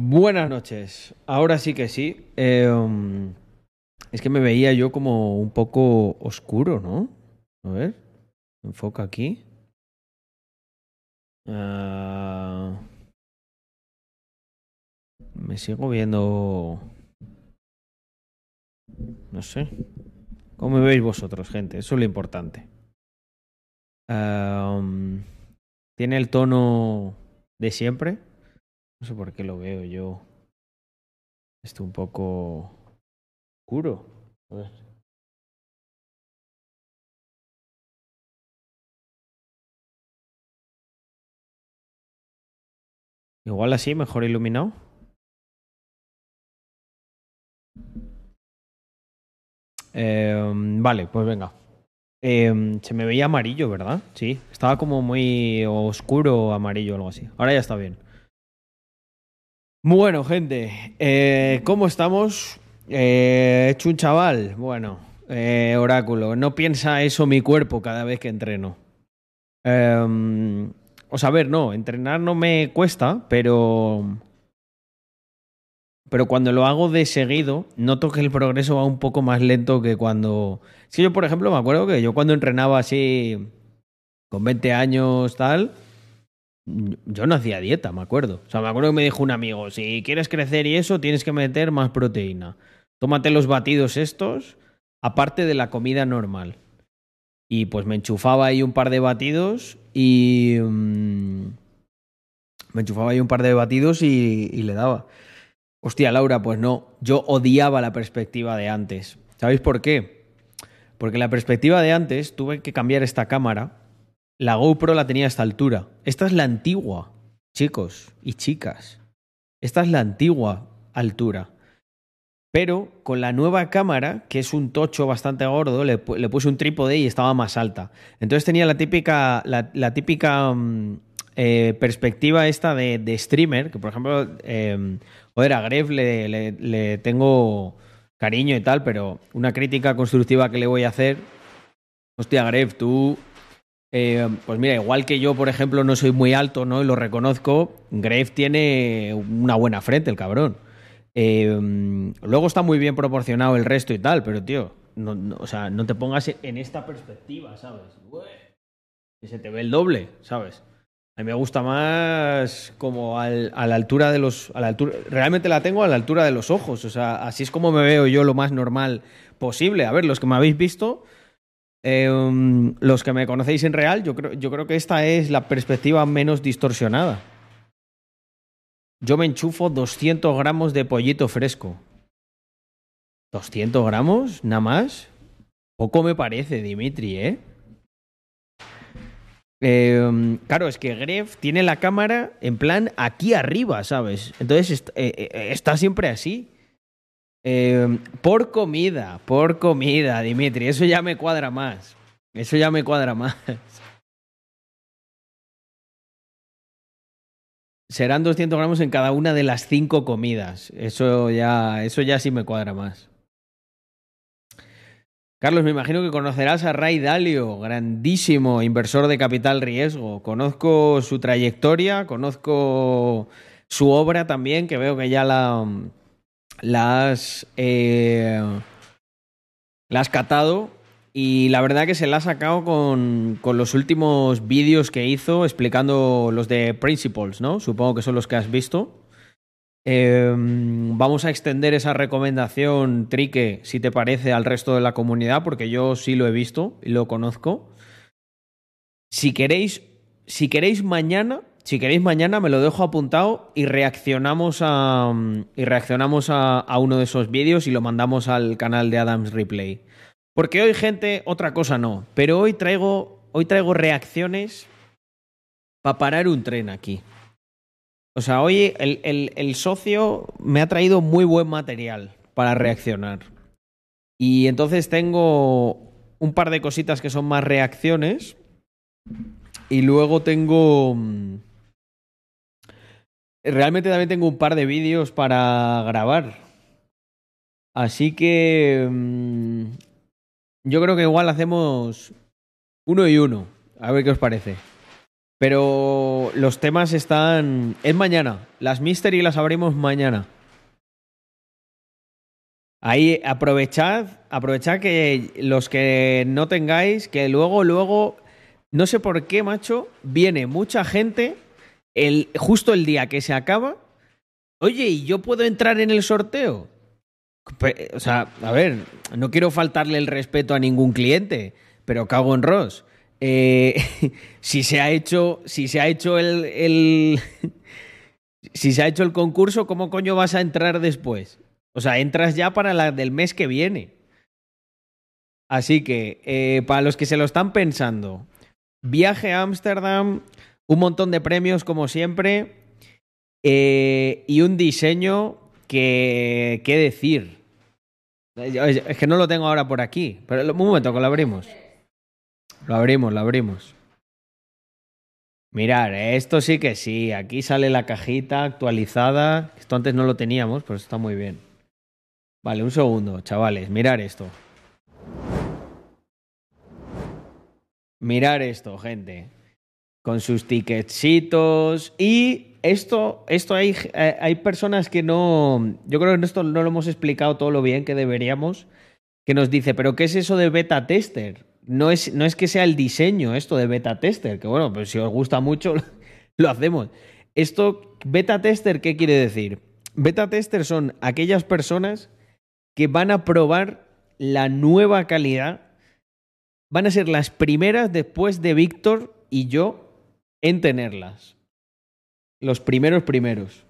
Buenas noches. Ahora sí que sí. Um, es que me veía yo como un poco oscuro, ¿no? A ver. Enfoca aquí. Ah, me sigo viendo. No sé. ¿Cómo me veis vosotros, gente? Eso es lo importante. Um, ¿Tiene el tono de siempre? No sé por qué lo veo yo. Esto un poco oscuro. A ver. Igual así, mejor iluminado. Eh, vale, pues venga. Eh, se me veía amarillo, ¿verdad? Sí, estaba como muy oscuro amarillo algo así. Ahora ya está bien. Bueno, gente, eh, ¿cómo estamos? Eh, hecho un chaval. Bueno, eh, oráculo, no piensa eso mi cuerpo cada vez que entreno. Eh, o sea, a ver, no, entrenar no me cuesta, pero. Pero cuando lo hago de seguido, noto que el progreso va un poco más lento que cuando. Si yo, por ejemplo, me acuerdo que yo cuando entrenaba así, con 20 años, tal. Yo no hacía dieta, me acuerdo. O sea, me acuerdo que me dijo un amigo, si quieres crecer y eso, tienes que meter más proteína. Tómate los batidos estos, aparte de la comida normal. Y pues me enchufaba ahí un par de batidos y... mm, me enchufaba ahí un par de batidos y, y le daba. Hostia, Laura, pues no. Yo odiaba la perspectiva de antes. ¿Sabéis por qué? Porque la perspectiva de antes tuve que cambiar esta cámara. La GoPro la tenía a esta altura. Esta es la antigua, chicos y chicas. Esta es la antigua altura. Pero con la nueva cámara, que es un tocho bastante gordo, le, pu- le puse un trípode y estaba más alta. Entonces tenía la típica, la, típica mm, eh, perspectiva esta de, de streamer, que por ejemplo, eh, joder, a Gref le, le- le tengo cariño y tal, pero una crítica constructiva que le voy a hacer, hostia, Gref, tú eh, pues mira, igual que yo, por ejemplo, no soy muy alto, ¿no? Y lo reconozco, Grave tiene una buena frente, el cabrón. Eh, luego está muy bien proporcionado el resto y tal, pero tío, no, o sea, no te pongas en esta perspectiva, ¿sabes? Que se te ve el doble, ¿sabes? A mí me gusta más como a la altura de los. A la altura, realmente la tengo a la altura de los ojos. O sea, así es como me veo yo lo más normal posible. A ver, los que me habéis visto, um, los que me conocéis en real, yo creo, yo creo que esta es la perspectiva menos distorsionada. Yo me enchufo 200 gramos de pollito fresco. ¿200 gramos? ¿Nada más? Poco me parece, Dimitri, ¿eh? Um, claro, es que Gref tiene la cámara en plan aquí arriba, ¿sabes? Entonces eh, eh, está siempre así. Eh, por comida, por comida, Dimitri. Eso ya me cuadra más. Eso ya me cuadra más. Serán 200 gramos en cada una de las cinco comidas. Eso ya, eso ya sí me cuadra más. Carlos, me imagino que conocerás a Ray Dalio, grandísimo inversor de capital riesgo. Conozco su trayectoria, conozco su obra también, que veo que ya la, la has, eh, la has catado. Y la verdad que se la ha sacado con, con los últimos vídeos que hizo explicando los de Principles, ¿no? Supongo que son los que has visto. Eh, vamos a extender esa recomendación, Trique, si te parece, al resto de la comunidad, porque yo sí lo he visto y lo conozco. Si queréis, si queréis mañana, si queréis mañana, me lo dejo apuntado y reaccionamos a y reaccionamos a, uno de esos vídeos y lo mandamos al canal de Adams Replay. Porque hoy, gente, otra cosa no. Pero hoy traigo, hoy traigo reacciones para parar un tren aquí. O sea, hoy el, el- el socio me ha traído muy buen material para reaccionar. Y entonces tengo un par de cositas que son más reacciones. Y luego tengo... Realmente también tengo un par de vídeos para grabar. Así que... mm, Yo creo que igual hacemos uno y uno. A ver qué os parece. Pero los temas están. Es mañana. Las Mystery las abrimos mañana. Ahí aprovechad, aprovechad que los que no tengáis, que luego, luego, no sé por qué, macho, viene mucha gente el, justo el día que se acaba. Oye, ¿y yo puedo entrar en el sorteo? O sea, a ver, no quiero faltarle el respeto a ningún cliente, pero cago en Ross. Eh, si se ha hecho, si se ha hecho el, si se ha hecho el concurso, ¿cómo coño vas a entrar después? O sea, entras ya para la del mes que viene. Así que, eh, para los que se lo están pensando, viaje a Ámsterdam, un montón de premios como siempre, eh, y un diseño que, ¿qué decir? Es que no lo tengo ahora por aquí, pero un momento que lo abrimos. Lo abrimos, lo abrimos. Mirar, esto sí que sí, aquí sale la cajita actualizada, esto antes no lo teníamos, pero está muy bien. Vale, un segundo, chavales, mirar esto. Mirar esto, gente. Con sus ticketcitos. Y esto, esto hay, eh, hay personas que no. Yo creo que esto no lo hemos explicado todo lo bien que deberíamos. Que nos dice, ¿pero qué es eso de beta tester? No es, no es que sea el diseño esto de beta tester, que bueno, pues si os gusta mucho, lo hacemos. Esto, beta tester, ¿qué quiere decir? Beta tester son aquellas personas que van a probar la nueva calidad. Van a ser las primeras después de Víctor y yo en tenerlas. Los primeros primeros.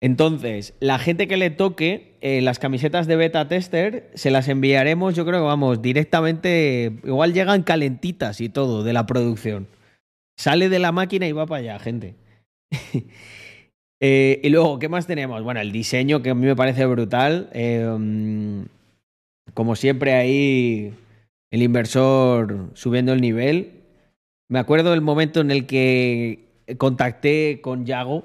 Entonces, la gente que le toque eh, las camisetas de beta tester, se las enviaremos, yo creo que vamos, directamente, igual llegan calentitas y todo de la producción. Sale de la máquina y va para allá, gente. Eh, y luego, ¿qué más tenemos? Bueno, el diseño que a mí me parece brutal. Em, como siempre ahí el inversor subiendo el nivel. Me acuerdo del momento en el que contacté con Yago.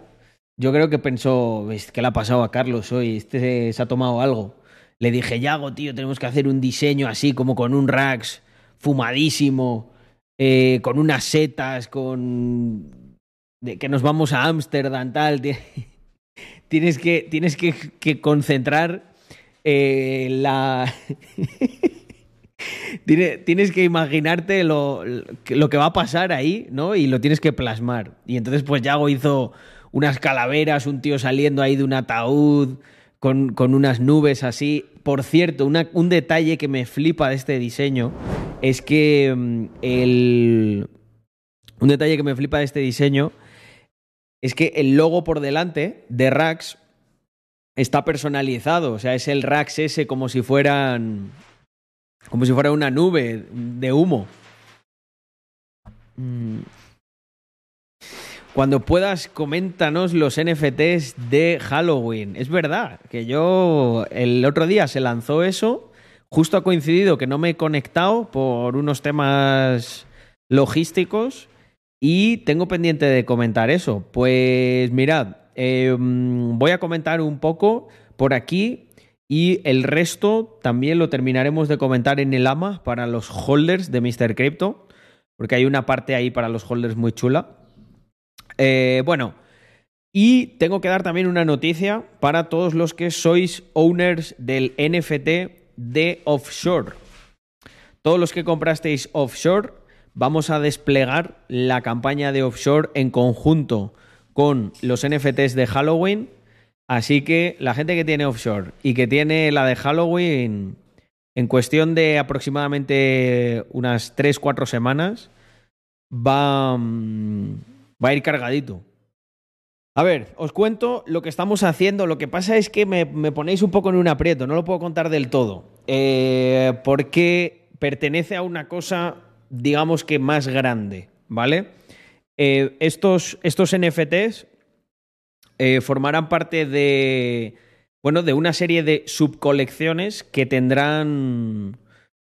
Yo creo que pensó, ¿qué le ha pasado a Carlos hoy? Este se, ha tomado algo. Le dije, Yago, tío, tenemos que hacer un diseño así como con un Rax fumadísimo, eh, con unas setas, con de que nos vamos a Ámsterdam, tal. Tienes que, tienes que, concentrar eh, la. tienes que imaginarte lo, que va a pasar ahí, ¿no? Y lo tienes que plasmar. Y entonces, pues Yago hizo unas calaveras, un tío saliendo ahí de un ataúd, con, con unas nubes así. Por cierto, un detalle que me flipa de este diseño es que mm, el. Un detalle que me flipa de este diseño es que el logo por delante de Rax está personalizado. O sea, es el Rax ese como si fueran. Como si fuera una nube de humo. Mm. Cuando puedas, coméntanos los NFTs de Halloween. Es verdad que yo el otro día se lanzó eso. Justo ha coincidido que no me he conectado por unos temas logísticos y tengo pendiente de comentar eso. Pues mirad, em, voy a comentar un poco por aquí y el resto también lo terminaremos de comentar en el AMA para los holders de Mr. Crypto, porque hay una parte ahí para los holders muy chula. Eh, bueno, y tengo que dar también una noticia para todos los que sois owners del NFT de offshore. Todos los que comprasteis offshore vamos a desplegar la campaña de offshore en conjunto con los NFTs de Halloween. Así que la gente que tiene offshore y que tiene la de Halloween, en cuestión de aproximadamente unas 3-4 semanas, va, mm, va a ir cargadito. A ver, os cuento lo que estamos haciendo. Lo que pasa es que me, ponéis un poco en un aprieto, no lo puedo contar del todo. Eh, porque pertenece a una cosa digamos que más grande, ¿vale? Eh, estos, estos NFTs eh, formarán parte de, bueno, de una serie de subcolecciones que tendrán...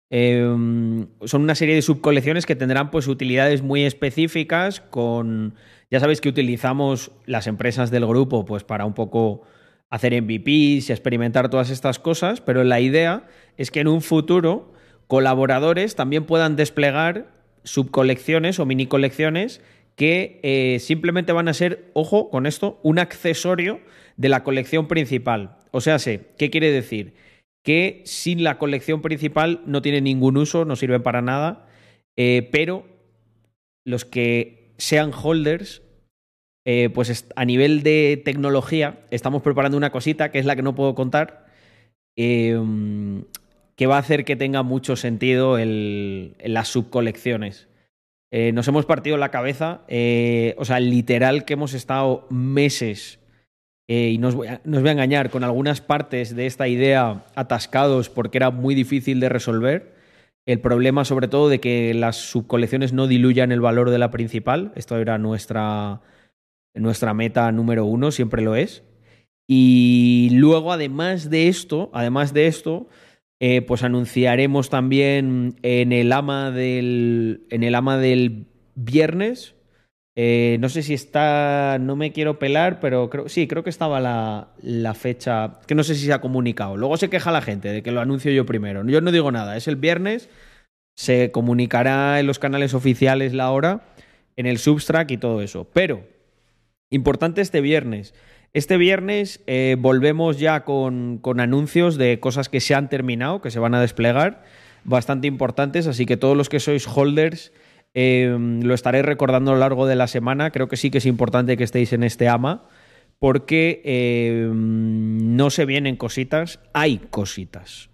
Em, son una serie de subcolecciones que tendrán pues utilidades muy específicas con... Ya sabéis que utilizamos las empresas del grupo pues para un poco hacer MVPs y experimentar todas estas cosas, pero la idea es que en un futuro colaboradores también puedan desplegar subcolecciones o mini colecciones que eh, simplemente van a ser, ojo con esto, un accesorio de la colección principal. O sea, sé, ¿qué quiere decir? Que sin la colección principal no tiene ningún uso, no sirven para nada, eh, pero los que sean holders, eh, pues a nivel de tecnología, estamos preparando una cosita que es la que no puedo contar, em, que va a hacer que tenga mucho sentido las subcolecciones. Eh, nos hemos partido la cabeza, eh, o sea, literal que hemos estado meses, eh, y no os, voy a, voy a engañar, con algunas partes de esta idea atascados porque era muy difícil de resolver. El problema sobre todo de que las subcolecciones no diluyan el valor de la principal. Esto era nuestra, nuestra meta número uno, siempre lo es. Y luego, además de esto, además de esto, eh, pues anunciaremos también en el ama del, en el ama del viernes. Eh, no sé si está, no me quiero pelar, pero creo, sí, creo que estaba la, la, fecha, que no sé si se ha comunicado. Luego se queja la gente de que lo anuncio yo primero. Yo no digo nada, es el viernes, se comunicará en los canales oficiales la hora, en el Substract y todo eso. Pero, importante este viernes, este viernes eh, volvemos ya con, con, anuncios de cosas que se han terminado, que se van a desplegar, bastante importantes, así que todos los que sois holders eh, lo estaréis recordando a lo largo de la semana. Creo que sí que es importante que estéis en este AMA, porque eh, no se vienen cositas, hay cositas.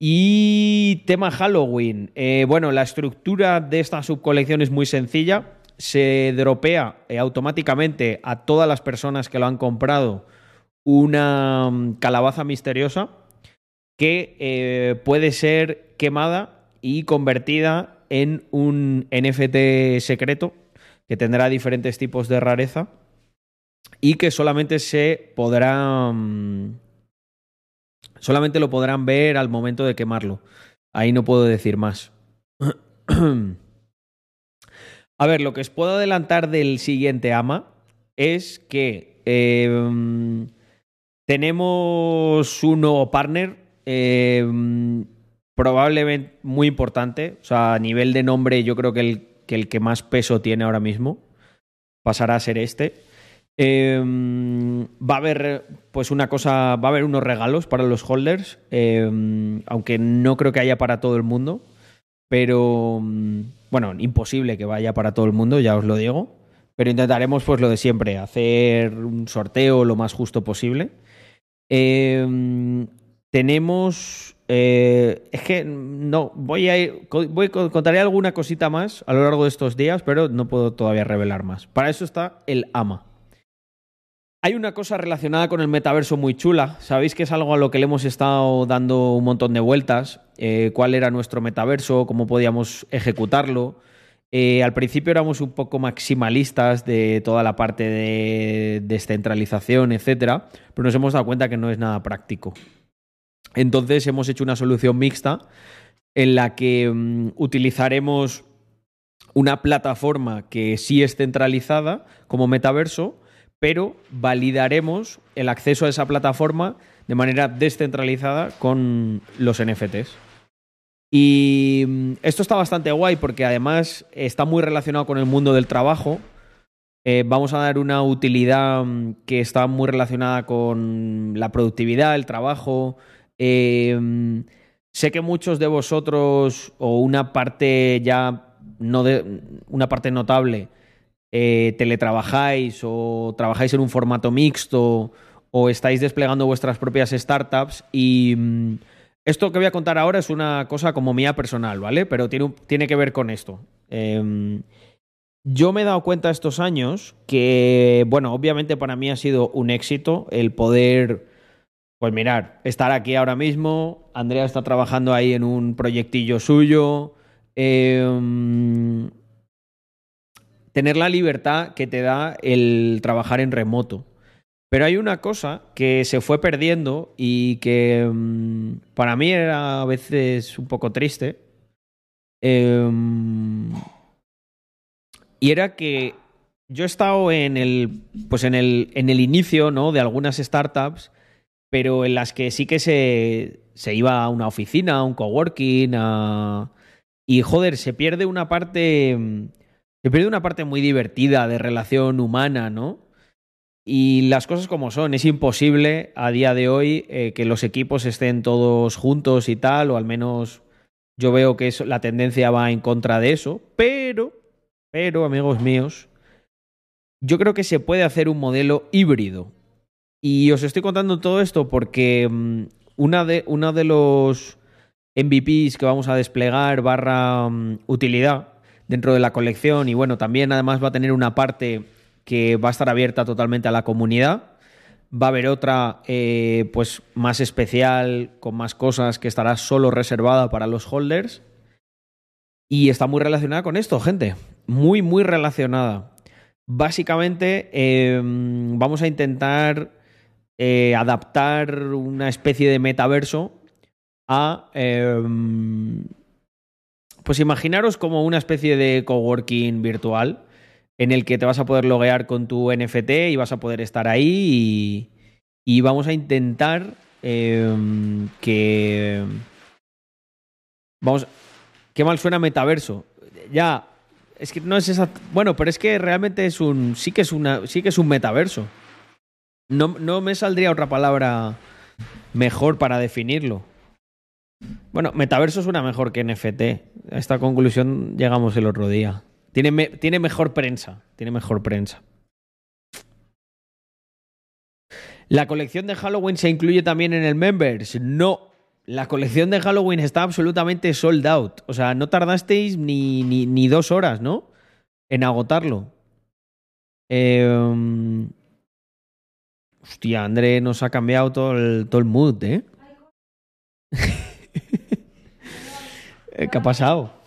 Y tema Halloween. Eh, bueno, la estructura de esta subcolección es muy sencilla se dropea eh, automáticamente a todas las personas que lo han comprado una mm, calabaza misteriosa que eh, puede ser quemada y convertida en un NFT secreto que tendrá diferentes tipos de rareza y que solamente se podrá mm, solamente lo podrán ver al momento de quemarlo. Ahí no puedo decir más. A ver, lo que os puedo adelantar del siguiente AMA es que eh, tenemos un nuevo partner, eh, probablemente muy importante. O sea, a nivel de nombre, yo creo que el, que el que más peso tiene ahora mismo pasará a ser este. Eh, va a haber, pues una cosa, va a haber unos regalos para los holders, aunque no creo que haya para todo el mundo, pero bueno, imposible que vaya para todo el mundo, ya os lo digo. Pero intentaremos, pues, lo de siempre, hacer un sorteo lo más justo posible. Eh, tenemos. Eh, es que no, voy a ir. Voy, contaré alguna cosita más a lo largo de estos días, pero no puedo todavía revelar más. Para eso está el AMA. Hay una cosa relacionada con el metaverso muy chula. Sabéis que es algo a lo que le hemos estado dando un montón de vueltas. Eh, cuál era nuestro metaverso, cómo podíamos ejecutarlo. Eh, al principio éramos un poco maximalistas de toda la parte de descentralización, etcétera, pero nos hemos dado cuenta que no es nada práctico. Entonces hemos hecho una solución mixta en la que um, utilizaremos una plataforma que sí es centralizada como metaverso, pero validaremos el acceso a esa plataforma de manera descentralizada con los NFTs. Y mm, esto está bastante guay porque además está muy relacionado con el mundo del trabajo. Eh, vamos a dar una utilidad mm, que está muy relacionada con la productividad, el trabajo. Eh, mm, sé que muchos de vosotros, o una parte ya, no de, una parte notable, eh, teletrabajáis o trabajáis en un formato mixto o estáis desplegando vuestras propias startups y mm, esto que voy a contar ahora es una cosa como mía personal, ¿vale? Pero tiene, tiene que ver con esto. Eh, yo me he dado cuenta estos años que, bueno, obviamente para mí ha sido un éxito el poder, pues mirar, estar aquí ahora mismo. Andrea está trabajando ahí en un proyectillo suyo. Eh, tener la libertad que te da el trabajar en remoto. Pero hay una cosa que se fue perdiendo y que um, para mí era a veces un poco triste. Eh, y era que yo he estado en el, pues en el, en el inicio ¿no? de algunas startups, pero en las que sí que se, se iba a una oficina, a un coworking, a, Y joder, se pierde una parte. Se pierde una parte muy divertida de relación humana, ¿no? Y las cosas como son, es imposible a día de hoy eh, que los equipos estén todos juntos y tal, o al menos yo veo que la tendencia va en contra de eso, pero, pero, amigos míos, yo creo que se puede hacer un modelo híbrido. Y os estoy contando todo esto porque mm, una de, uno de los MVPs que vamos a desplegar barra mm, utilidad dentro de la colección y bueno, también además va a tener una parte que va a estar abierta totalmente a la comunidad. Va a haber otra, eh, pues, más especial, con más cosas, que estará solo reservada para los holders. Y está muy relacionada con esto, gente. Muy, muy relacionada. Básicamente, em, vamos a intentar eh, adaptar una especie de metaverso a. Pues imaginaros como una especie de coworking virtual en el que te vas a poder loguear con tu NFT y vas a poder estar ahí y, vamos a intentar em, que... Vamos... Qué mal suena metaverso. Ya, es que no es esa... Bueno, pero es que realmente es un... Sí que es, una... sí que es un metaverso. No, no me saldría otra palabra mejor para definirlo. Bueno, metaverso suena mejor que NFT. A esta conclusión llegamos el otro día. Tiene, tiene mejor prensa. Tiene mejor prensa. ¿La colección de Halloween se incluye también en el Members? No. La colección de Halloween está absolutamente sold out. O sea, no tardasteis ni, ni, dos horas, ¿no? En agotarlo. Em, hostia, André nos ha cambiado todo el, todo el mood, ¿eh? ¿Qué ha pasado?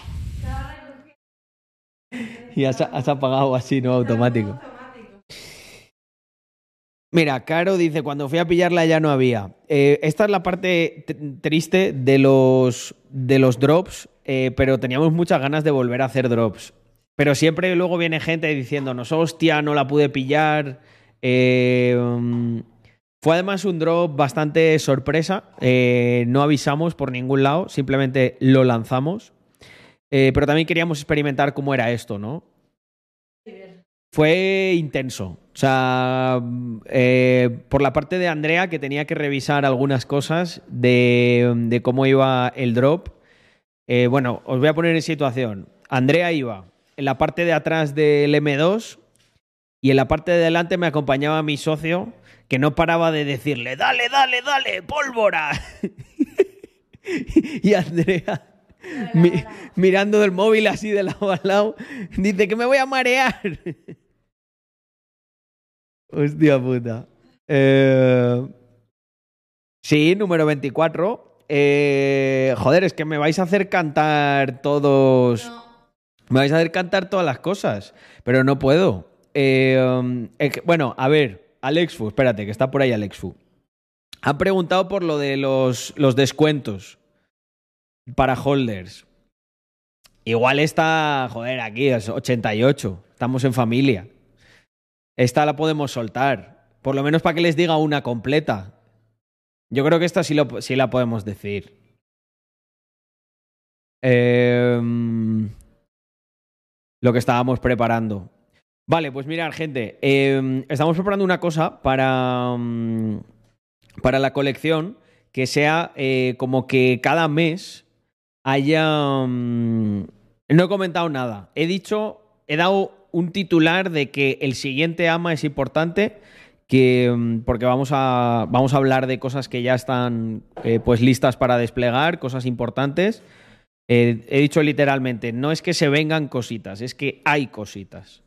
y has, apagado así, ¿no? Automático. Mira, Caro dice, cuando fui a pillarla ya no había. Eh, esta es la parte triste de los, de los drops, eh, pero teníamos muchas ganas de volver a hacer drops. Pero siempre luego viene gente diciéndonos, hostia, no la pude pillar. Eh, fue además un drop bastante sorpresa. no avisamos por ningún lado, simplemente lo lanzamos. Eh, pero también queríamos experimentar cómo era esto, ¿no? Fue intenso. O sea, eh, por la parte de Andrea, que tenía que revisar algunas cosas de, cómo iba el drop. Eh, bueno, os voy a poner en situación. Andrea iba en la parte de atrás del M2 y en la parte de delante me acompañaba mi socio, que no paraba de decirle, dale, dale, dale, pólvora. y Andrea mirando del móvil así de lado a lado. Dice que me voy a marear. Hostia puta. Eh, sí, número 24. Eh, joder, es que me vais a hacer cantar todos. Me vais a hacer cantar todas las cosas. Pero no puedo. Eh, bueno, a ver, Alexfu, espérate, que está por ahí Alexfu. Ha preguntado por lo de los, los descuentos para holders. Igual está, joder, aquí es 88. Estamos en familia. Esta la podemos soltar. Por lo menos para que les diga una completa. Yo creo que esta sí, lo, sí la podemos decir. Em, lo que estábamos preparando. Vale, pues mirad, gente. Em, estamos preparando una cosa para, mm, para la colección que sea eh, como que cada mes haya... Mm, no he comentado nada. He dicho, he dado un titular de que el siguiente AMA es importante, que, mm, porque vamos a, vamos a hablar de cosas que ya están eh, pues listas para desplegar, cosas importantes. he dicho literalmente, no es que se vengan cositas, es que hay cositas.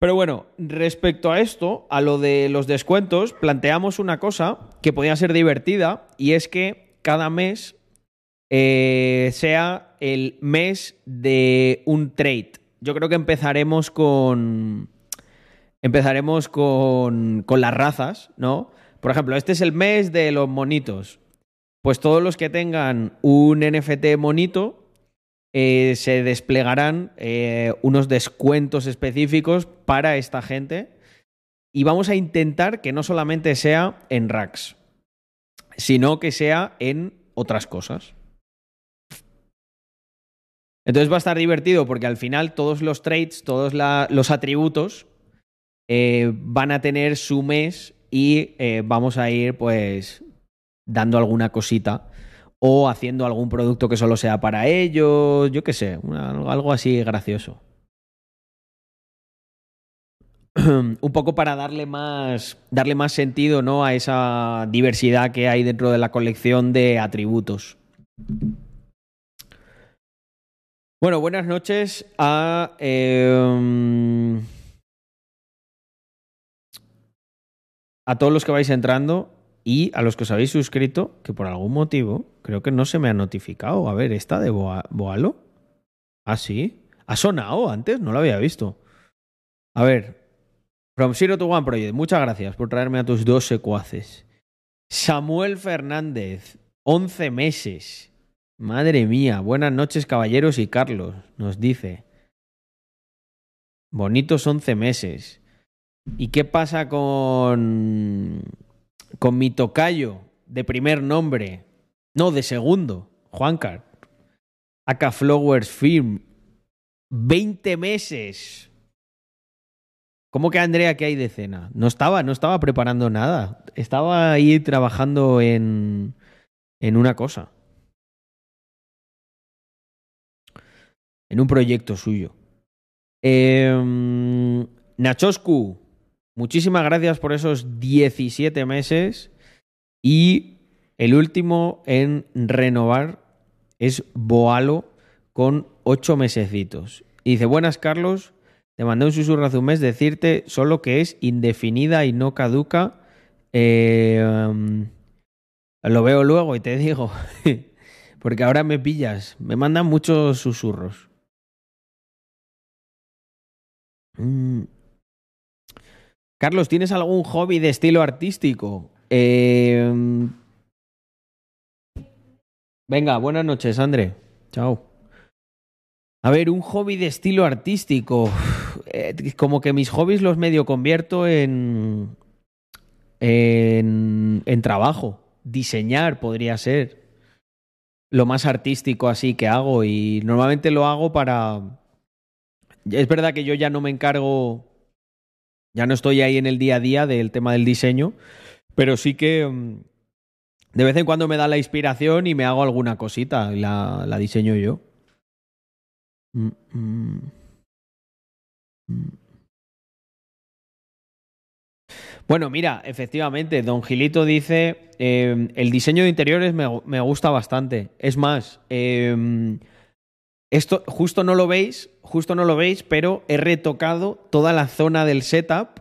Pero bueno, respecto a esto, a lo de los descuentos, planteamos una cosa que podía ser divertida y es que cada mes eh, sea el mes de un trade. Yo creo que empezaremos con. Empezaremos con, con las razas, ¿no? Por ejemplo, este es el mes de los monitos. Pues todos los que tengan un NFT monito eh, se desplegarán eh, unos descuentos específicos para esta gente. Y vamos a intentar que no solamente sea en racks, sino que sea en otras cosas. Entonces va a estar divertido porque al final todos los traits, todos los atributos eh, van a tener su mes y vamos a ir pues dando alguna cosita o haciendo algún producto que solo sea para ellos, yo qué sé, algo así gracioso. Un poco para darle más, darle más sentido ¿no? a esa diversidad que hay dentro de la colección de atributos. Bueno, buenas noches a... Em, a todos los que vais entrando y a los que os habéis suscrito, que por algún motivo creo que no se me ha notificado. A ver, ¿esta de Boalo? Ah, sí. ¿Ha sonado antes? No lo había visto. A ver. From Zero to One Project. Muchas gracias por traerme a tus dos secuaces. Samuel Fernández. 11 meses. Madre mía. Buenas noches, caballeros y Carlos. Nos dice. Bonitos 11 meses. ¿Y qué pasa con con mi tocayo de primer nombre, no, de segundo, Juancar, acá Flowers Film, 20 meses. ¿Cómo que Andrea que hay de cena? No estaba, no estaba preparando nada. Estaba ahí trabajando en, en una cosa. En un proyecto suyo. Eh, Nachoscu, Muchísimas gracias por esos 17 meses. Y el último en renovar es Boalo con 8 mesecitos. Y dice, buenas Carlos, te mandé un susurro hace un mes decirte solo que es indefinida y no caduca. Eh, lo veo luego y te digo, porque ahora me pillas, me mandan muchos susurros. Mm. Carlos, ¿tienes algún hobby de estilo artístico? Em, venga, buenas noches, André. Chao. A ver, un hobby de estilo artístico. Eh, como que mis hobbies los medio convierto en, en, en trabajo. Diseñar podría ser lo más artístico así que hago y normalmente lo hago para... Es verdad que yo ya no me encargo ya no estoy ahí en el día a día del tema del diseño, pero sí que mm, de vez en cuando me da la inspiración y me hago alguna cosita y la, la diseño yo. Mm, mm. Bueno, mira, efectivamente, Don Gilito dice, em, el diseño de interiores me, me, gusta bastante. Es más, eh, esto justo no lo veis, justo no lo veis, pero he retocado toda la zona del setup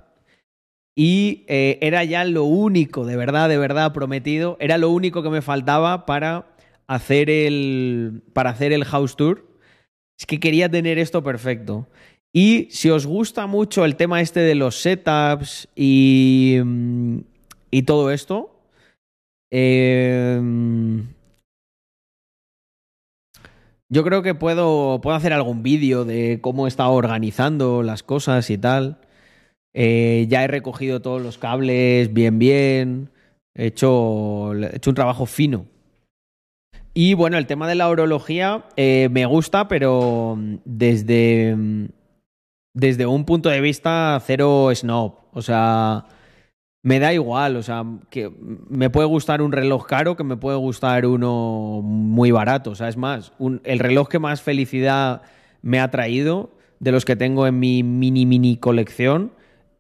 y eh, era ya lo único, de verdad, de verdad prometido, era lo único que me faltaba para hacer el para hacer el house tour. Es que quería tener esto perfecto. Y si os gusta mucho el tema este de los setups y, mm, y todo esto, eh, yo creo que puedo, puedo hacer algún vídeo de cómo he estado organizando las cosas y tal. Eh, ya he recogido todos los cables bien, bien. He hecho, he hecho un trabajo fino. Y bueno, el tema de la orología eh, me gusta, pero desde, desde un punto de vista cero snob. O sea, me da igual, o sea, que me puede gustar un reloj caro que me puede gustar uno muy barato. O sea, es más, el reloj que más felicidad me ha traído de los que tengo en mi mini mini colección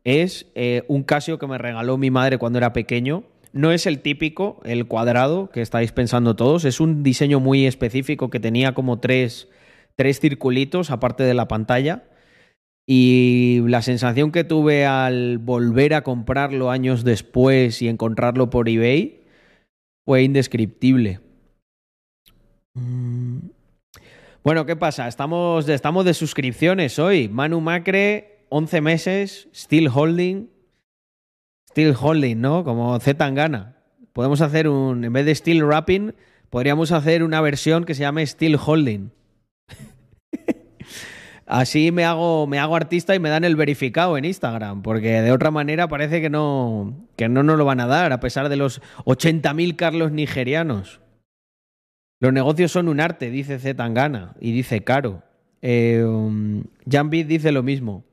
es eh, un Casio que me regaló mi madre cuando era pequeño. No es el típico, el cuadrado que estáis pensando todos, es un diseño muy específico que tenía como tres, tres circulitos aparte de la pantalla y la sensación que tuve al volver a comprarlo años después y encontrarlo por eBay fue indescriptible. Mm. Bueno, ¿qué pasa? Estamos, estamos de suscripciones hoy. Manu Macre, 11 meses, still holding. Still holding, ¿no? Como Z gana. Podemos hacer un, en vez de still wrapping, podríamos hacer una versión que se llame still holding. Así me hago, me hago artista y me dan el verificado en Instagram, porque de otra manera parece que no, que no nos lo van a dar, a pesar de los 80.000 Carlos nigerianos. Los negocios son un arte, dice Zetangana y dice Caro. Eh, um, dice lo mismo.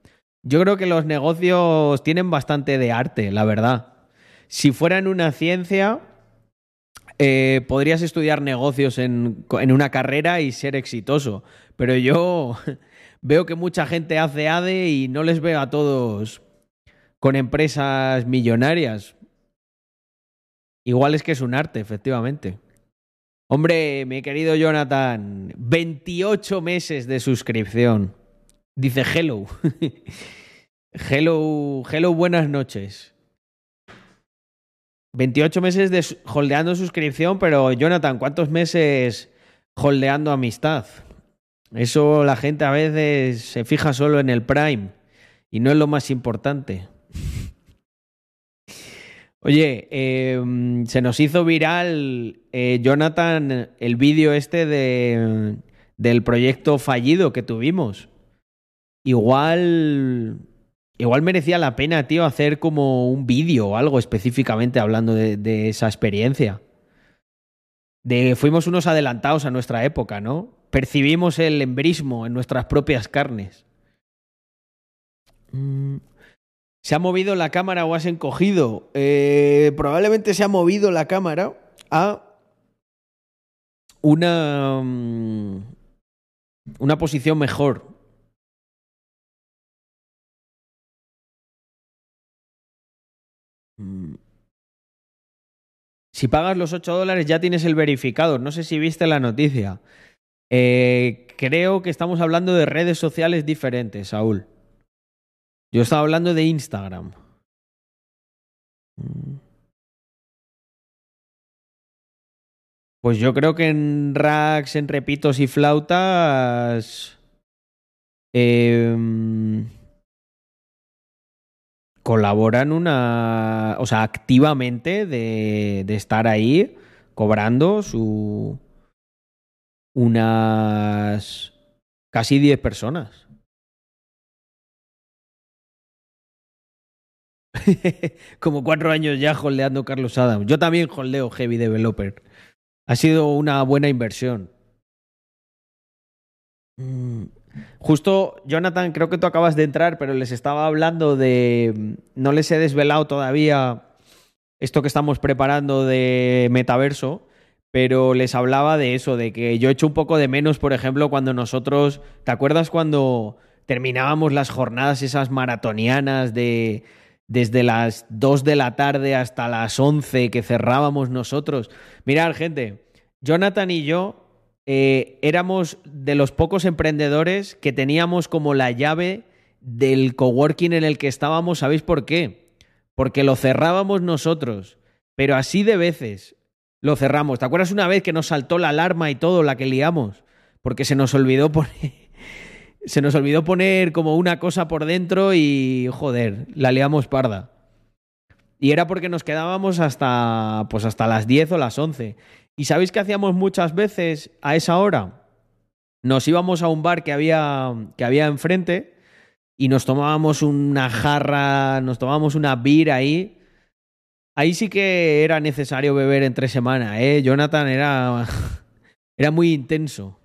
Yo creo que los negocios tienen bastante de arte, la verdad. Si fueran una ciencia, eh, podrías estudiar negocios en, en una carrera y ser exitoso. Pero yo veo que mucha gente hace ADE y no les veo a todos con empresas millonarias. Igual es que es un arte, efectivamente. Hombre, mi querido Jonathan, 28 meses de suscripción. Dice hello. hello, hello, buenas noches. 28 meses de holdeando suscripción, pero Jonathan, ¿cuántos meses holdeando amistad? Eso la gente a veces se fija solo en el Prime y no es lo más importante. Oye, em, se nos hizo viral, eh, Jonathan, el vídeo este de, del proyecto fallido que tuvimos. Igual, igual merecía la pena, tío, hacer como un vídeo o algo específicamente hablando de, de esa experiencia. De, fuimos unos adelantados a nuestra época, ¿no? Percibimos el embrismo en nuestras propias carnes. Mm. ¿Se ha movido la cámara o has encogido? Eh, probablemente se ha movido la cámara a una, mm, una posición mejor. Mm. Si pagas los 8 dólares ya tienes el verificado. No sé si viste la noticia. Eh, creo que estamos hablando de redes sociales diferentes, Saúl. Yo estaba hablando de Instagram. Mm. Pues yo creo que en racks, en repitos y flautas. Em, colaboran una. O sea, activamente de, de estar ahí cobrando su. Unas. casi 10 personas. Como cuatro años ya holdeando Carlos Adams. Yo también holdeo Heavy Developer. Ha sido una buena inversión. Mm. Justo, Jonathan, creo que tú acabas de entrar, pero les estaba hablando de. No les he desvelado todavía esto que estamos preparando de metaverso, pero les hablaba de eso, de que yo he hecho un poco de menos, por ejemplo, cuando nosotros. ¿Te acuerdas cuando terminábamos las jornadas esas maratonianas de desde las 2 de la tarde hasta las 11 que cerrábamos nosotros. Mirad, gente, Jonathan y yo eh, éramos de los pocos emprendedores que teníamos como la llave del coworking en el que estábamos. ¿Sabéis por qué? Porque lo cerrábamos nosotros, pero así de veces lo cerramos. ¿Te acuerdas una vez que nos saltó la alarma y todo, la que liamos? Porque se nos olvidó poner se nos olvidó poner como una cosa por dentro y joder, la liamos parda. Y era porque nos quedábamos hasta pues hasta las 10 o las 11. ¿Y sabéis qué hacíamos muchas veces a esa hora? Nos íbamos a un bar que había que había enfrente y nos tomábamos una jarra, nos tomábamos una beer ahí. Ahí sí que era necesario beber entre semana, ¿eh? Jonathan era era muy intenso.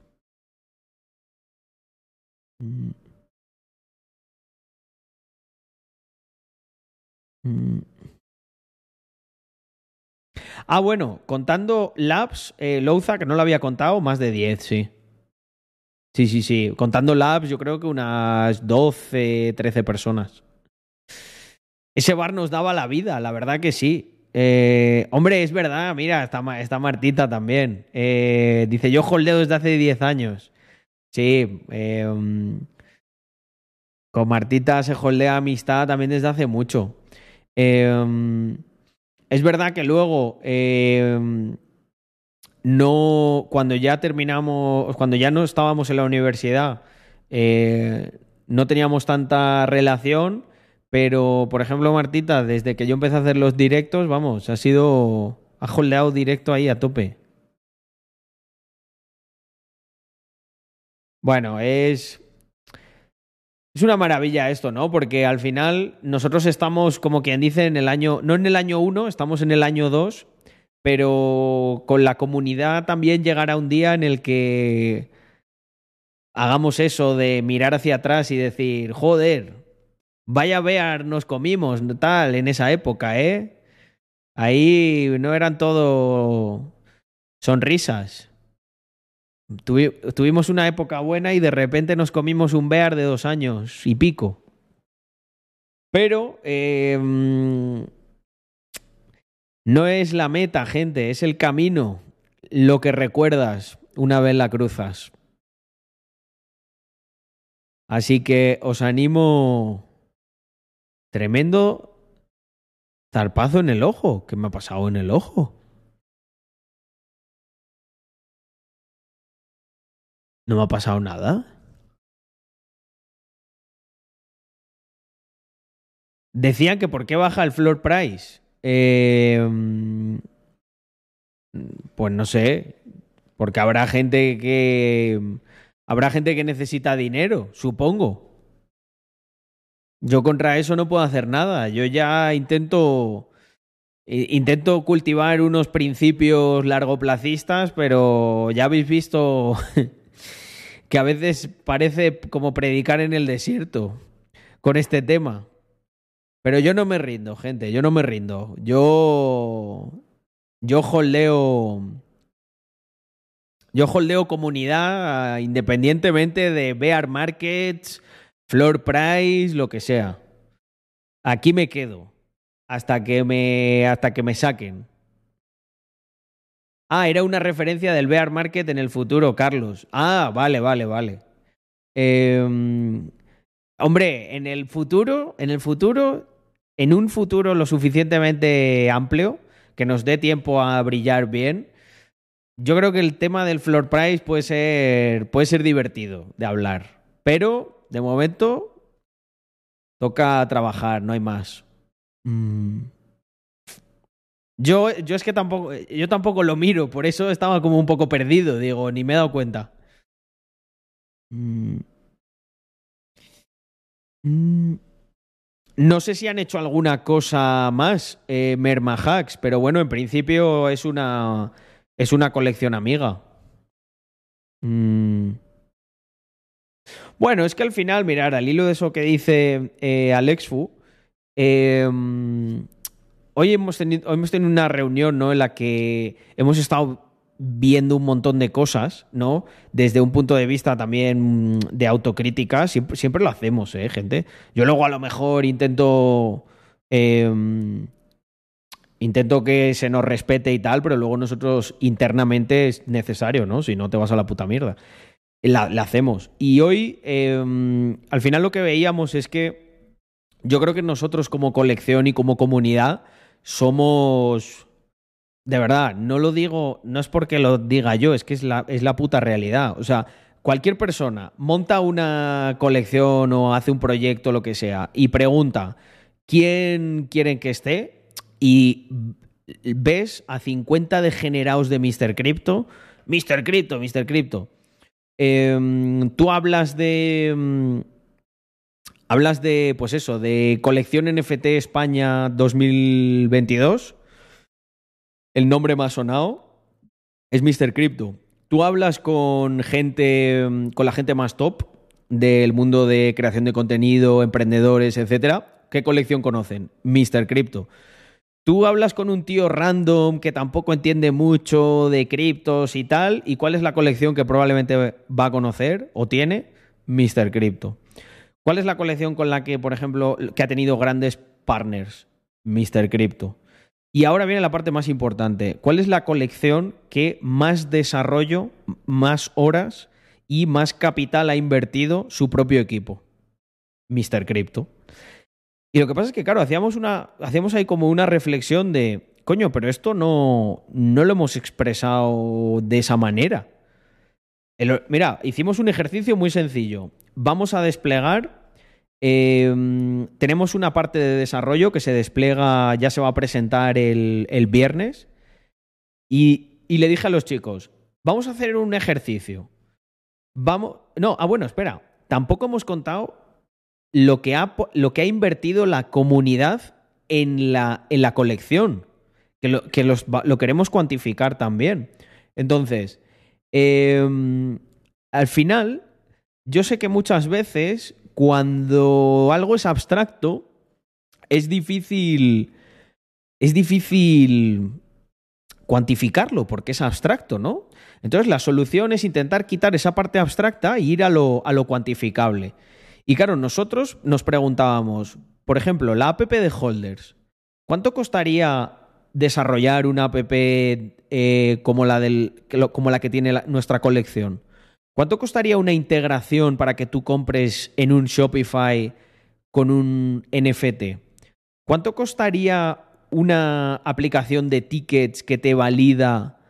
Mm. Ah, bueno, contando labs, eh, Louza, que no lo había contado, más de 10, sí. Sí, sí, sí. Contando labs, yo creo que unas 12, 13 personas. Ese bar nos daba la vida, la verdad que sí. Eh, hombre, es verdad, mira, está, Martita también. Eh, dice, yo holdeo desde hace 10 años. Sí, em, con Martita se holdea amistad también desde hace mucho. Em, es verdad que luego em, no, cuando ya terminamos, cuando ya no estábamos en la universidad, eh, no teníamos tanta relación, pero por ejemplo Martita, desde que yo empecé a hacer los directos, vamos, ha sido, ha holdeado directo ahí a tope. Bueno, es. Es una maravilla esto, ¿no? Porque al final nosotros estamos, como quien dice, en el año. No en el año 1, estamos en el año 2. pero con la comunidad también llegará un día en el que hagamos eso de mirar hacia atrás y decir, joder, vaya Bear nos comimos, tal, en esa época, ¿eh? Ahí no eran todo sonrisas. tuvimos una época buena y de repente nos comimos un Bear de dos años y pico. Pero em, no es la meta, gente, es el camino lo que recuerdas una vez la cruzas. Así que os animo. Tremendo zarpazo en el ojo. ¿Qué me ha pasado en el ojo? No me ha pasado nada. Decían que por qué baja el floor price. Eh, pues no sé. Porque habrá gente que Habrá gente que necesita dinero, supongo. Yo contra eso no puedo hacer nada. Yo ya intento intento cultivar unos principios largoplacistas, pero ya habéis visto que a veces parece como predicar en el desierto con este tema. Pero yo no me rindo, gente, yo no me rindo. Yo yo holdeo yo holdeo comunidad ah, independientemente de bear markets, floor price, lo que sea. Aquí me quedo hasta que me hasta que me saquen. Ah, era una referencia del bear market en el futuro, Carlos. Ah, vale, vale, vale. Em, hombre, en el futuro, en el futuro, en un futuro lo suficientemente amplio que nos dé tiempo a brillar bien, yo creo que el tema del floor price puede ser, puede ser divertido de hablar. Pero, de momento, toca trabajar, no hay más. Mm. Yo, yo es que tampoco, yo tampoco lo miro, por eso estaba como un poco perdido, digo, ni me he dado cuenta. Mm. Mm. No sé si han hecho alguna cosa más, eh, Merma Hacks, pero bueno, en principio es una es una colección amiga. Mm. Bueno, es que al final, mirar, al hilo de eso que dice eh, Alex Fu, em, hoy, hemos tenido, hemos tenido una reunión ¿no? en la que hemos estado viendo un montón de cosas, ¿no? Desde un punto de vista también de autocrítica, siempre, lo hacemos, ¿eh, gente? Yo luego a lo mejor intento em, intento que se nos respete y tal, pero luego nosotros internamente es necesario, ¿no? Si no te vas a la puta mierda. La, hacemos. Y hoy, em, al final lo que veíamos es que yo creo que nosotros como colección y como comunidad somos... De verdad, no lo digo, no es porque lo diga yo, es que es la, es la puta realidad. O sea, cualquier persona monta una colección o hace un proyecto, lo que sea, y pregunta, ¿quién quieren que esté? y ves a 50 degenerados de Mr. Crypto, Mr. Crypto, Mr. Crypto. Em, tú hablas de. Mm, hablas de, pues eso, de colección NFT España 2022. El nombre más sonado es Mr. Crypto. Tú hablas con gente, mm, con la gente más top del mundo de creación de contenido, emprendedores, etcétera. ¿Qué colección conocen? Mr. Crypto. Tú hablas con un tío random que tampoco entiende mucho de criptos y tal, ¿y cuál es la colección que probablemente va a conocer o tiene? Mr. Crypto. ¿Cuál es la colección con la que, por ejemplo, que ha tenido grandes partners? Mr. Crypto. Y ahora viene la parte más importante. ¿Cuál es la colección que más desarrollo, más horas y más capital ha invertido su propio equipo? Mr. Crypto. Y lo que pasa es que, claro, hacíamos, una, hacíamos ahí como una reflexión de, coño, pero esto no, no lo hemos expresado de esa manera. mira, hicimos un ejercicio muy sencillo. Vamos a desplegar, em, tenemos una parte de desarrollo que se despliega, ya se va a presentar el, viernes, y, y le dije a los chicos, vamos a hacer un ejercicio. Vamos, no, ah, bueno, espera, tampoco hemos contado lo que ha, lo que ha invertido la comunidad en la, en la colección. que lo, que los, lo queremos cuantificar también. Entonces, em, al final, yo sé que muchas veces cuando algo es abstracto, es difícil. Es difícil cuantificarlo porque es abstracto, ¿no? Entonces la solución es intentar quitar esa parte abstracta e ir a lo, a lo cuantificable. Y claro, nosotros nos preguntábamos, por ejemplo, la app de Holders, ¿cuánto costaría desarrollar una app eh, como, la del, como la que tiene nuestra colección? ¿Cuánto costaría una integración para que tú compres en un Shopify con un NFT? ¿Cuánto costaría una aplicación de tickets que te valida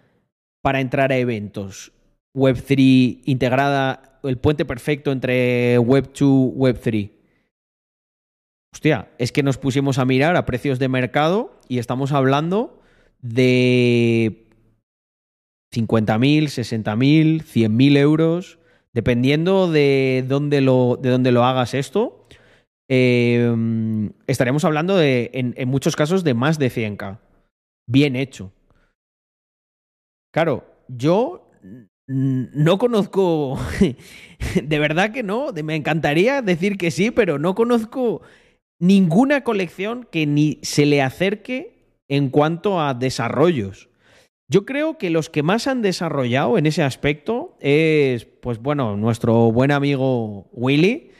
para entrar a eventos? Web3 integrada, el puente perfecto entre Web2, Web3. Hostia, es que nos pusimos a mirar a precios de mercado y estamos hablando de 50.000, 60.000, 100.000 euros, dependiendo de dónde lo, de dónde lo hagas esto. Em, estaremos hablando de, en, en, muchos casos, de más de 100k. Bien hecho. Claro, yo no conozco, de verdad que no, me encantaría decir que sí, pero no conozco ninguna colección que ni se le acerque en cuanto a desarrollos. Yo creo que los que más han desarrollado en ese aspecto es, pues bueno, nuestro buen amigo Willy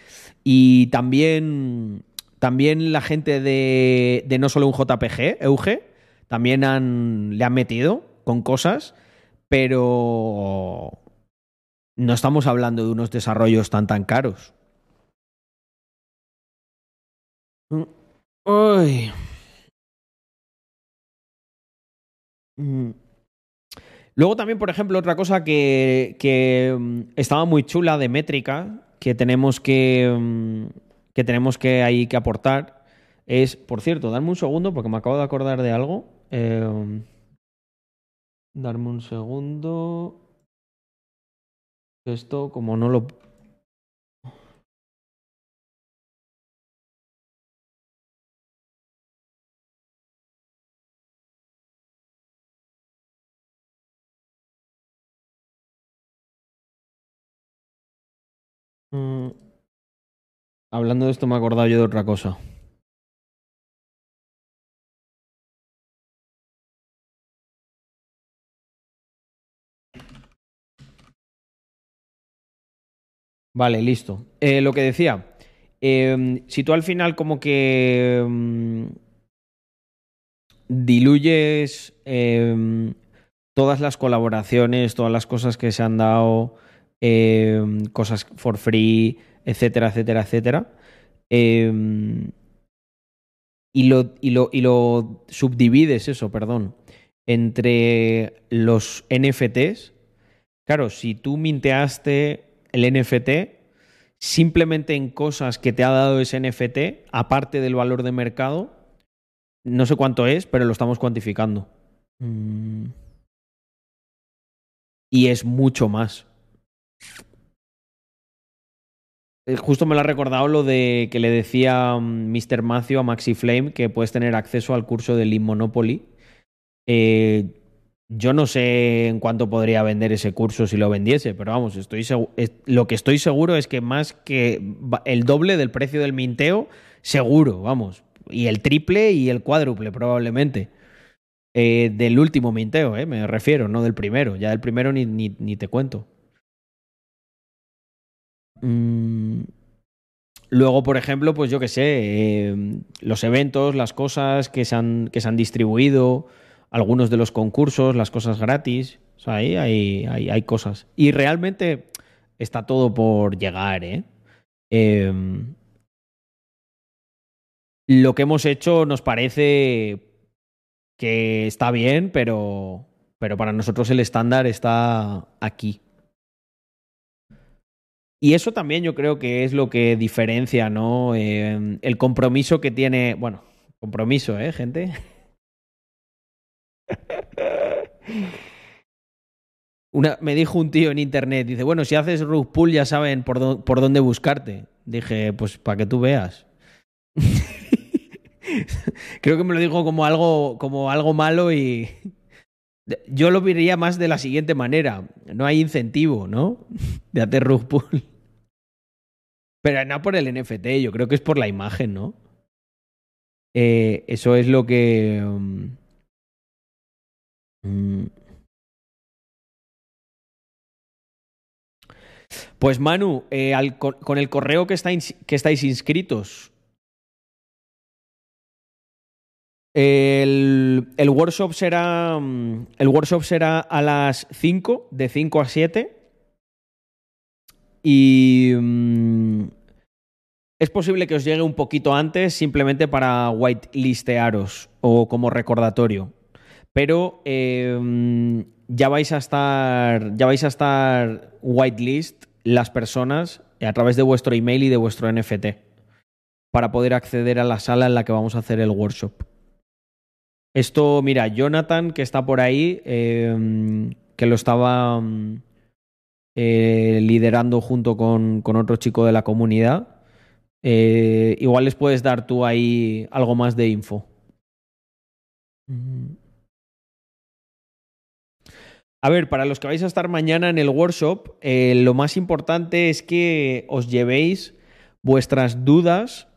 y también, también la gente de, no solo un JPG, Euge, también le han metido con cosas, pero no estamos hablando de unos desarrollos tan tan caros. Uy. Mm. Luego también, por ejemplo, otra cosa que, que, mm, estaba muy chula de métrica, que tenemos que, mm, que tenemos que ahí que aportar, es, por cierto, darme un segundo porque me acabo de acordar de algo. Eh, darme un segundo. Esto, como no lo Mm, hablando de esto me he acordado yo de otra cosa. Vale, listo. Eh, lo que decía, em, si tú al final como que em, diluyes em, todas las colaboraciones, todas las cosas que se han dado cosas for free, etcétera, etcétera, etcétera. Y, lo, y, lo, y lo subdivides eso, perdón, entre los NFTs. Claro, si tú minteaste el NFT simplemente en cosas que te ha dado ese NFT, aparte del valor de mercado, no sé cuánto es, pero lo estamos cuantificando. Mm. Y es mucho más. Eh, justo me lo ha recordado lo de que le decía Mr. Mm, Matthew a Maxi Flame que puedes tener acceso al curso de Lean Monopoly. Eh, yo no sé en cuánto podría vender ese curso si lo vendiese, pero vamos, lo que estoy seguro es que más que el doble del precio del minteo, seguro, vamos. Y el triple y el cuádruple probablemente. Eh, del último minteo, me refiero, no del primero. Ya del primero ni, te cuento. Mm, luego, por ejemplo, pues yo qué sé, em, los eventos, las cosas que se, han, que se han distribuido, algunos de los concursos, las cosas gratis. O sea, ahí hay, hay, hay cosas. Y realmente está todo por llegar, ¿eh? Em, lo que hemos hecho nos parece que está bien, pero, pero para nosotros el estándar está aquí. Y eso también yo creo que es lo que diferencia, ¿no? Eh, el compromiso que tiene. Bueno, compromiso, ¿eh, gente? Una, me dijo un tío en internet, dice, bueno, si haces rug pull ya saben por, por dónde buscarte. Dije, pues para que tú veas. Creo que me lo digo como algo, como algo malo y yo lo vería más de la siguiente manera. No hay incentivo, ¿no? De hacer rug pull. Pero no por el NFT, yo creo que es por la imagen, ¿no? Eh, eso es lo que... Mm. Pues Manu, eh, con el correo que, estáis, que estáis inscritos, el, el, workshop será, mm, el workshop será a las 5, de 5 a 7. Y mm, es posible que os llegue un poquito antes simplemente para whitelistearos o como recordatorio. Pero eh, ya vais a estar. Ya vais a estar whitelist las personas a través de vuestro email y de vuestro NFT. Para poder acceder a la sala en la que vamos a hacer el workshop. Esto, mira, Jonathan, que está por ahí, eh, que lo estaba eh, liderando junto con, con otro chico de la comunidad eh, igual les puedes dar tú ahí algo más de info. Mm. A ver, para los que vais a estar mañana en el workshop, eh, lo más importante es que os llevéis vuestras dudas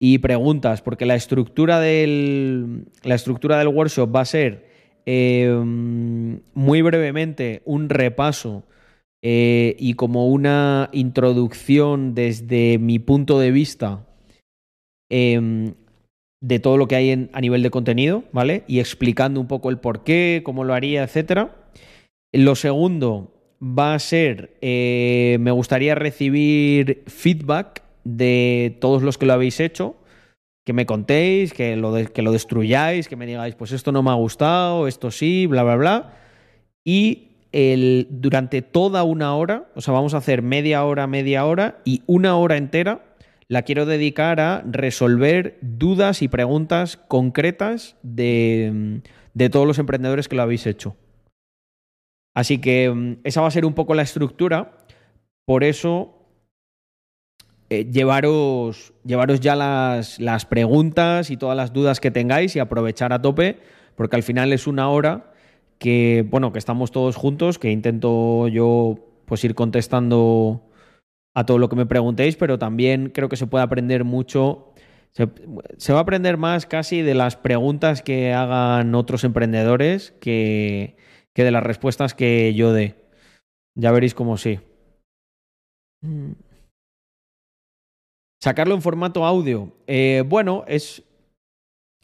y preguntas, porque la estructura del, la estructura del workshop va a ser eh, muy brevemente un repaso eh, y como una introducción desde mi punto de vista em, de todo lo que hay a nivel de contenido, ¿vale? Y explicando un poco el por qué, cómo lo haría, etcétera. Lo segundo va a ser, eh, me gustaría recibir feedback de todos los que lo habéis hecho, que me contéis, que lo, que lo destruyáis, que me digáis, pues esto no me ha gustado, esto sí, bla, bla, bla. Y el, durante toda una hora, o sea, vamos a hacer media hora, media hora y una hora entera la quiero dedicar a resolver dudas y preguntas concretas de, de todos los emprendedores que lo habéis hecho. Así que mm, esa va a ser un poco la estructura. Por eso, eh, llevaros, llevaros ya las, las preguntas y todas las dudas que tengáis y aprovechar a tope, porque al final es una hora que, bueno, que estamos todos juntos, que intento yo pues ir contestando a todo lo que me preguntéis, pero también creo que se puede aprender mucho. Se, va a aprender más casi de las preguntas que hagan otros emprendedores que, que de las respuestas que yo dé. Ya veréis cómo sí. Sacarlo en formato audio. Eh, bueno, es,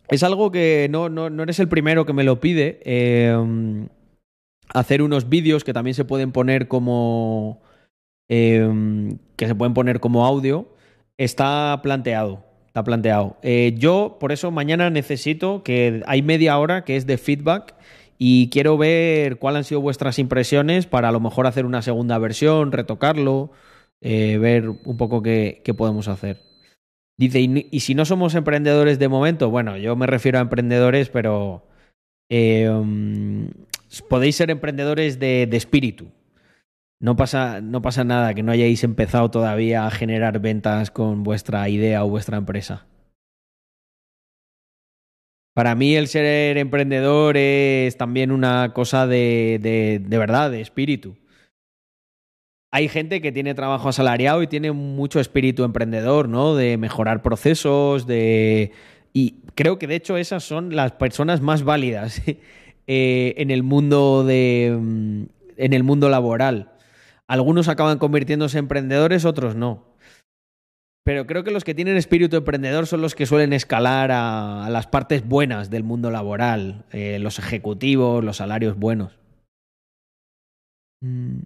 es algo que no, no, no, eres el primero que me lo pide. Em, hacer unos vídeos que también se pueden poner como. Em, que se pueden poner como audio. Está planteado. Está planteado. Eh, yo, por eso, mañana necesito que hay media hora que es de feedback. Y quiero ver cuáles han sido vuestras impresiones para a lo mejor hacer una segunda versión, retocarlo, eh, ver un poco qué, podemos hacer. Dice, y, si no somos emprendedores de momento, bueno, yo me refiero a emprendedores, pero um, podéis ser emprendedores de, espíritu. No pasa, no pasa nada que no hayáis empezado todavía a generar ventas con vuestra idea o vuestra empresa. Para mí el ser emprendedor es también una cosa de, de verdad, de espíritu hay gente que tiene trabajo asalariado y tiene mucho espíritu emprendedor, ¿no? De mejorar procesos, de... Y creo que de hecho esas son las personas más válidas eh, en el mundo de... Mm, en el mundo laboral. Algunos acaban convirtiéndose en emprendedores, otros no. Pero creo que los que tienen espíritu emprendedor son los que suelen escalar a, las partes buenas del mundo laboral, eh, los ejecutivos, los salarios buenos. Mm.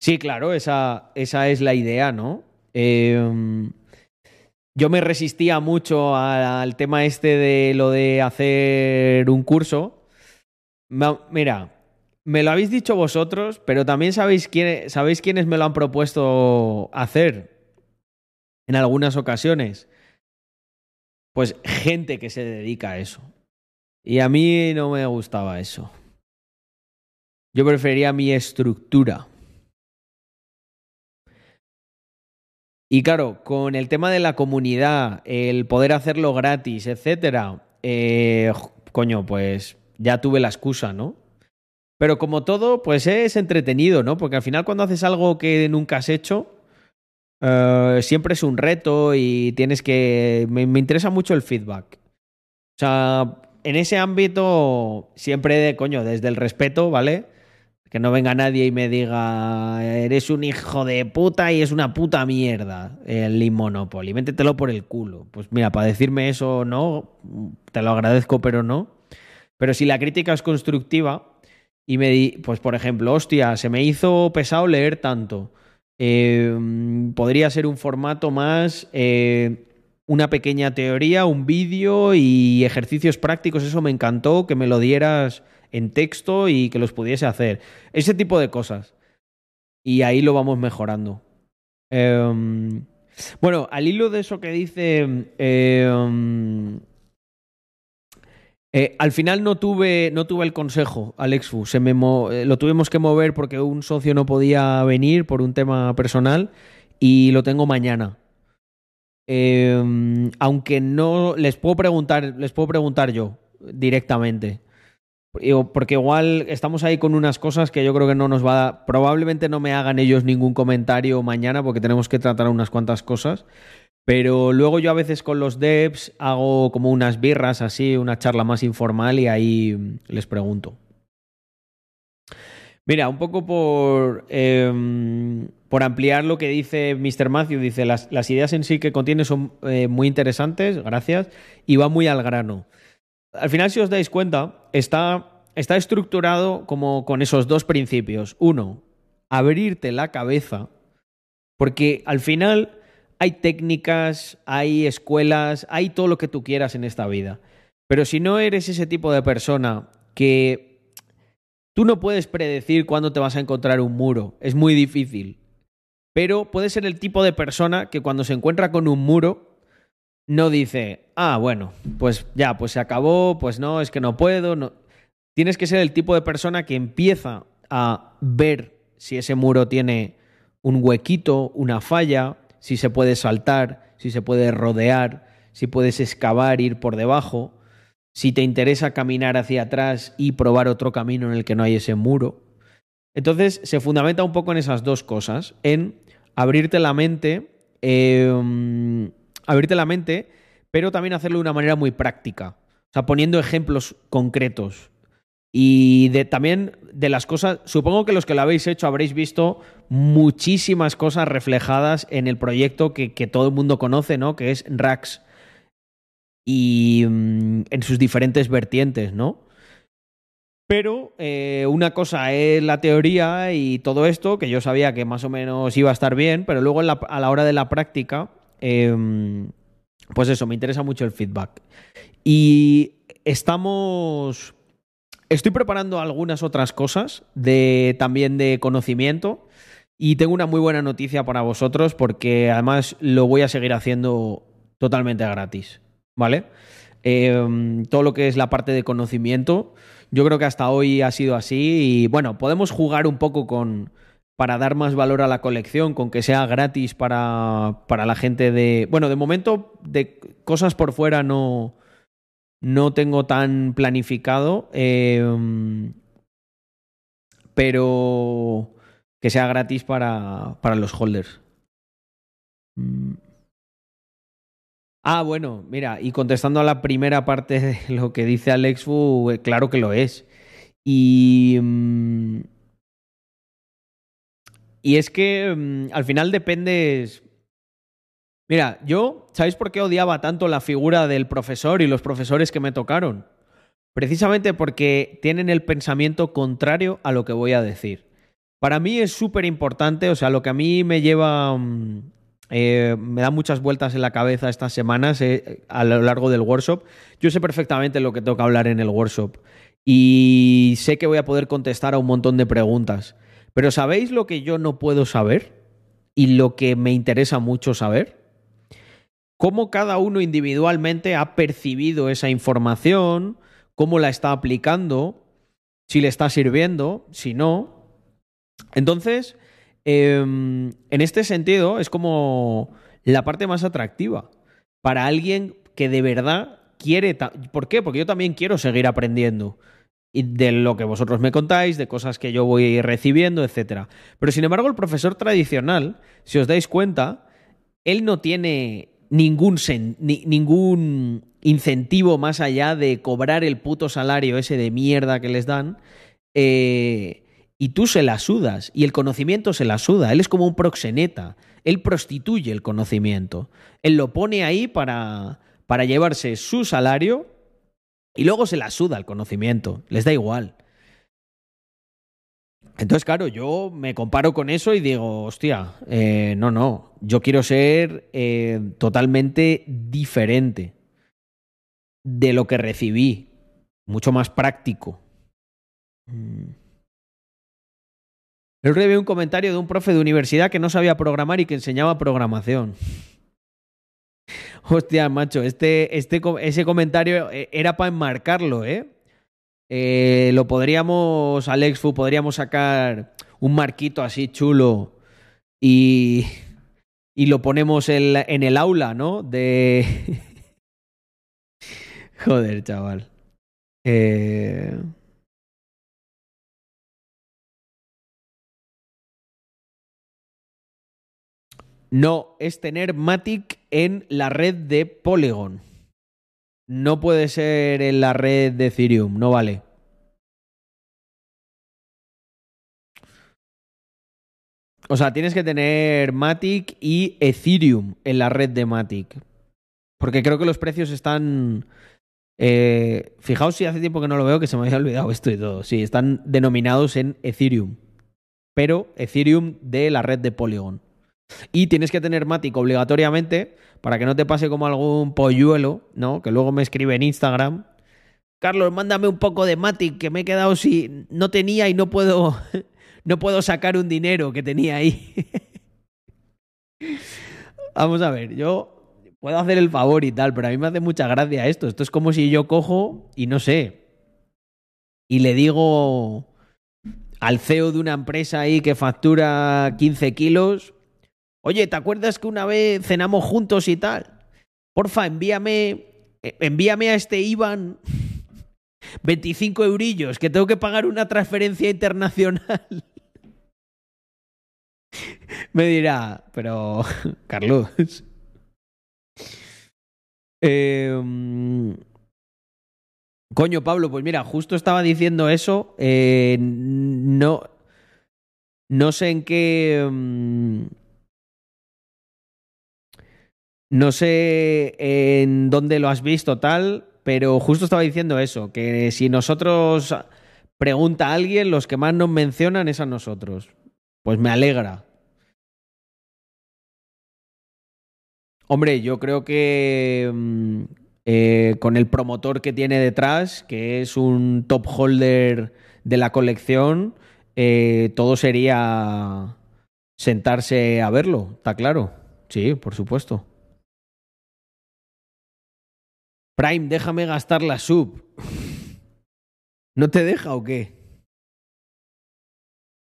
Sí, claro, esa, esa es la idea, ¿no? Em, yo me resistía mucho al tema este de lo de hacer un curso. Mira, me lo habéis dicho vosotros, pero también sabéis, quién, sabéis quiénes me lo han propuesto hacer en algunas ocasiones. Pues gente que se dedica a eso. Y a mí no me gustaba eso. Yo preferiría mi estructura. Y claro, con el tema de la comunidad, el poder hacerlo gratis, etcétera, eh, coño, pues ya tuve la excusa, ¿no? Pero como todo, pues es entretenido, ¿no? Porque al final cuando haces algo que nunca has hecho, eh, siempre es un reto y tienes que... Me, interesa mucho el feedback. O sea, en ese ámbito, siempre, coño, desde el respeto, ¿vale? Que no venga nadie y me diga, eres un hijo de puta y es una puta mierda el Monopoly, métetelo por el culo. Pues mira, para decirme eso no, te lo agradezco, pero no. Pero si la crítica es constructiva y me di, pues por ejemplo, hostia, se me hizo pesado leer tanto. Eh, podría ser un formato más eh, una pequeña teoría, un vídeo y ejercicios prácticos. Eso me encantó, que me lo dieras en texto y que los pudiese hacer. Ese tipo de cosas. Y ahí lo vamos mejorando. Eh, bueno, al hilo de eso que dice... Eh, al final no tuve, no tuve el consejo, Alexfu. Se me eh, lo tuvimos que mover porque un socio no podía venir por un tema personal y lo tengo mañana. Em, aunque no les puedo preguntar, les puedo preguntar yo directamente. Porque igual estamos ahí con unas cosas que yo creo que no nos va a... Probablemente no me hagan ellos ningún comentario mañana porque tenemos que tratar unas cuantas cosas. Pero luego yo a veces con los devs hago como unas birras así, una charla más informal y ahí les pregunto. Mira, un poco por, eh, por ampliar lo que dice Mr. Matthew, dice, las, las ideas en sí que contiene son eh, muy interesantes, gracias, y va muy al grano. Al final, si os dais cuenta, está, está estructurado como con esos dos principios. Uno, abrirte la cabeza, porque al final hay técnicas, hay escuelas, hay todo lo que tú quieras en esta vida. Pero si no eres ese tipo de persona que tú no puedes predecir cuándo te vas a encontrar un muro, es muy difícil. Pero puedes ser el tipo de persona que cuando se encuentra con un muro no dice, ah, bueno, pues ya, pues se acabó, pues no, es que no puedo. Tienes que ser el tipo de persona que empieza a ver si ese muro tiene un huequito, una falla, si se puede saltar, si se puede rodear, si puedes excavar, ir por debajo, si te interesa caminar hacia atrás y probar otro camino en el que no hay ese muro. Entonces se fundamenta un poco en esas dos cosas, en abrirte la mente, eh, abrirte la mente, pero también hacerlo de una manera muy práctica. O sea, poniendo ejemplos concretos. Y también de las cosas, supongo que los que lo habéis hecho habréis visto muchísimas cosas reflejadas en el proyecto que, todo el mundo conoce, ¿no? Que es Rax. Y mm, en sus diferentes vertientes, ¿no? Pero eh, una cosa es la teoría y todo esto, que yo sabía que más o menos iba a estar bien, pero luego a la hora de la práctica, eh, pues eso, me interesa mucho el feedback. Y estamos... Estoy preparando algunas otras cosas de, también de conocimiento y tengo una muy buena noticia para vosotros porque además lo voy a seguir haciendo totalmente gratis, ¿vale? Eh, todo lo que es la parte de conocimiento yo creo que hasta hoy ha sido así y bueno, podemos jugar un poco con para dar más valor a la colección, con que sea gratis para, para la gente de... Bueno, de momento de cosas por fuera no, no tengo tan planificado, eh, pero que sea gratis para, para los holders. Mm. Ah, bueno, mira, y contestando a la primera parte de lo que dice Alex Fu, eh, claro que lo es. Y. Mm, y es que mm, al final dependes. Mira, yo, ¿sabéis por qué odiaba tanto la figura del profesor y los profesores que me tocaron? Precisamente porque tienen el pensamiento contrario a lo que voy a decir. Para mí es súper importante, o sea, lo que a mí me lleva mm, eh, me da muchas vueltas en la cabeza estas semanas eh, a lo largo del workshop. Yo sé perfectamente lo que que hablar en el workshop y sé que voy a poder contestar a un montón de preguntas. Pero ¿sabéis lo que yo no puedo saber y lo que me interesa mucho saber? Cómo cada uno individualmente ha percibido esa información, cómo la está aplicando, si le está sirviendo, si no. Entonces, em, en este sentido es como la parte más atractiva para alguien que de verdad quiere... ¿Por qué? Porque yo también quiero seguir aprendiendo de lo que vosotros me contáis, de cosas que yo voy recibiendo, etc. Pero sin embargo, el profesor tradicional, si os dais cuenta, él no tiene ningún, ningún incentivo más allá de cobrar el puto salario ese de mierda que les dan. Eh, y tú se la sudas, y el conocimiento se la suda. Él es como un proxeneta. Él prostituye el conocimiento. Él lo pone ahí para, para llevarse su salario y luego se la suda el conocimiento, les da igual. Entonces, claro, yo me comparo con eso y digo, hostia, eh, no, no, yo quiero ser eh, totalmente diferente de lo que recibí, mucho más práctico. Mm. El otro un comentario de un profe de universidad que no sabía programar y que enseñaba programación. Hostia, macho, este, este, ese comentario eh, era para enmarcarlo, ¿eh? ¿Eh? Lo podríamos, Alexfu, podríamos sacar un marquito así chulo y, y lo ponemos en, en el aula, ¿no? De... Joder, chaval. Eh... No, es tener Matic en la red de Polygon. No puede ser en la red de Ethereum, no vale. O sea, tienes que tener Matic y Ethereum en la red de Matic. Porque creo que los precios están. Eh, fijaos si hace tiempo que no lo veo, que se me había olvidado esto y todo. Sí, están denominados en Ethereum. Pero Ethereum de la red de Polygon. Y tienes que tener Matic obligatoriamente para que no te pase como algún polluelo, ¿no? Que luego me escribe en Instagram. Carlos, mándame un poco de Matic que me he quedado si no tenía y no puedo no puedo sacar un dinero que tenía ahí. Vamos a ver, yo puedo hacer el favor y tal, pero a mí me hace mucha gracia esto. Esto es como si yo cojo y no sé. Y le digo al CEO de una empresa ahí que factura 15 kilos, Oye, ¿te acuerdas que una vez cenamos juntos y tal? Porfa, envíame, eh, envíame a este Iván 25 eurillos, que tengo que pagar una transferencia internacional. Me dirá, pero, Carlos. Em, coño, Pablo, pues mira, justo estaba diciendo eso. Eh, no, no sé en qué. No sé en dónde lo has visto tal, pero justo estaba diciendo eso, que si nosotros pregunta a alguien, los que más nos mencionan es a nosotros. Pues me alegra. Hombre, yo creo que mm, eh, con el promotor que tiene detrás, que es un top holder de la colección, eh, todo sería sentarse a verlo, está claro. Sí, por supuesto. Prime, déjame gastar la sub. ¿No te deja o qué?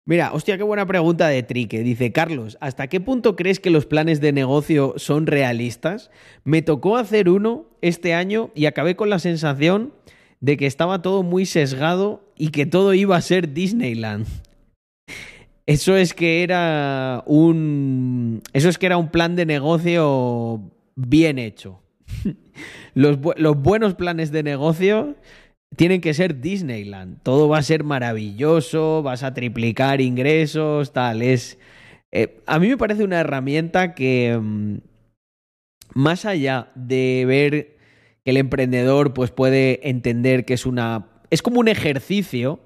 Mira, hostia, qué buena pregunta de Trique. Dice, Carlos, ¿hasta qué punto crees que los planes de negocio son realistas? Me tocó hacer uno este año y acabé con la sensación de que estaba todo muy sesgado y que todo iba a ser Disneyland. Eso es que era un. Eso es que era un plan de negocio bien hecho. Los, buenos planes de negocio tienen que ser Disneyland. Todo va a ser maravilloso, vas a triplicar ingresos, tal. Es. Eh, a mí me parece una herramienta que. Mm, más allá de ver que el emprendedor pues, puede entender que es una. Es como un ejercicio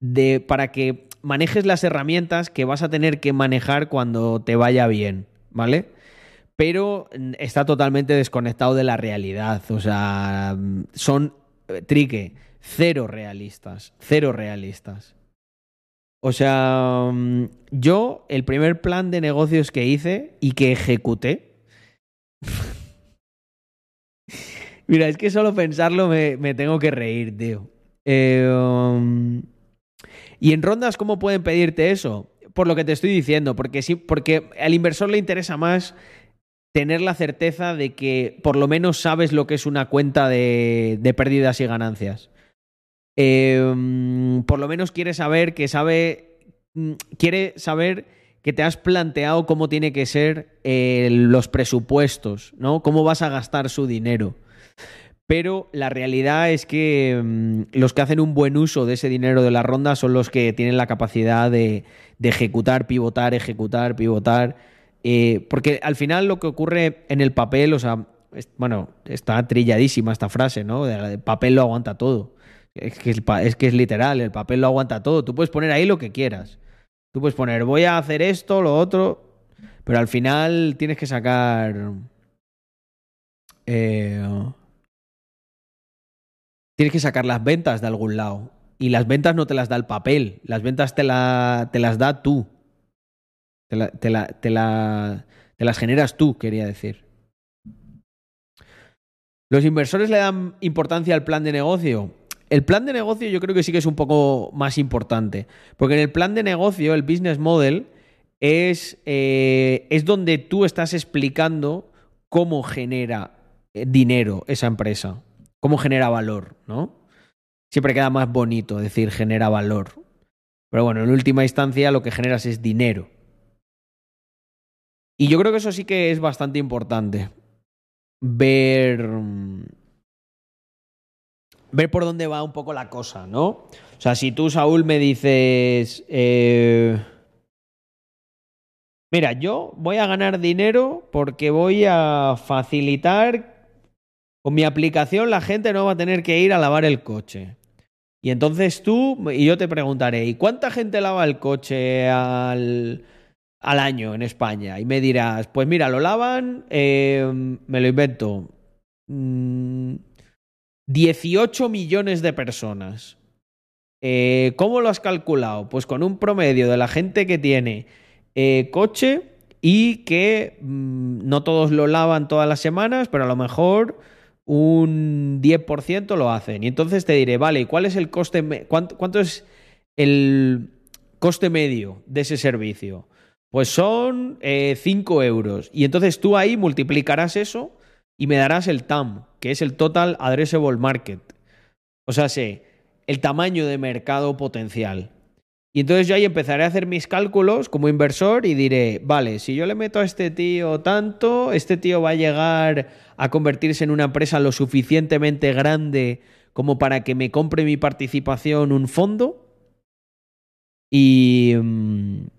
de, para que manejes las herramientas que vas a tener que manejar cuando te vaya bien. ¿Vale? Pero está totalmente desconectado de la realidad. O sea, son, eh, trique, cero realistas, cero realistas. O sea, mm, yo el primer plan de negocios que hice y que ejecuté... Mira, es que solo pensarlo me, tengo que reír, tío. Eh, ¿Y en rondas cómo pueden pedirte eso? por lo que te estoy diciendo, porque sí, porque al inversor le interesa más tener la certeza de que por lo menos sabes lo que es una cuenta de, pérdidas y ganancias. Eh, por lo menos quiere saber que sabe. mm, Quiere saber que te has planteado cómo tiene que ser eh, los presupuestos, ¿no? Cómo vas a gastar su dinero. Pero la realidad es que mm, los que hacen un buen uso de ese dinero de la ronda son los que tienen la capacidad de ejecutar, pivotar, ejecutar, pivotar. Eh, porque al final lo que ocurre en el papel, o sea, bueno, está trilladísima esta frase, ¿no? De- El papel lo aguanta todo. Es que, es literal, el papel lo aguanta todo. Tú puedes poner ahí lo que quieras. Tú puedes poner, voy a hacer esto, lo otro, pero al final tienes que sacar... eh, tienes que sacar las ventas de algún lado. Y las ventas no te las da el papel, las ventas te las da tú. Te, la- las generas tú, quería decir. ¿Los inversores le dan importancia al plan de negocio? El plan de negocio yo creo que sí que es un poco más importante. Porque en el plan de negocio, el business model, es, eh, es donde tú estás explicando cómo genera eh, dinero esa empresa, cómo genera valor, ¿no? Siempre queda más bonito decir genera valor. Pero bueno, en última instancia lo que generas es dinero. Y yo creo que eso sí que es bastante importante. Ver. mm, Ver por dónde va un poco la cosa, ¿no? O sea, si tú, Saúl, me dices. eh, Mira, yo voy a ganar dinero porque voy a facilitar. Con mi aplicación la gente no va a tener que ir a lavar el coche. Y entonces tú, y yo te preguntaré, ¿y cuánta gente lava el coche al, al año en España? Y me dirás, pues mira, lo lavan, eh, me lo invento, mm, 18 millones de personas. Eh, ¿Cómo lo has calculado? Pues con un promedio de la gente que tiene eh, coche y que mm, no todos lo lavan todas las semanas, pero a lo mejor un 10% lo hacen. Y entonces te diré, vale, ¿y cuál es el coste? ¿Cuánto, cuánto es el coste medio de ese servicio? Pues son eh, 5 euros. Y entonces tú ahí multiplicarás eso y me darás el TAM, que es el Total Addressable Market. O sea, sé, el tamaño de mercado potencial. Y entonces yo ahí empezaré a hacer mis cálculos como inversor y diré, vale, si yo le meto a este tío tanto, este tío va a llegar a convertirse en una empresa lo suficientemente grande como para que me compre mi participación un fondo. Y, mm,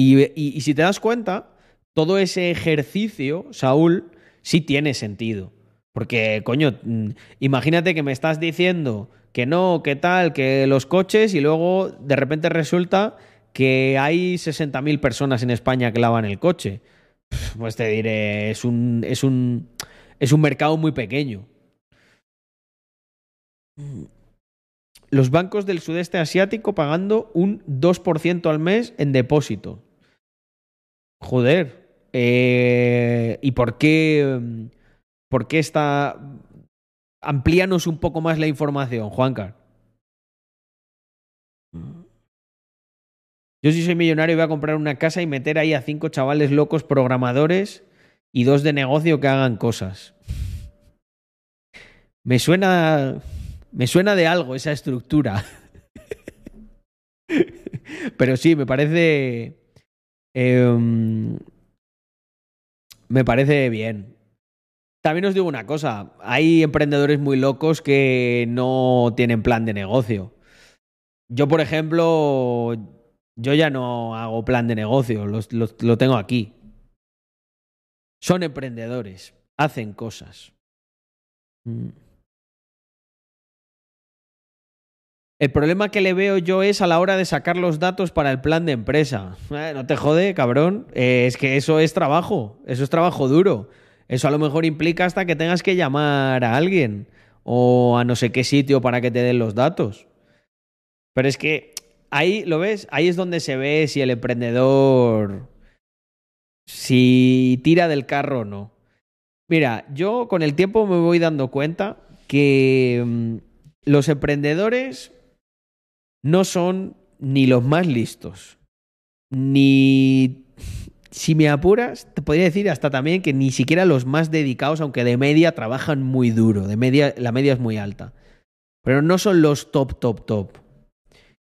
y, si te das cuenta, todo ese ejercicio, Saúl, sí tiene sentido. Porque, coño, mm, imagínate que me estás diciendo que no, que tal, que los coches y luego de repente resulta que hay 60.000 personas en España que lavan el coche. Pues te diré, es un, es un, es un mercado muy pequeño. Los bancos del sudeste asiático pagando un 2% al mes en depósito. Joder. eh, ¿Y por qué? ¿Por qué está...? Amplíanos un poco más la información, Juancar. Yo si soy millonario voy a comprar una casa y meter ahí a cinco chavales locos programadores y dos de negocio que hagan cosas. Me suena... Me suena de algo esa estructura. Pero sí, me parece... em, me parece bien. También os digo una cosa, hay emprendedores muy locos que no tienen plan de negocio. Yo, por ejemplo, yo ya no hago plan de negocio, lo tengo aquí. Son emprendedores, hacen cosas. Mm. El problema que le veo yo es a la hora de sacar los datos para el plan de empresa. Eh, no te jode, cabrón. Eh, es que eso es trabajo, eso es trabajo duro. Eso a lo mejor implica hasta que tengas que llamar a alguien o a no sé qué sitio para que te den los datos. Pero es que ahí, ¿lo ves? Ahí es donde se ve si el emprendedor, si tira del carro o no. Mira, yo con el tiempo me voy dando cuenta que mm, los emprendedores no son ni los más listos, ni si me apuras, te podría decir hasta también que ni siquiera los más dedicados, aunque de media trabajan muy duro, de media, la media es muy alta. Pero no son los top, top, top.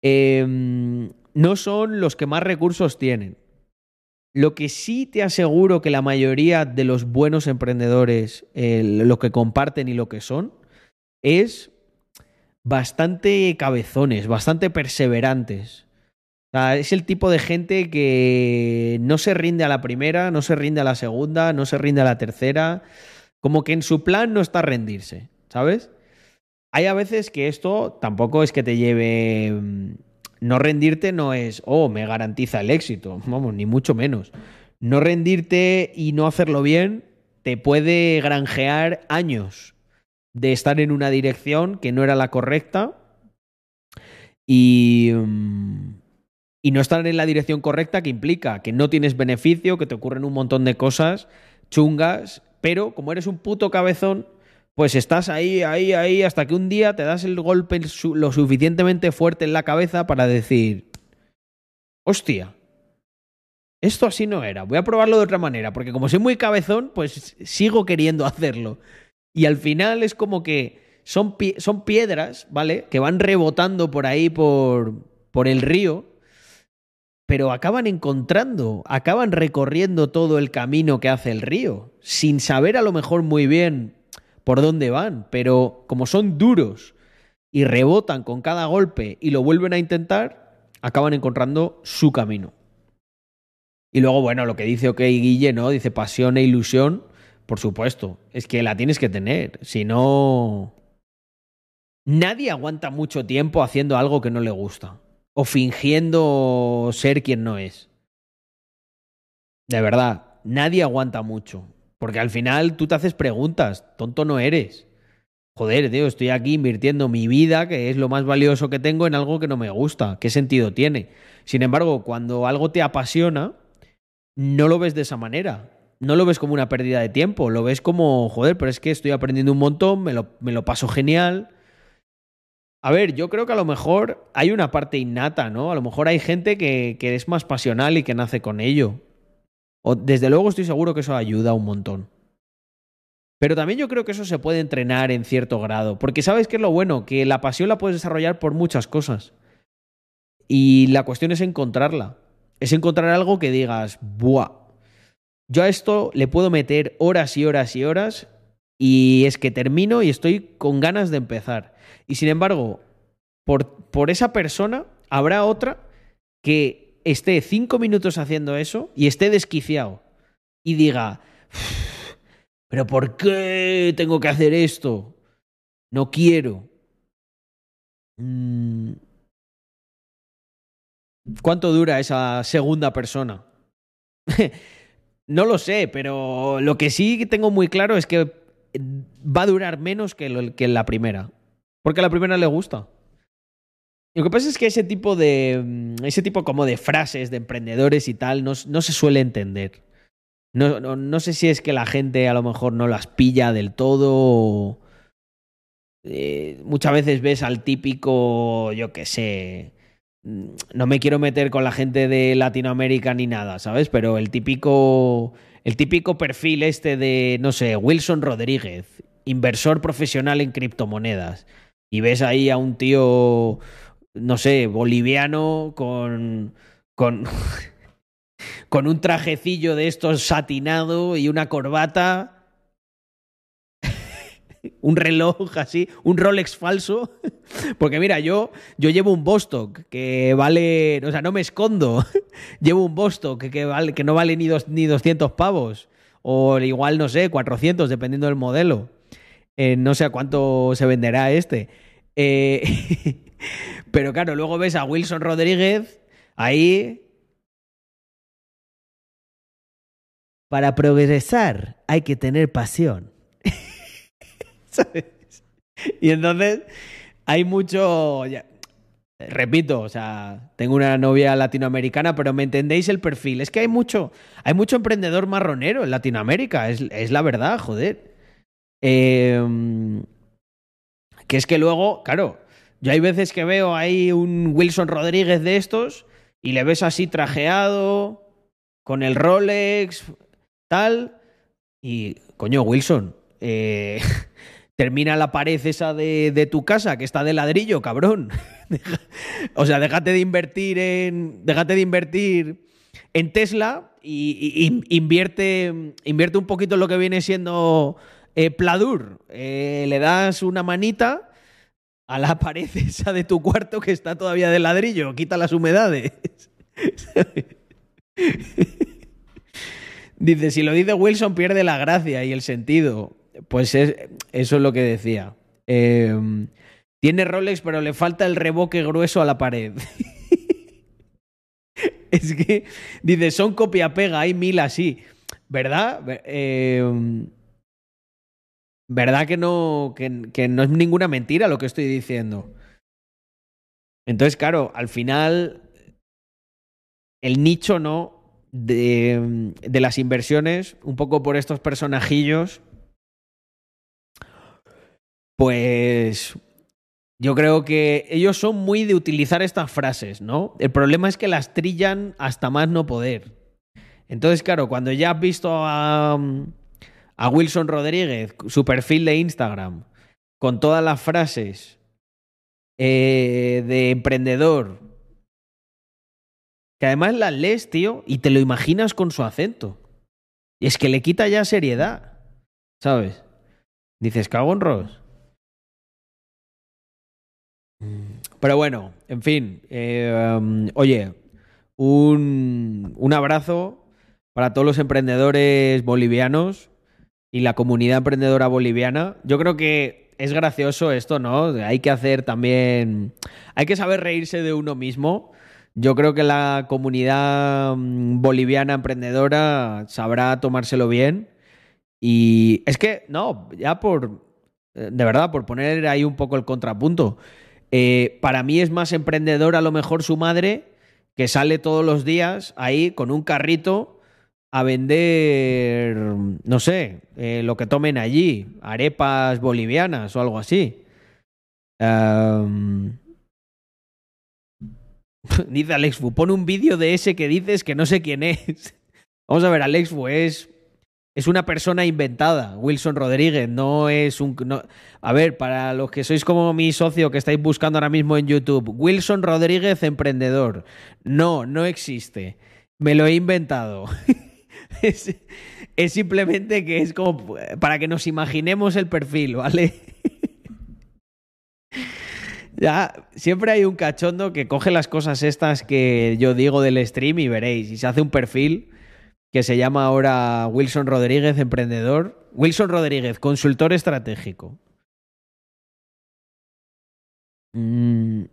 Em, no son los que más recursos tienen. Lo que sí te aseguro que la mayoría de los buenos emprendedores, lo que comparten y lo que son, es bastante cabezones, bastante perseverantes. es el tipo de gente que no se rinde a la primera, no se rinde a la segunda, no se rinde a la tercera. Como que en su plan no está rendirse, ¿sabes? Hay a veces que esto tampoco es que te lleve mm, no rendirte no es, oh, me garantiza el éxito, vamos, ni mucho menos. No rendirte y no hacerlo bien te puede granjear años de estar en una dirección que no era la correcta y, mm, y no estar en la dirección correcta que implica que no tienes beneficio, que te ocurren un montón de cosas chungas, pero como eres un puto cabezón, pues estás ahí, ahí, ahí, hasta que un día te das el golpe lo suficientemente fuerte en la cabeza para decir, hostia, esto así no era, voy a probarlo de otra manera, porque como soy muy cabezón, pues sigo queriendo hacerlo. Y al final es como que son, son piedras, ¿vale? Que van rebotando por ahí, por, por el río, pero acaban encontrando, acaban recorriendo todo el camino que hace el río, sin saber a lo mejor muy bien por dónde van, pero como son duros y rebotan con cada golpe y lo vuelven a intentar, acaban encontrando su camino. Y luego, bueno, lo que dice OK Guille, ¿no? Dice pasión e ilusión, por supuesto, es que la tienes que tener, si no... Nadie aguanta mucho tiempo haciendo algo que no le gusta o fingiendo ser quien no es. De verdad, nadie aguanta mucho. Porque al final tú te haces preguntas, tonto no eres. Joder, tío, estoy aquí invirtiendo mi vida, que es lo más valioso que tengo, en algo que no me gusta. ¿Qué sentido tiene? Sin embargo, cuando algo te apasiona, no lo ves de esa manera. No lo ves como una pérdida de tiempo, lo ves como, joder, pero es que estoy aprendiendo un montón, me lo, me lo paso genial. A ver, yo creo que a lo mejor hay una parte innata, ¿no? A lo mejor hay gente que, que es más pasional y que nace con ello desde luego estoy seguro que eso ayuda un montón. Pero también yo creo que eso se puede entrenar en cierto grado. Porque sabes qué es lo bueno, que la pasión la puedes desarrollar por muchas cosas. Y la cuestión es encontrarla. Es encontrar algo que digas, ¡buah! Yo a esto le puedo meter horas y horas y horas y es que termino y estoy con ganas de empezar. Y sin embargo, por, por esa persona habrá otra que esté cinco minutos haciendo eso y esté desquiciado y diga, pero ¿por qué tengo que hacer esto? No quiero. Mm. ¿Cuánto dura esa segunda persona? no lo sé, pero lo que sí tengo muy claro es que va a durar menos que, la primera. Porque a la primera le gusta. Lo que pasa es que ese tipo de. Mm, ese tipo como de frases de emprendedores y tal no, se suele entender. No, no, no, sé si es que la gente a lo mejor no las pilla del todo. Eh, muchas veces ves al típico, yo qué sé. Mm, no me quiero meter con la gente de Latinoamérica ni nada, ¿sabes? Pero el típico. El típico perfil este de, no sé, Wilson Rodríguez, inversor profesional en criptomonedas. Y ves ahí a un tío no sé, boliviano con, con, con un trajecillo de estos satinado y una corbata, un reloj así, un Rolex falso. Porque mira, yo, yo llevo un Bostock que vale, o sea, no me escondo, llevo un Bostock que, vale, que no vale ni, dos, ni 200 pavos, o igual, no sé, 400, dependiendo del modelo. Eh, no sé a cuánto se venderá este. Eh, Pero claro, luego ves a Wilson Rodríguez ahí. Para progresar hay que tener pasión. ¿Sabes? Y entonces hay mucho. repito, o sea, tengo una novia latinoamericana, pero me entendéis el perfil. Es que hay mucho, hay mucho emprendedor marronero en Latinoamérica, es, es la verdad, joder. Em, que es que luego, claro, Yo hay veces que veo ahí un Wilson Rodríguez de estos y le ves así trajeado, con el Rolex, tal. Y, coño, Wilson, eh, termina la pared esa de, de, tu casa que está de ladrillo, cabrón. o sea, déjate de invertir en. Déjate de invertir en Tesla y, invierte, invierte un poquito en lo que viene siendo eh, Pladur. Eh, le das una manita a la pared esa de tu cuarto que está todavía de ladrillo, quita las humedades. dice, si lo dice Wilson pierde la gracia y el sentido. Pues es, eso es lo que decía. Eh, tiene Rolex, pero le falta el reboque grueso a la pared. es que, dice, son copia-pega, hay mil así. ¿Verdad? Eh, ¿Verdad que no, que, no es ninguna mentira lo que estoy diciendo? Entonces, claro, al final, el nicho, ¿no? De, las inversiones, un poco por estos personajillos, pues yo creo que ellos son muy de utilizar estas frases, ¿no? El problema es que las trillan hasta más no poder. Entonces, claro, cuando ya has visto a, a Wilson Rodríguez, su perfil de Instagram, con todas las frases eh, de emprendedor, que además las lees, tío, y te lo imaginas con su acento. Y es que le quita ya seriedad, ¿sabes? Dices, cago en Ross. Pero bueno, en fin, um, oye, un, un abrazo para todos los emprendedores bolivianos y la comunidad emprendedora boliviana. Yo creo que es gracioso esto, ¿no? Hay que hacer también, hay que saber reírse de uno mismo. Yo creo que la comunidad mm, boliviana emprendedora sabrá tomárselo bien. Y es que, no, ya por, eh, de verdad, por poner ahí un poco el contrapunto, eh, para mí es más emprendedor a lo mejor su madre, que sale todos los días ahí con un carrito a vender, no sé, eh, lo que tomen allí, arepas bolivianas o algo así. Um... Dice Alexfu, pon un vídeo de ese que dices que no sé quién es. Vamos a ver, Alexfu es, es una persona inventada. Wilson Rodríguez no es un... A ver, para los que sois como mi socio que estáis buscando ahora mismo en YouTube, Wilson Rodríguez emprendedor. No, no existe. Me lo he inventado. Es, es, simplemente que es como para que nos imaginemos el perfil, ¿vale? ya, siempre hay un cachondo que coge las cosas estas que yo digo del stream y veréis, y se hace un perfil que se llama ahora Wilson Rodríguez, emprendedor. Wilson Rodríguez, consultor estratégico. Mm.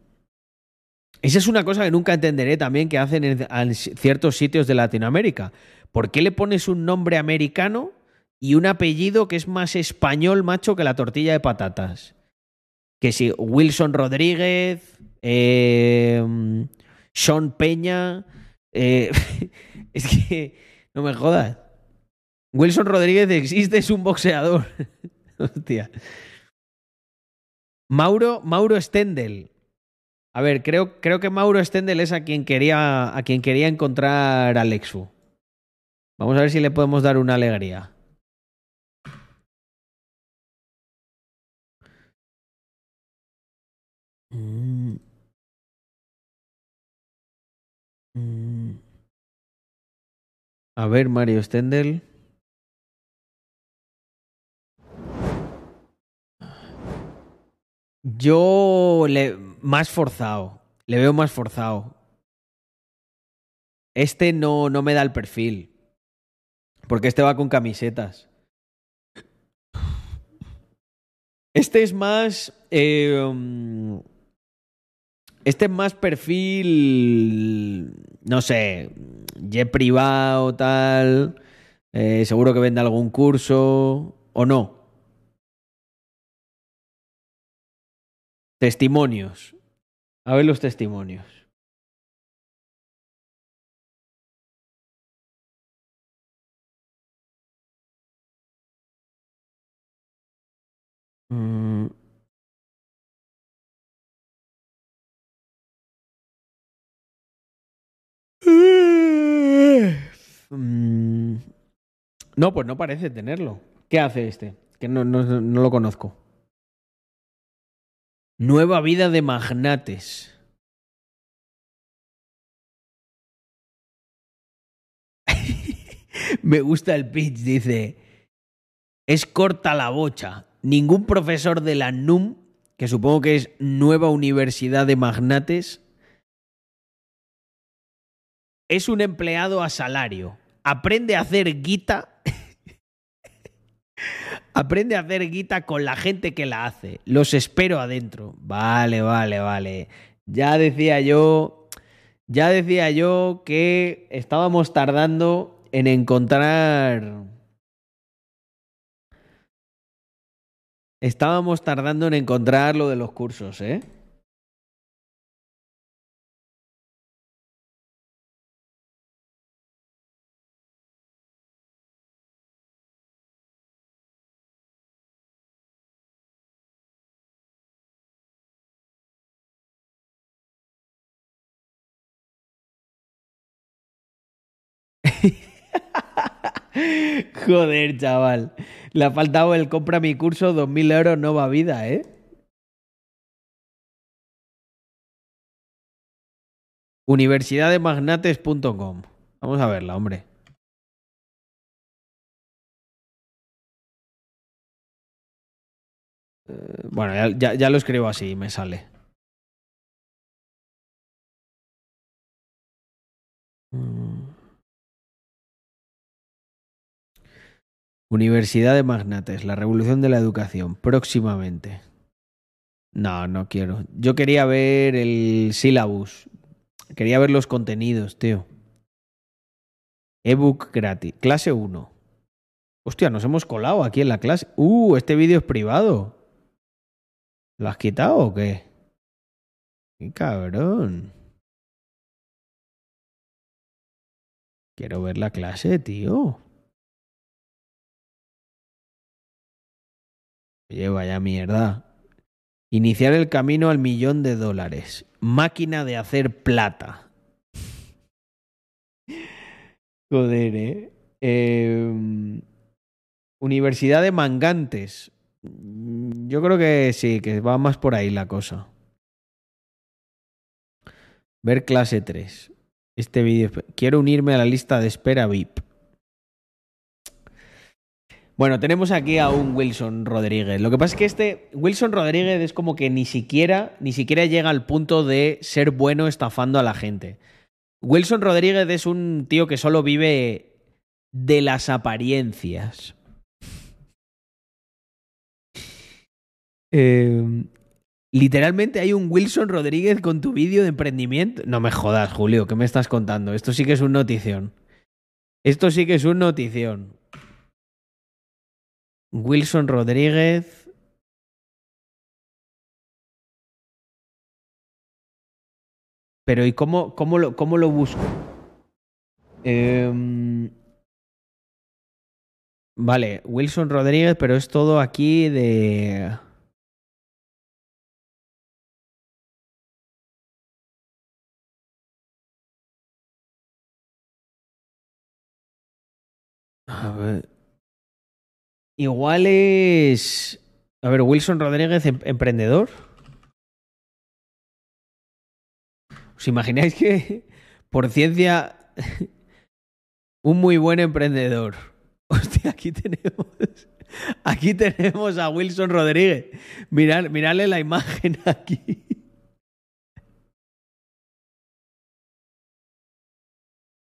Esa es una cosa que nunca entenderé también que hacen en ciertos sitios de Latinoamérica. ¿Por qué le pones un nombre americano y un apellido que es más español, macho, que la tortilla de patatas? Que si Wilson Rodríguez, eh, Sean Peña. Eh, es que no me jodas. Wilson Rodríguez existe, es un boxeador. Hostia. Mauro, Mauro Stendel. A ver, creo, creo que Mauro Stendel es a quien quería, a quien quería encontrar Alexu. Vamos a ver si le podemos dar una alegría. Mm. Mm. A ver, Mario Stendel. Yo le más forzado, le veo más forzado. Este no, no me da el perfil. Porque este va con camisetas. Este es más. Um, este es más perfil. No sé ye privado, tal. Eh, seguro que vende algún curso o no. Testimonios. A ver los testimonios. Mm. No, pues no parece tenerlo. ¿Qué hace este? Que no, no, no lo conozco. Nueva vida de magnates. Me gusta el pitch, dice. Es corta la bocha. Ningún profesor de la NUM, que supongo que es Nueva Universidad de Magnates, es un empleado a salario. Aprende a hacer guita. Aprende a hacer guita con la gente que la hace. Los espero adentro. Vale, vale, vale. Ya decía yo. Ya decía yo que estábamos tardando en encontrar. Estábamos tardando en encontrar lo de los cursos, ¿eh? Joder, chaval. Le ha faltado el compra mi curso, 2.000 euros no va vida, ¿eh? Universidademagnates.com. Vamos a verla, hombre. Eh, bueno, ya, lo escribo así, me sale. Mm. Universidad de Magnates, la revolución de la educación, próximamente. No, no quiero. Yo quería ver el syllabus. Quería ver los contenidos, tío. Ebook gratis. Clase 1. Hostia, nos hemos colado aquí en la clase. Uh, este vídeo es privado. ¿Lo has quitado o qué? ¡Qué cabrón! Quiero ver la clase, tío. Oye, vaya mierda. Iniciar el camino al millón de dólares. Máquina de hacer plata. Joder, ¿eh? eh Universidad de Mangantes. Yo creo que sí, que va más por ahí la cosa. Ver clase 3. Este vídeo. Quiero unirme a la lista de espera VIP. Bueno, tenemos aquí a un Wilson Rodríguez. Lo que pasa es que este Wilson Rodríguez es como que ni siquiera, ni siquiera llega al punto de ser bueno estafando a la gente. Wilson Rodríguez es un tío que solo vive de las apariencias. Eh, literalmente hay un Wilson Rodríguez con tu vídeo de emprendimiento. No me jodas, Julio, ¿qué me estás contando? Esto sí que es un notición. Esto sí que es un notición. Wilson Rodríguez. Pero ¿y cómo, cómo, lo, cómo lo busco? Eh... Vale, Wilson Rodríguez, pero es todo aquí de... A. Igual es. A ver, Wilson Rodríguez, em, emprendedor. ¿Os imagináis que por ciencia un muy buen emprendedor? Hostia, aquí tenemos. Aquí tenemos a Wilson Rodríguez. Miradle la imagen aquí.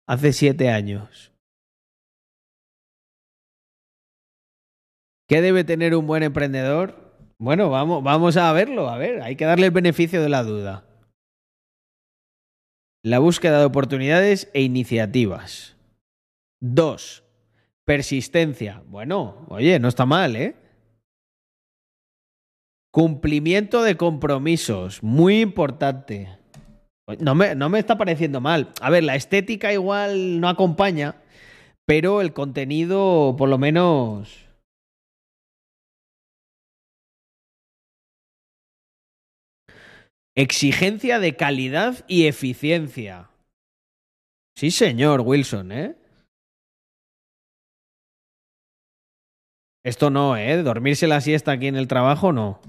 Hace siete años. ¿Qué debe tener un buen emprendedor? Bueno, vamos, vamos a verlo. A ver, hay que darle el beneficio de la duda. La búsqueda de oportunidades e iniciativas. Dos, persistencia. Bueno, oye, no está mal, ¿eh? Cumplimiento de compromisos, muy importante. No me, no me está pareciendo mal. A ver, la estética igual no acompaña, pero el contenido por lo menos Exigencia de calidad y eficiencia. Sí, señor Wilson, ¿eh? Esto no, ¿eh? Dormirse la siesta aquí en el trabajo, no.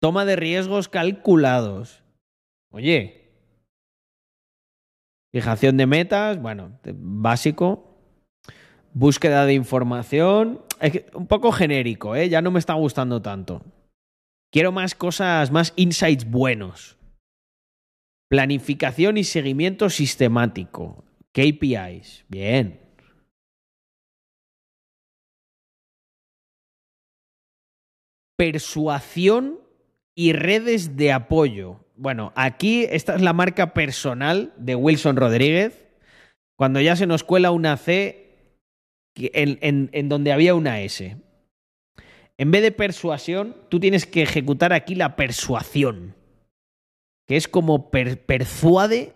Toma de riesgos calculados. Oye. Fijación de metas, bueno, básico. Búsqueda de información. un poco genérico, ¿eh? Ya no me está gustando tanto. Quiero más cosas, más insights buenos. Planificación y seguimiento sistemático. KPIs. Bien. Persuasión y redes de apoyo. Bueno, aquí esta es la marca personal de Wilson Rodríguez. Cuando ya se nos cuela una C en, en, donde había una S. En vez de persuasión, tú tienes que ejecutar aquí la persuasión, que es como persuade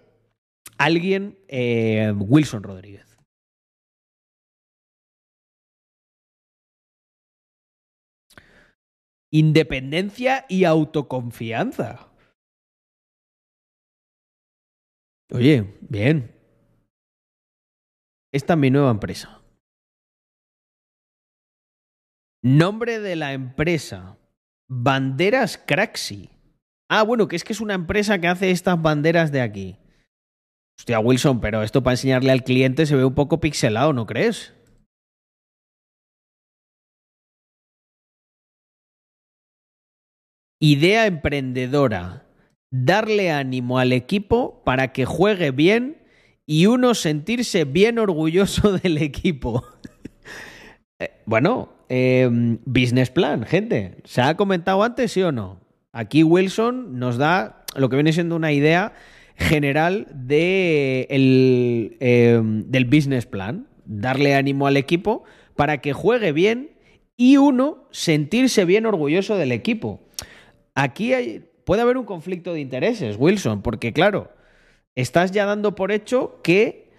alguien eh, Wilson Rodríguez. Independencia y autoconfianza. Oye, bien. Esta es mi nueva empresa. Nombre de la empresa. Banderas Craxi. Ah, bueno, que es que es una empresa que hace estas banderas de aquí. Hostia, Wilson, pero esto para enseñarle al cliente se ve un poco pixelado, ¿no crees? Idea emprendedora. Darle ánimo al equipo para que juegue bien y uno sentirse bien orgulloso del equipo. Eh, bueno, em, business plan, gente. ¿Se ha comentado antes, sí o no? Aquí Wilson nos da lo que viene siendo una idea general em, del business plan. Darle ánimo al equipo para que juegue bien y uno sentirse bien orgulloso del equipo. Aquí hay, puede haber un conflicto de intereses, Wilson, porque claro, estás ya dando por hecho que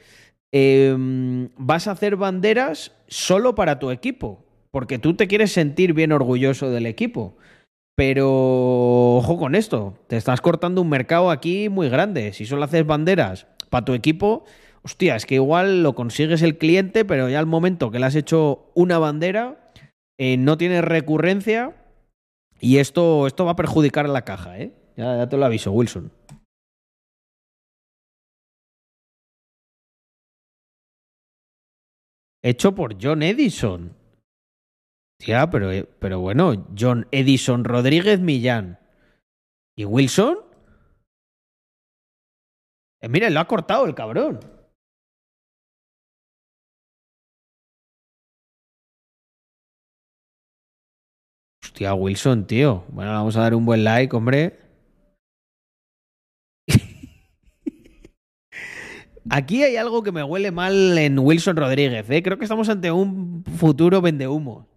em, vas a hacer banderas solo para tu equipo, porque tú te quieres sentir bien orgulloso del equipo. Pero ojo con esto, te estás cortando un mercado aquí muy grande. Si solo haces banderas para tu equipo, hostia, es que igual lo consigues el cliente, pero ya al momento que le has hecho una bandera, eh, no tienes recurrencia y esto, esto va a perjudicar la caja, ¿eh? Ya, ya te lo aviso, Wilson. Hecho por John Edison. Tía, pero, eh, pero bueno, John Edison Rodríguez Millán. ¿Y Wilson? Eh, lo ha cortado el cabrón. Hostia, Wilson, tío. Bueno, vamos a dar un buen like, hombre. Aquí hay algo que me huele mal en Wilson Rodríguez. ¿eh? Creo que estamos ante un futuro vendehumo.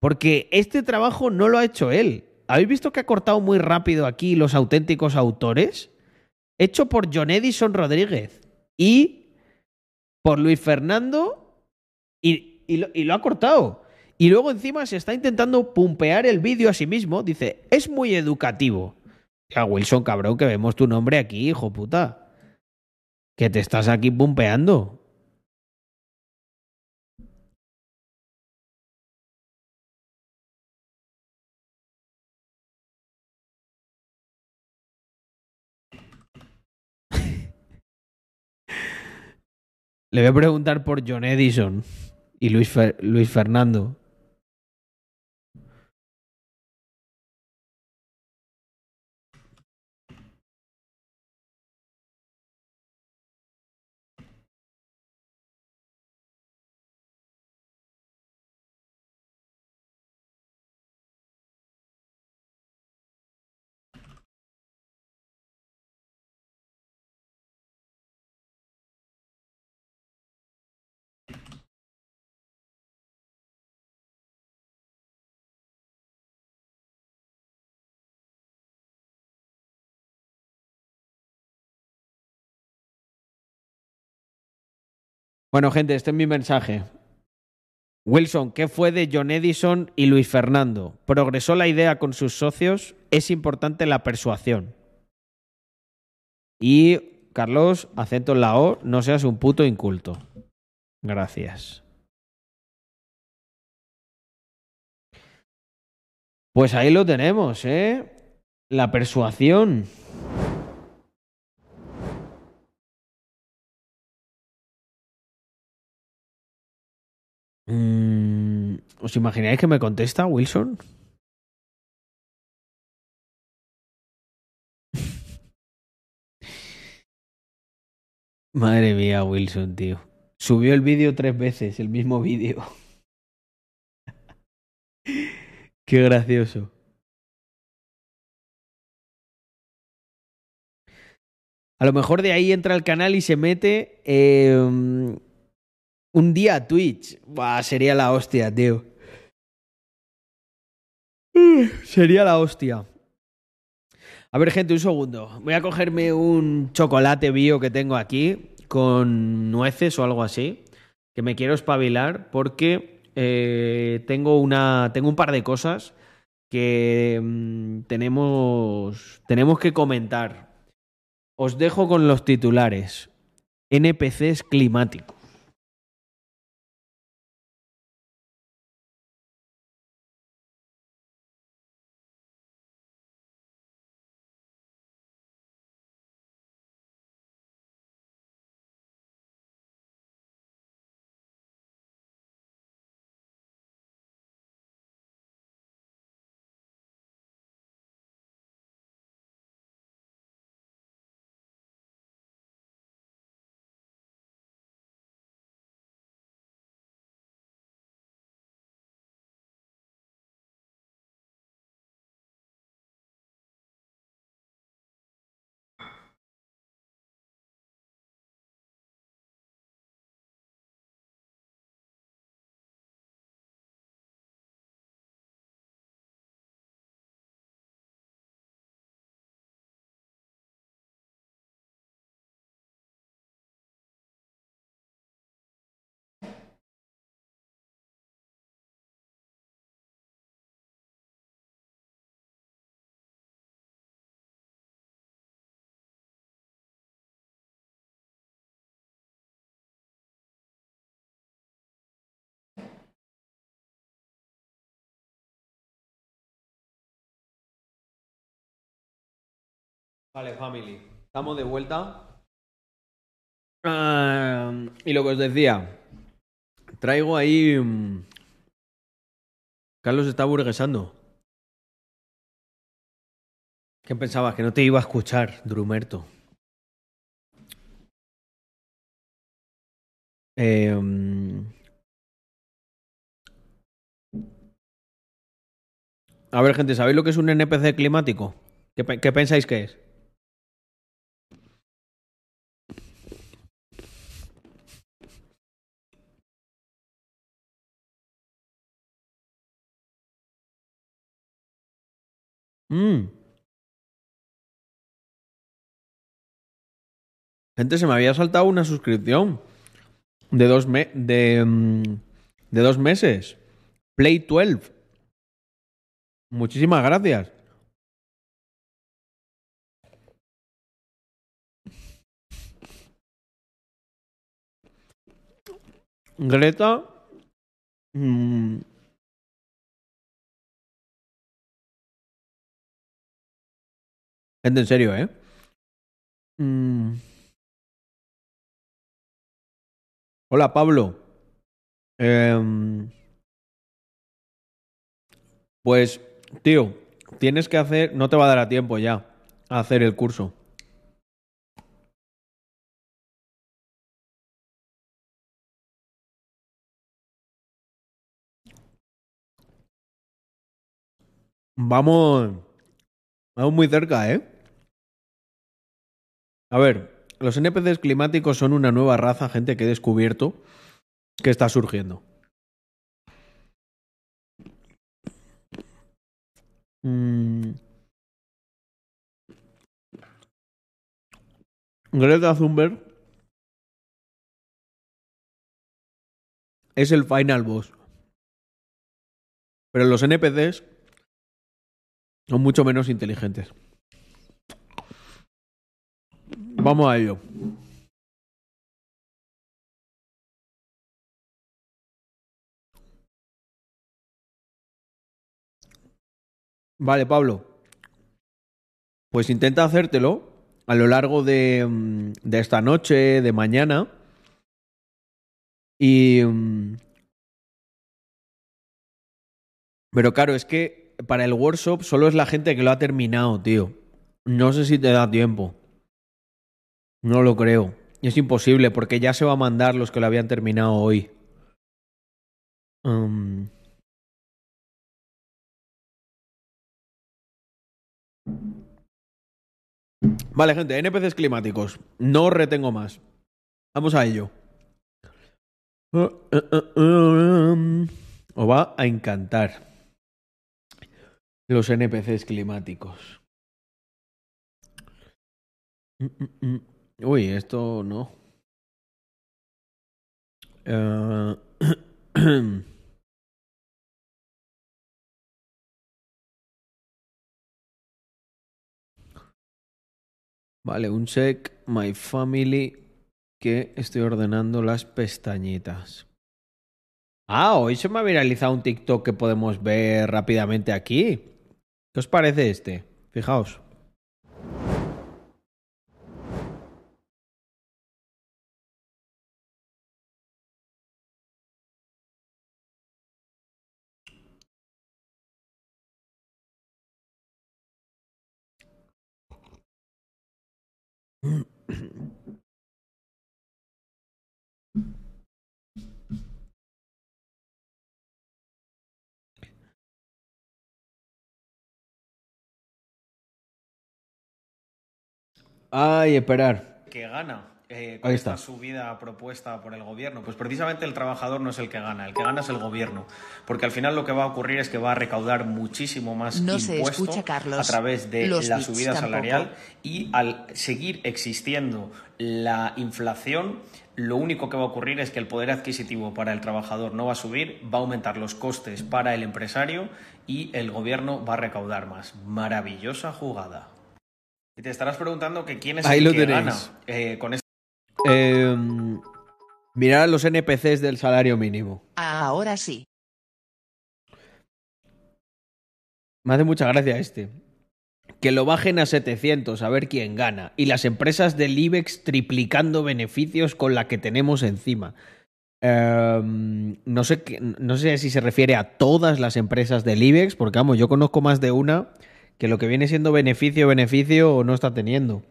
Porque este trabajo no lo ha hecho él. ¿Habéis visto que ha cortado muy rápido aquí los auténticos autores? Hecho por John Edison Rodríguez y por Luis Fernando y, lo, ha cortado. Y luego encima se está intentando pumpear el vídeo a sí mismo. Dice, es muy educativo. Ya, Wilson, cabrón, que vemos tu nombre aquí, hijo puta. Que te estás aquí pumpeando. Le voy a preguntar por John Edison y Luis, Luis Fernando. Bueno, gente, este es mi mensaje. Wilson, ¿qué fue de John Edison y Luis Fernando? ¿Progresó la idea con sus socios? Es importante la persuasión. Y, Carlos, acento la O, no seas un puto inculto. Gracias. Pues ahí lo tenemos, ¿eh? La persuasión. ¿Os imagináis que me contesta Wilson? Madre mía, Wilson, tío. Subió el vídeo tres veces, el mismo vídeo. Qué gracioso. A lo mejor de ahí entra al canal y se mete eh, un día a Twitch. Buah, sería la hostia, tío. Sería la hostia. A ver, gente, un segundo. Voy a cogerme un chocolate bio que tengo aquí con nueces o algo así. Que me quiero espabilar porque eh, tengo, una, tengo un par de cosas que mm, tenemos, tenemos que comentar. Os dejo con los titulares. NPCs climáticos. Vale, family. Estamos de vuelta. Y lo que os decía, traigo ahí. mm, Carlos está burguesando. ¿Qué pensabas? Que no te iba a escuchar, Drumerto. Mm, a ver, gente, ¿sabéis lo que es un NPC climático? ¿Qué, pe- qué pensáis que es? Mm. Gente, se me había saltado una suscripción de dos, mm, de dos meses. Play 12. Muchísimas gracias. Greta. mm, Gente, en serio, ¿eh? Mm. Hola, Pablo. Em, pues, tío, tienes que hacer, no te va a dar a tiempo ya a hacer el curso. Vamos, vamos muy cerca, ¿eh? A ver, los NPCs climáticos son una nueva raza, gente que he descubierto que está surgiendo. Mm. Greta Thunberg es el final boss. Pero los NPCs son mucho menos inteligentes. Vamos a ello. Vale, Pablo. Pues intenta hacértelo a lo largo de, mm, de esta noche, de mañana. Y. mm, Pero claro, es que para el workshop solo es la gente que lo ha terminado, tío. No sé si te da tiempo. No lo creo. Es imposible porque ya se va a mandar los que lo habían terminado hoy. Um, Vale, gente, NPCs climáticos. No retengo más. Vamos a ello. Uh, uh, uh, um, Os va a encantar los NPCs climáticos. Uy, esto no. Eh, Vale, un check, my family, que estoy ordenando las pestañitas. Ah, hoy se me ha viralizado un TikTok que podemos ver rápidamente aquí. ¿Qué os parece este? Fijaos. Ay, esperar. que gana eh, con Ahí esta subida propuesta por el gobierno? Pues precisamente el trabajador no es el que gana, el que gana es el gobierno. Porque al final lo que va a ocurrir es que va a recaudar muchísimo más No impuesto escucha, Carlos. a través de la subida tampoco. salarial y al seguir existiendo la inflación, lo único que va a ocurrir es que el poder adquisitivo para el trabajador no va a subir, va a aumentar los costes para el empresario y el gobierno va a recaudar más. Maravillosa jugada. Y te estarás preguntando que quién es Ahí el lo que tenéis. gana eh, con Eh, mirad los NPCs del salario mínimo. Ahora sí. Me hace mucha gracia este. Que lo bajen a 700, a ver quién gana. Y las empresas del IBEX triplicando beneficios con la que tenemos encima. Em, no, sé qué- no sé si se refiere a todas las empresas del IBEX, porque vamos, yo conozco más de una que lo que viene siendo beneficio, beneficio no está teniendo.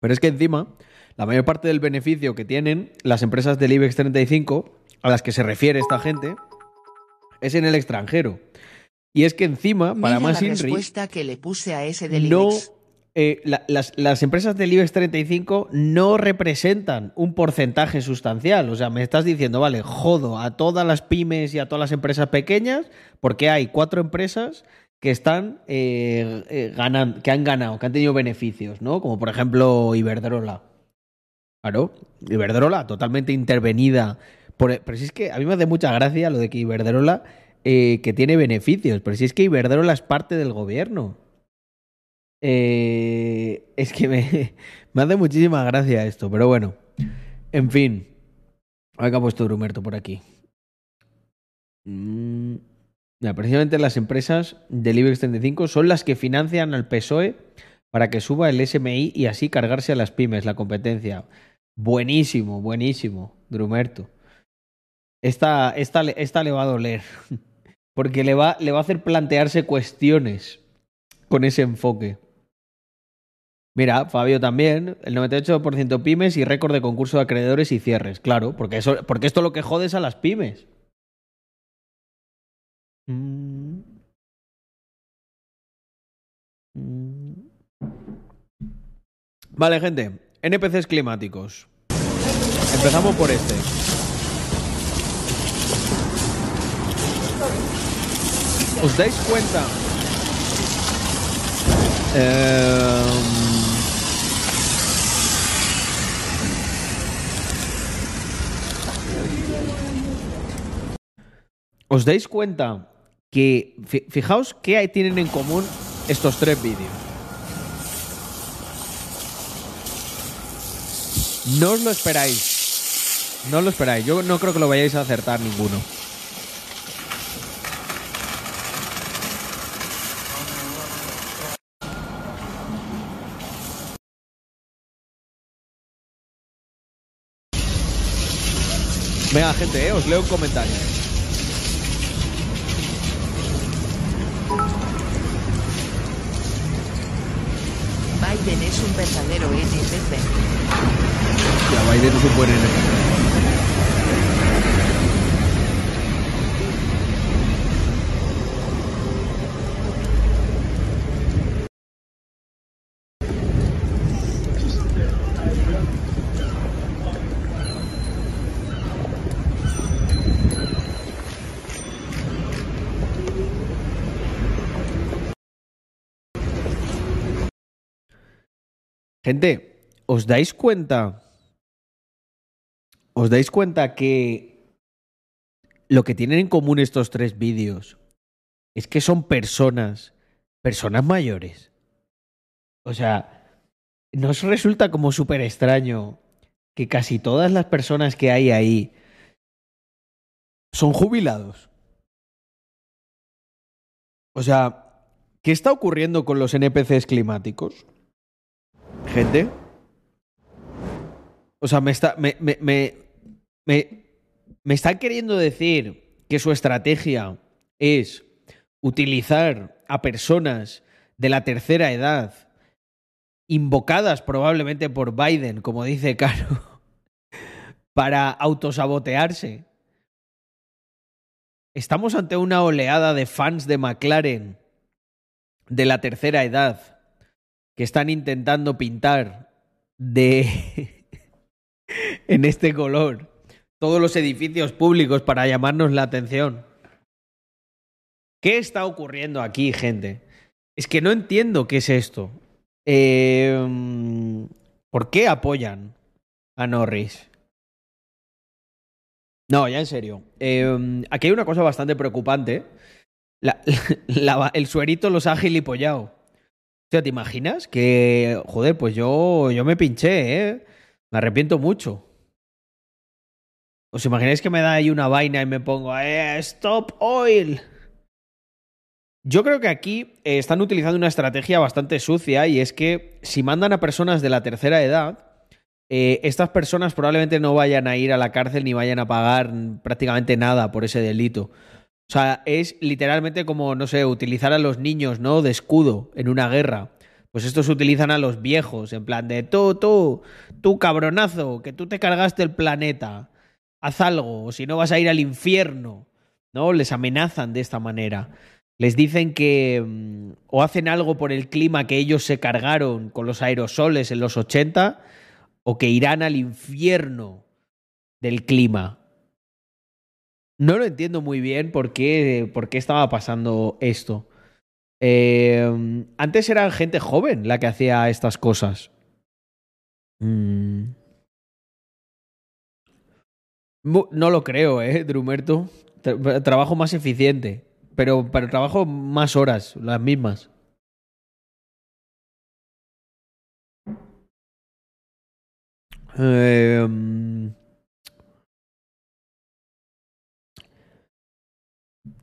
Pero es que encima, la mayor parte del beneficio que tienen las empresas del IBEX 35, a las que se refiere esta gente, es en el extranjero. Y es que encima, para más la Inri, respuesta que le puse a ese del no, IBEX. eh, la- las, las empresas del IBEX 35 no representan un porcentaje sustancial. O sea, me estás diciendo, vale, jodo a todas las pymes y a todas las empresas pequeñas porque hay cuatro empresas que están eh, eh, ganan- que han ganado, que han tenido beneficios, ¿no? Como por ejemplo Iberdrola. Claro, Iberdrola totalmente intervenida. Pero si es que a mí me hace mucha gracia lo de que Iberdrola eh, que tiene beneficios, pero si es que Iberdrola es parte del gobierno. Eh, es que me, me hace muchísima gracia esto, pero bueno. En fin. A ver qué ha puesto Brumerto por aquí. Mm, precisamente las empresas del IBEX 35 son las que financian al PSOE para que suba el SMI y así cargarse a las pymes, la competencia. Buenísimo, buenísimo, Drumerto. Esta, esta, esta le va a doler. Porque le va, le va a hacer plantearse cuestiones con ese enfoque. Mira, Fabio también, el 98% pymes y récord de concurso de acreedores y cierres. Claro, porque, eso, porque esto lo que jode es a las pymes. Mm. Mm. Vale, gente. NPCs climáticos. Empezamos por este. ¿Os dais cuenta? Em, ¿Os dais cuenta que fijaos qué tienen en común estos tres vídeos. No os lo esperáis. No os lo esperáis. Yo no creo que lo vayáis a acertar ninguno. Venga, gente, eh, os leo un comentario. Biden un verdadero NPC. Ya, Biden es un buen NPC. Gente, ¿os dais cuenta? ¿Os dais cuenta que lo que tienen en común estos tres vídeos es que son personas, personas mayores? O sea, ¿nos resulta como súper extraño que casi todas las personas que hay ahí son jubilados? O sea, ¿qué está ocurriendo con los NPCs climáticos? Gente. O sea, me está. Me, están queriendo decir que su estrategia es utilizar a personas de la tercera edad, invocadas probablemente por Biden, como dice Caro, para autosabotearse. Estamos ante una oleada de fans de McLaren de la tercera edad que están intentando pintar de en este color todos los edificios públicos para llamarnos la atención. ¿Qué está ocurriendo aquí, gente? Es que no entiendo qué es esto. Eh, ¿Por qué apoyan a Norris? No, ya en serio. Eh, aquí hay una cosa bastante preocupante. El suerito los ha gilipollado. O sea, ¿te imaginas? Que, joder, pues yo, yo me pinché, ¿eh? Me arrepiento mucho. ¿Os imagináis que me da ahí una vaina y me pongo, eh, stop oil? Yo creo que aquí eh, están utilizando una estrategia bastante sucia y es que si mandan a personas de la tercera edad, eh, estas personas probablemente no vayan a ir a la cárcel ni vayan a pagar prácticamente nada por ese delito. O sea, es literalmente como, no sé, utilizar a los niños, ¿no? De escudo en una guerra. Pues estos utilizan a los viejos, en plan de tú, tú, tú cabronazo, que tú te cargaste el planeta. Haz algo, o si no vas a ir al infierno. ¿No? Les amenazan de esta manera. Les dicen que mm, o hacen algo por el clima que ellos se cargaron con los aerosoles en los 80, o que irán al infierno del clima. No lo entiendo muy bien por qué, qué estaba pasando esto. Eh, antes era gente joven la que hacía estas cosas. Mm. No lo creo, ¿eh, Drumerto? trabajo más eficiente, pero, pero trabajo más horas, las mismas. Eh,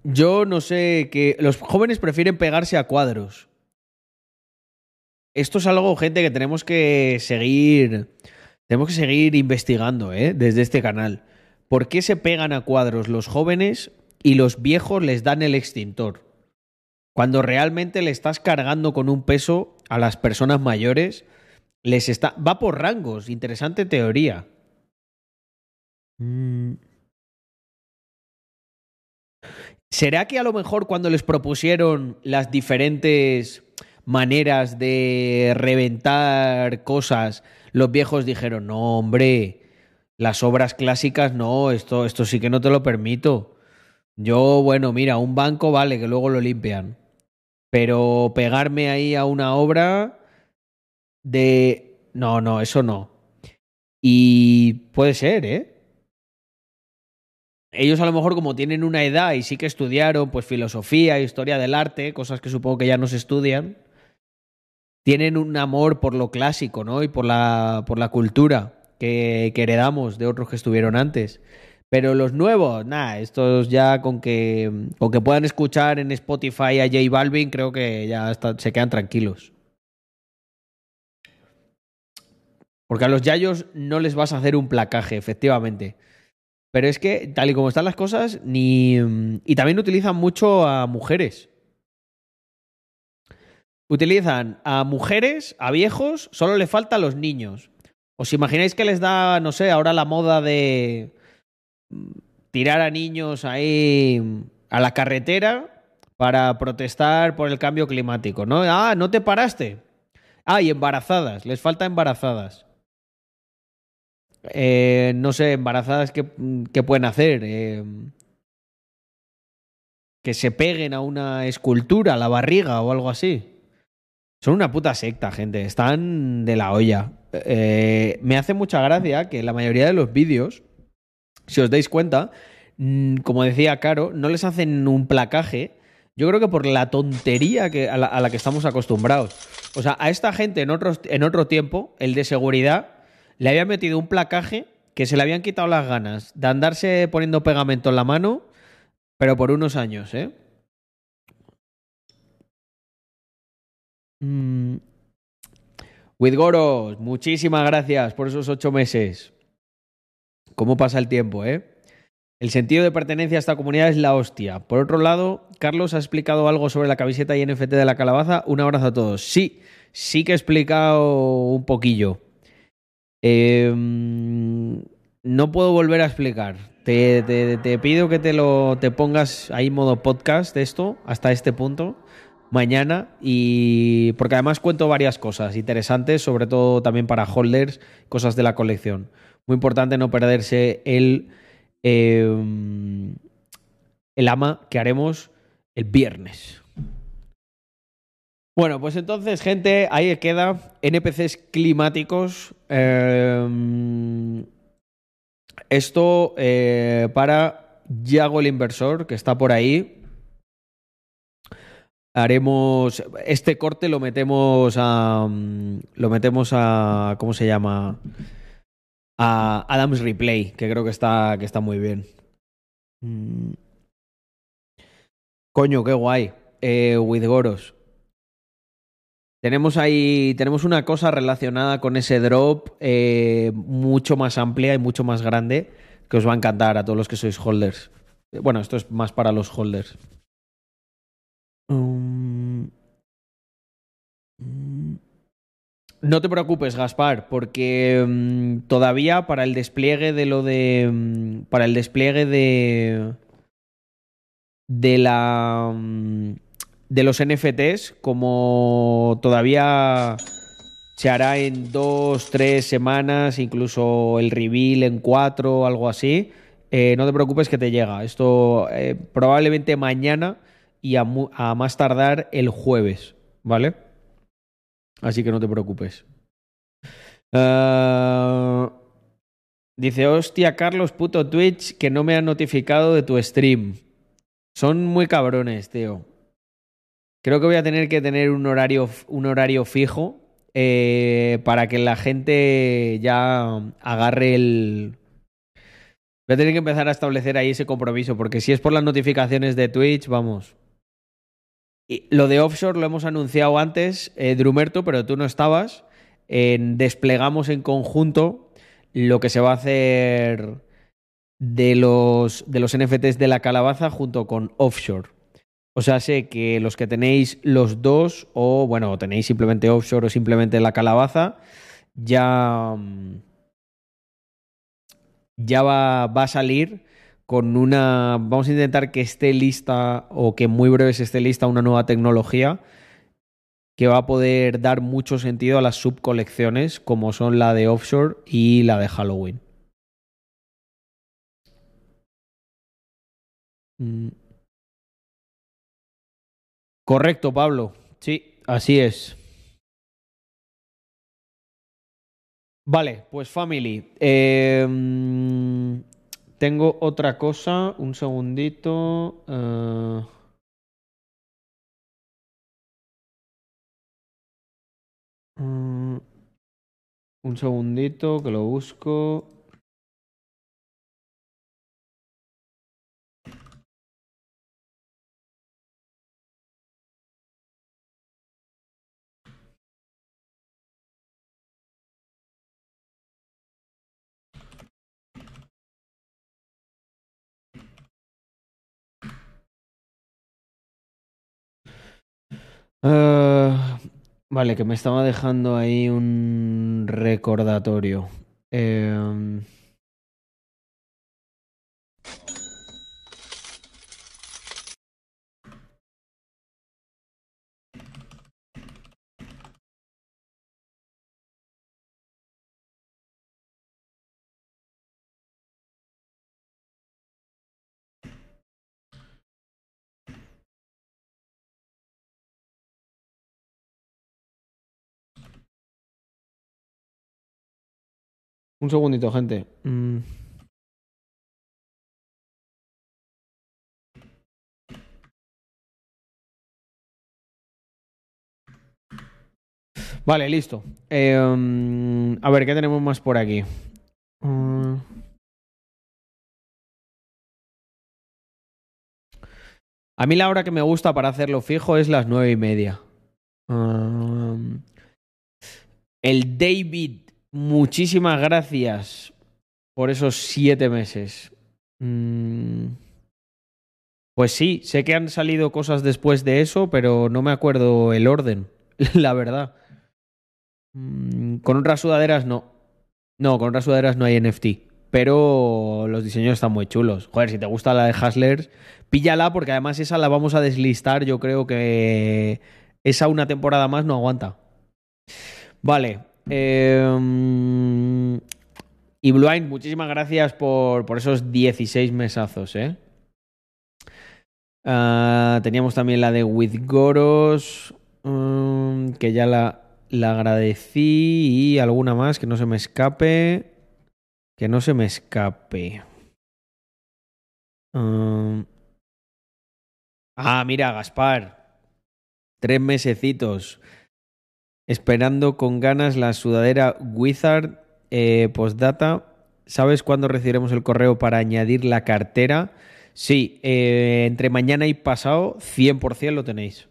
Yo no sé que los jóvenes prefieren pegarse a cuadros. Esto es algo, gente, que tenemos que seguir. Tenemos que seguir investigando, ¿eh? Desde este canal. ¿Por qué se pegan a cuadros los jóvenes y los viejos les dan el extintor? Cuando realmente le estás cargando con un peso a las personas mayores, les está. Va por rangos. Interesante teoría. Mm. ¿Será que a lo mejor cuando les propusieron las diferentes maneras de reventar cosas, los viejos dijeron, no, hombre, las obras clásicas no, esto, esto sí que no te lo permito. Yo, bueno, mira, un banco vale, que luego lo limpian. Pero pegarme ahí a una obra de... No, no, eso no. Y puede ser, ¿eh? Ellos a lo mejor como tienen una edad y sí que estudiaron pues filosofía, historia del arte, cosas que supongo que ya no se estudian, tienen un amor por lo clásico, ¿no? Y por la, por la cultura que, heredamos de otros que estuvieron antes. Pero los nuevos, nada, estos ya con que, con que puedan escuchar en Spotify a J Balvin, creo que ya se quedan tranquilos. Porque a los yayos no les vas a hacer un placaje, efectivamente. Pero es que, tal y como están las cosas, ni. Y también utilizan mucho a mujeres. Utilizan a mujeres, a viejos, solo le falta a los niños. ¿Os imagináis que les da, no sé, ahora la moda de tirar a niños ahí a la carretera para protestar por el cambio climático, ¿no? Ah, no te paraste. Ah, y embarazadas, les falta embarazadas. Eh, no sé, embarazadas, ¿qué, qué pueden hacer? Eh, que se peguen a una escultura, a la barriga o algo así. Son una puta secta, gente. Están de la olla. Eh, me hace mucha gracia que la mayoría de los vídeos, si os dais cuenta, mm, como decía Caro, no les hacen un placaje. Yo creo que por la tontería que, a, la, que estamos acostumbrados. O sea, a esta gente en, en otro tiempo, el de seguridad, le había metido un placaje que se le habían quitado las ganas de andarse poniendo pegamento en la mano, pero por unos años, ¿eh? Mm. Goros, muchísimas gracias por esos ocho meses. ¿Cómo pasa el tiempo, eh? El sentido de pertenencia a esta comunidad es la hostia. Por otro lado, Carlos ha explicado algo sobre la camiseta y NFT de la calabaza. Un abrazo a todos. Sí, sí que he explicado un poquillo. Eh, no puedo volver a explicar. Te, pido que te lo te pongas ahí modo podcast esto hasta este punto mañana y porque además cuento varias cosas interesantes, sobre todo también para holders, cosas de la colección. Muy importante no perderse el eh, el ama que haremos el viernes. Bueno, pues entonces, gente, ahí queda NPCs climáticos. Eh, esto eh, para Yago el inversor, que está por ahí. Haremos. Este corte lo metemos a. Lo metemos a. ¿Cómo se llama? A Adams Replay, que creo que está, que está muy bien. Mm. Coño, qué guay. Eh, with Goros. Tenemos ahí, tenemos una cosa relacionada con ese drop eh, mucho más amplia y mucho más grande que os va a encantar a todos los que sois holders. Bueno, esto es más para los holders. Um, no te preocupes, Gaspar, porque um, todavía para el despliegue de lo de. Um, para el despliegue de. de la de los NFTs, como todavía se hará en dos, tres semanas, incluso el reveal en cuatro, algo así, eh, no te preocupes que te llega. Esto eh, probablemente mañana y a, más tardar el jueves, ¿vale? Así que no te preocupes. Uh, dice, hostia, Carlos, puto Twitch, que no me ha notificado de tu stream. Son muy cabrones, tío. Creo que voy a tener que tener un horario, un horario fijo eh, para que la gente ya agarre el... Voy a tener que empezar a establecer ahí ese compromiso, porque si es por las notificaciones de Twitch, vamos. Y lo de offshore lo hemos anunciado antes, eh, Drumerto, pero tú no estabas. Desplegamos en conjunto lo que se va a hacer de los, de los NFTs de la calabaza junto con offshore. O sea, sé que los que tenéis los dos, o bueno, tenéis simplemente offshore o simplemente la calabaza, ya. mm, Ya va, va a salir con una. Vamos a intentar que esté lista o que muy breves esté lista una nueva tecnología que va a poder dar mucho sentido a las subcolecciones como son la de offshore y la de Halloween. Mm. Correcto, Pablo. Sí, así es. Vale, pues family. Eh, tengo otra cosa. Un segundito. Uh... Uh, un segundito que lo busco. Eh, vale, que me estaba dejando ahí un recordatorio. Eh, un segundito, gente. Mm. Vale, listo. Eh, mm, a ver, ¿qué tenemos más por aquí? Mm. A mí la hora que me gusta para hacerlo fijo es las nueve y media. Um, el David, muchísimas gracias por esos siete meses. Mm, Pues sí, sé que han salido cosas después de eso, pero no me acuerdo el orden, la verdad. Mm, Con otras sudaderas no. No, con otras sudaderas no hay NFT. Pero los diseños están muy chulos. Joder, si te gusta la de Haslers, píllala porque además esa la vamos a deslistar. Yo creo que esa una temporada más no aguanta. Vale. Eh, y Blind, muchísimas gracias por, por esos 16 mesazos, ¿eh? Ah, teníamos también la de With Goros, mm, que ya la, la agradecí, y alguna más que no se me escape. Que no se me escape. Mm. Ah, mira, Gaspar. Tres mesecitos. Esperando con ganas la sudadera Wizard eh, postdata. ¿Sabes cuándo recibiremos el correo para añadir la cartera? Sí, eh, entre mañana y pasado 100% lo tenéis.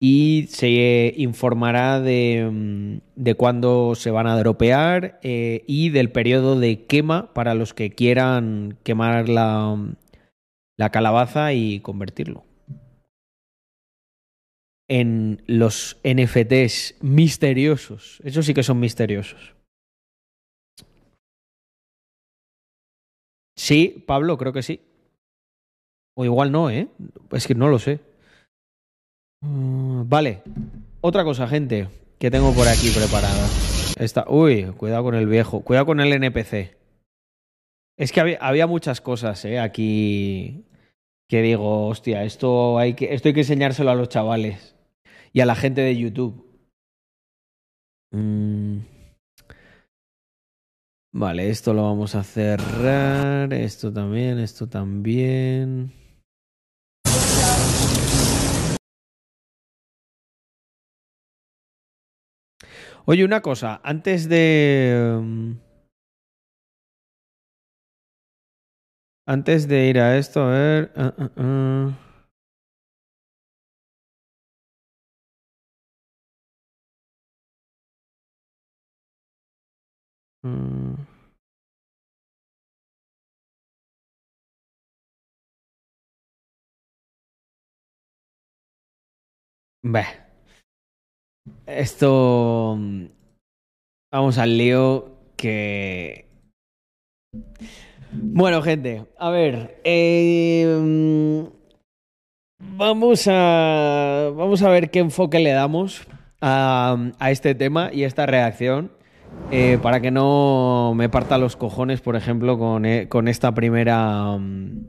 Y se informará de, mm, de cuándo se van a dropear eh, y del periodo de quema para los que quieran quemar la, la calabaza y convertirlo. En los NFTs misteriosos. Esos sí que son misteriosos. Sí, Pablo, creo que sí. O igual no, ¿eh? Es que no lo sé. Mm, Vale. Otra cosa, gente, que tengo por aquí preparada. Esta... Uy, cuidado con el viejo. Cuidado con el NPC. Es que había, muchas cosas, ¿eh? Aquí que digo, hostia, esto hay, que, esto hay que enseñárselo a los chavales y a la gente de YouTube. Mm. Vale, esto lo vamos a cerrar. Esto también, esto también. Oye, una cosa, antes de... mm, Antes de ir a esto, a ver... ah, ah, ah. Mm. Esto... mm, Vamos al lío que... Bueno, gente, a ver. eh, vamos a. Vamos a ver qué enfoque le damos a, a este tema y esta reacción. Eh, para que no me parta los cojones, por ejemplo, con, eh, esta primera. mm,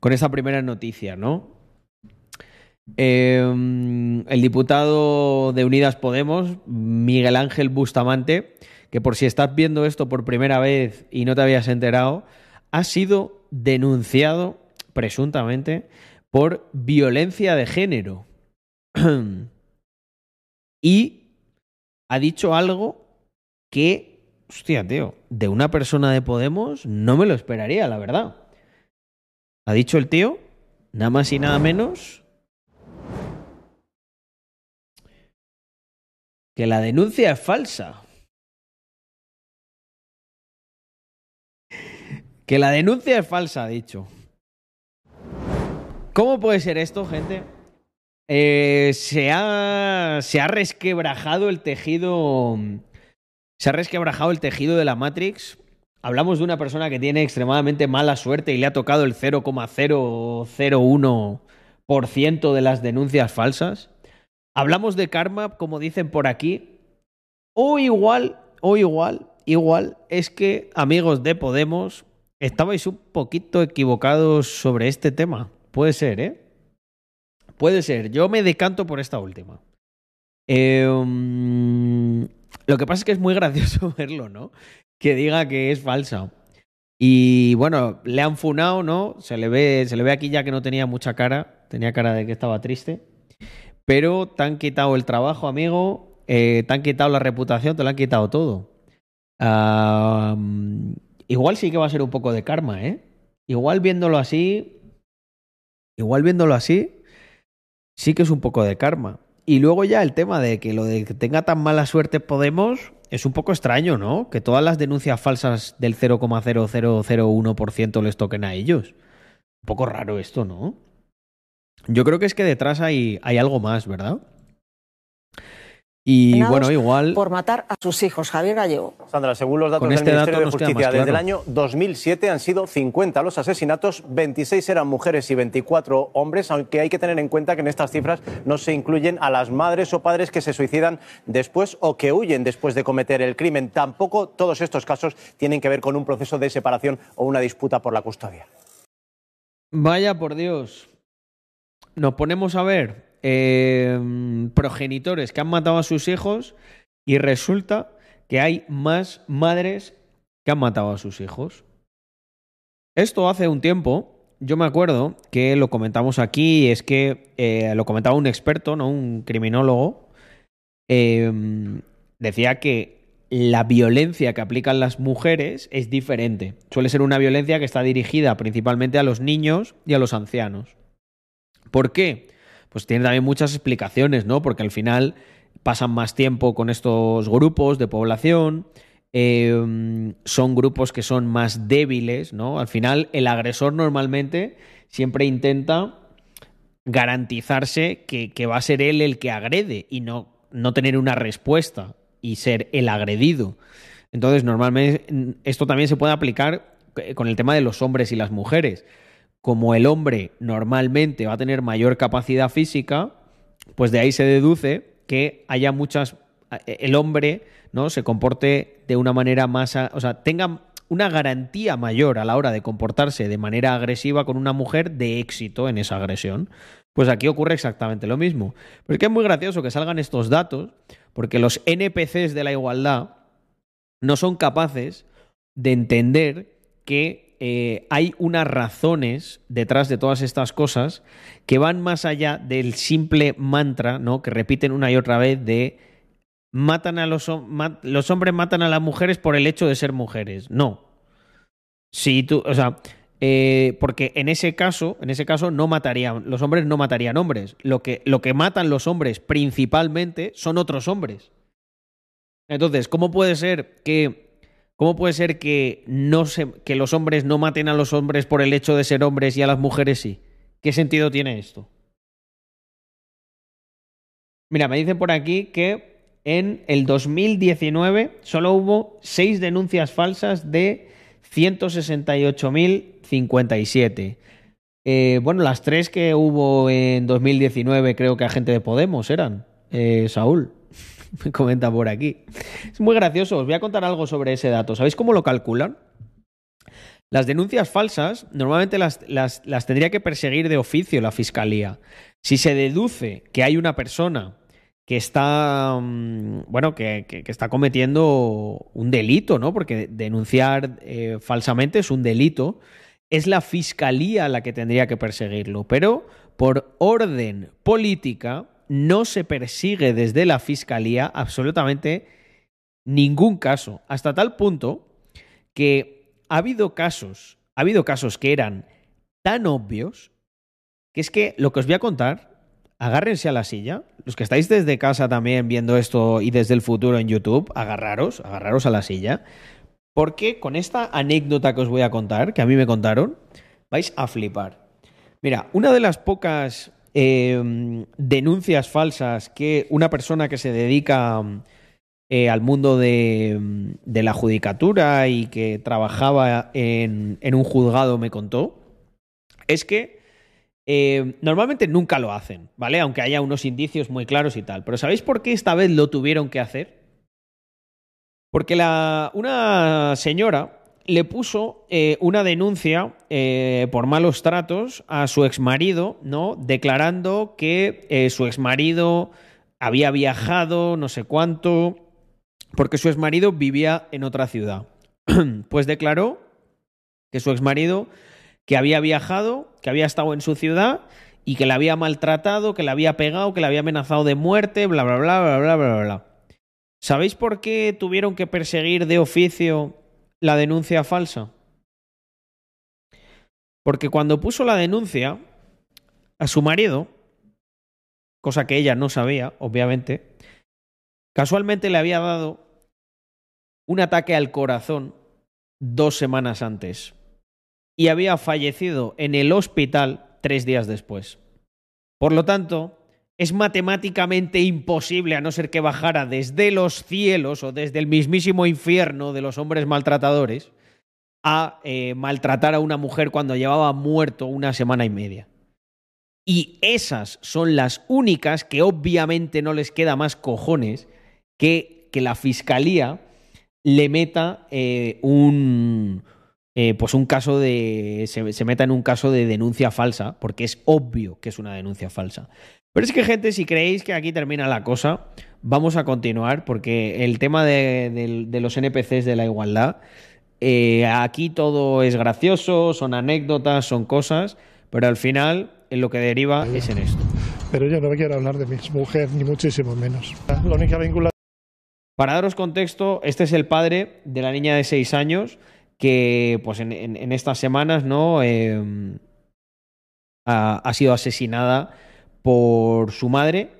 Con esta primera noticia, ¿no? Eh, el diputado de Unidas Podemos, Miguel Ángel Bustamante, que por si estás viendo esto por primera vez y no te habías enterado, ha sido denunciado presuntamente por violencia de género. y ha dicho algo que, hostia, tío, de una persona de Podemos no me lo esperaría, la verdad. Ha dicho el tío, nada más y nada menos, que la denuncia es falsa. Que la denuncia es falsa, ha dicho. ¿Cómo puede ser esto, gente? eh, se, ha, se ha resquebrajado el tejido. Se ha resquebrajado el tejido de la Matrix. Hablamos de una persona que tiene extremadamente mala suerte y le ha tocado el 0,001% de las denuncias falsas. Hablamos de karma, como dicen por aquí. O igual, o igual, igual es que, amigos de Podemos, estabais un poquito equivocados sobre este tema. Puede ser, ¿eh? Puede ser. Yo me decanto por esta última. Em, lo que pasa es que es muy gracioso verlo, ¿no? Que diga que es falsa. Y bueno, le han funado, ¿no? Se le ve, se le ve aquí ya que no tenía mucha cara. Tenía cara de que estaba triste. Pero te han quitado el trabajo, amigo. Eh, te han quitado la reputación, te lo han quitado todo. igual sí que va a ser un poco de karma, ¿eh? Igual viéndolo así. Igual viéndolo así, sí que es un poco de karma. Y luego ya el tema de que lo de que tenga tan mala suerte Podemos es un poco extraño, ¿no? Que todas las denuncias falsas del 0,0001% les toquen a ellos. Un poco raro esto, ¿no? Yo creo que es que detrás hay, hay algo más, ¿verdad? Y bueno, igual. Por matar a sus hijos, Javier Gallego. Sandra, según los datos del este Ministerio de Justicia, desde el año 2007 han sido 50 los asesinatos, 26 eran mujeres y 24 hombres, aunque hay que tener en cuenta que en estas cifras no se incluyen a las madres o padres que se suicidan después o que huyen después de cometer el crimen. Tampoco todos estos casos tienen que ver con un proceso de separación o una disputa por la custodia. Vaya por Dios. Nos ponemos a ver Em, progenitores que han matado a sus hijos y resulta que hay más madres que han matado a sus hijos. Esto hace un tiempo, yo me acuerdo que lo comentamos aquí, es que eh, lo comentaba un experto, ¿no? Un criminólogo. Em, decía que la violencia que aplican las mujeres es diferente. Suele ser una violencia que está dirigida principalmente a los niños y a los ancianos. ¿Por qué? Pues tiene también muchas explicaciones, ¿no? Porque al final pasan más tiempo con estos grupos de población, em, son grupos que son más débiles, ¿no? Al final el agresor normalmente siempre intenta garantizarse que, va a ser él el que agrede y no, no tener una respuesta y ser el agredido. Entonces, normalmente esto también se puede aplicar con el tema de los hombres y las mujeres como el hombre normalmente va a tener mayor capacidad física, pues de ahí se deduce que haya muchas el hombre, ¿no? se comporte de una manera más, o sea, tenga una garantía mayor a la hora de comportarse de manera agresiva con una mujer de éxito en esa agresión. Pues aquí ocurre exactamente lo mismo. Pero es que es muy gracioso que salgan estos datos, porque los NPCs de la igualdad no son capaces de entender que eh, hay unas razones detrás de todas estas cosas que van más allá del simple mantra, ¿no? Que repiten una y otra vez de matan a los, los hombres matan a las mujeres por el hecho de ser mujeres. No. Si tú, o sea, eh, porque en ese caso, en ese caso no matarían, los hombres no matarían hombres. Lo que, lo que matan los hombres principalmente son otros hombres. Entonces, ¿cómo puede ser que ¿Cómo puede ser que, no se, que los hombres no maten a los hombres por el hecho de ser hombres y a las mujeres sí? ¿Qué sentido tiene esto? Mira, me dicen por aquí que en el 2019 solo hubo seis denuncias falsas de 168.057. Eh, bueno, las tres que hubo en 2019 creo que agente de Podemos eran, eh, Saúl. Me comenta por aquí. Es muy gracioso, os voy a contar algo sobre ese dato. ¿Sabéis cómo lo calculan? Las denuncias falsas normalmente las, las, tendría que perseguir de oficio la fiscalía. Si se deduce que hay una persona que está, mm, bueno, que, está cometiendo un delito, ¿no? Porque denunciar eh, falsamente es un delito. Es la fiscalía la que tendría que perseguirlo. Pero por orden política, no se persigue desde la fiscalía absolutamente ningún caso, hasta tal punto que ha habido casos, ha habido casos que eran tan obvios que es que lo que os voy a contar, agárrense a la silla, los que estáis desde casa también viendo esto y desde el futuro en YouTube, agarraros, agarraros a la silla, porque con esta anécdota que os voy a contar, que a mí me contaron, vais a flipar. Mira, una de las pocas em, denuncias falsas que una persona que se dedica eh, al mundo de, la judicatura y que trabajaba en, un juzgado me contó, es que eh, normalmente nunca lo hacen, ¿vale? Aunque haya unos indicios muy claros y tal. Pero ¿sabéis por qué esta vez lo tuvieron que hacer? Porque una señora le puso eh, una denuncia por malos tratos a su exmarido, ¿no? Declarando que su exmarido había viajado no sé cuánto porque su exmarido vivía en otra ciudad. pues declaró que su exmarido que había viajado, que había estado en su ciudad y que la había maltratado, que la había pegado, que la había amenazado de muerte, bla, bla, bla, bla, bla, bla, bla. ¿Sabéis por qué tuvieron que perseguir de oficio la denuncia falsa? Porque cuando puso la denuncia a su marido, cosa que ella no sabía, obviamente, casualmente le había dado un ataque al corazón dos semanas antes y había fallecido en el hospital tres días después. Por lo tanto, es matemáticamente imposible, a no ser que bajara desde los cielos o desde el mismísimo infierno de los hombres maltratadores, a eh, maltratar a una mujer cuando llevaba muerto una semana y media. Y esas son las únicas que obviamente no les queda más cojones que, que la fiscalía le meta eh, un, eh, pues un caso de. Se, meta en un caso de denuncia falsa, porque es obvio que es una denuncia falsa. Pero es que, gente, si creéis que aquí termina la cosa, vamos a continuar, porque el tema de, los NPCs de la igualdad, eh, aquí todo es gracioso, son anécdotas, son cosas, pero al final en lo que deriva es en esto. Pero yo no me quiero hablar de mi mujer, ni muchísimo menos. La única vinculación para daros contexto, este es el padre de la niña de seis años que, pues, en, estas semanas, ¿no? Em, ha, sido asesinada por su madre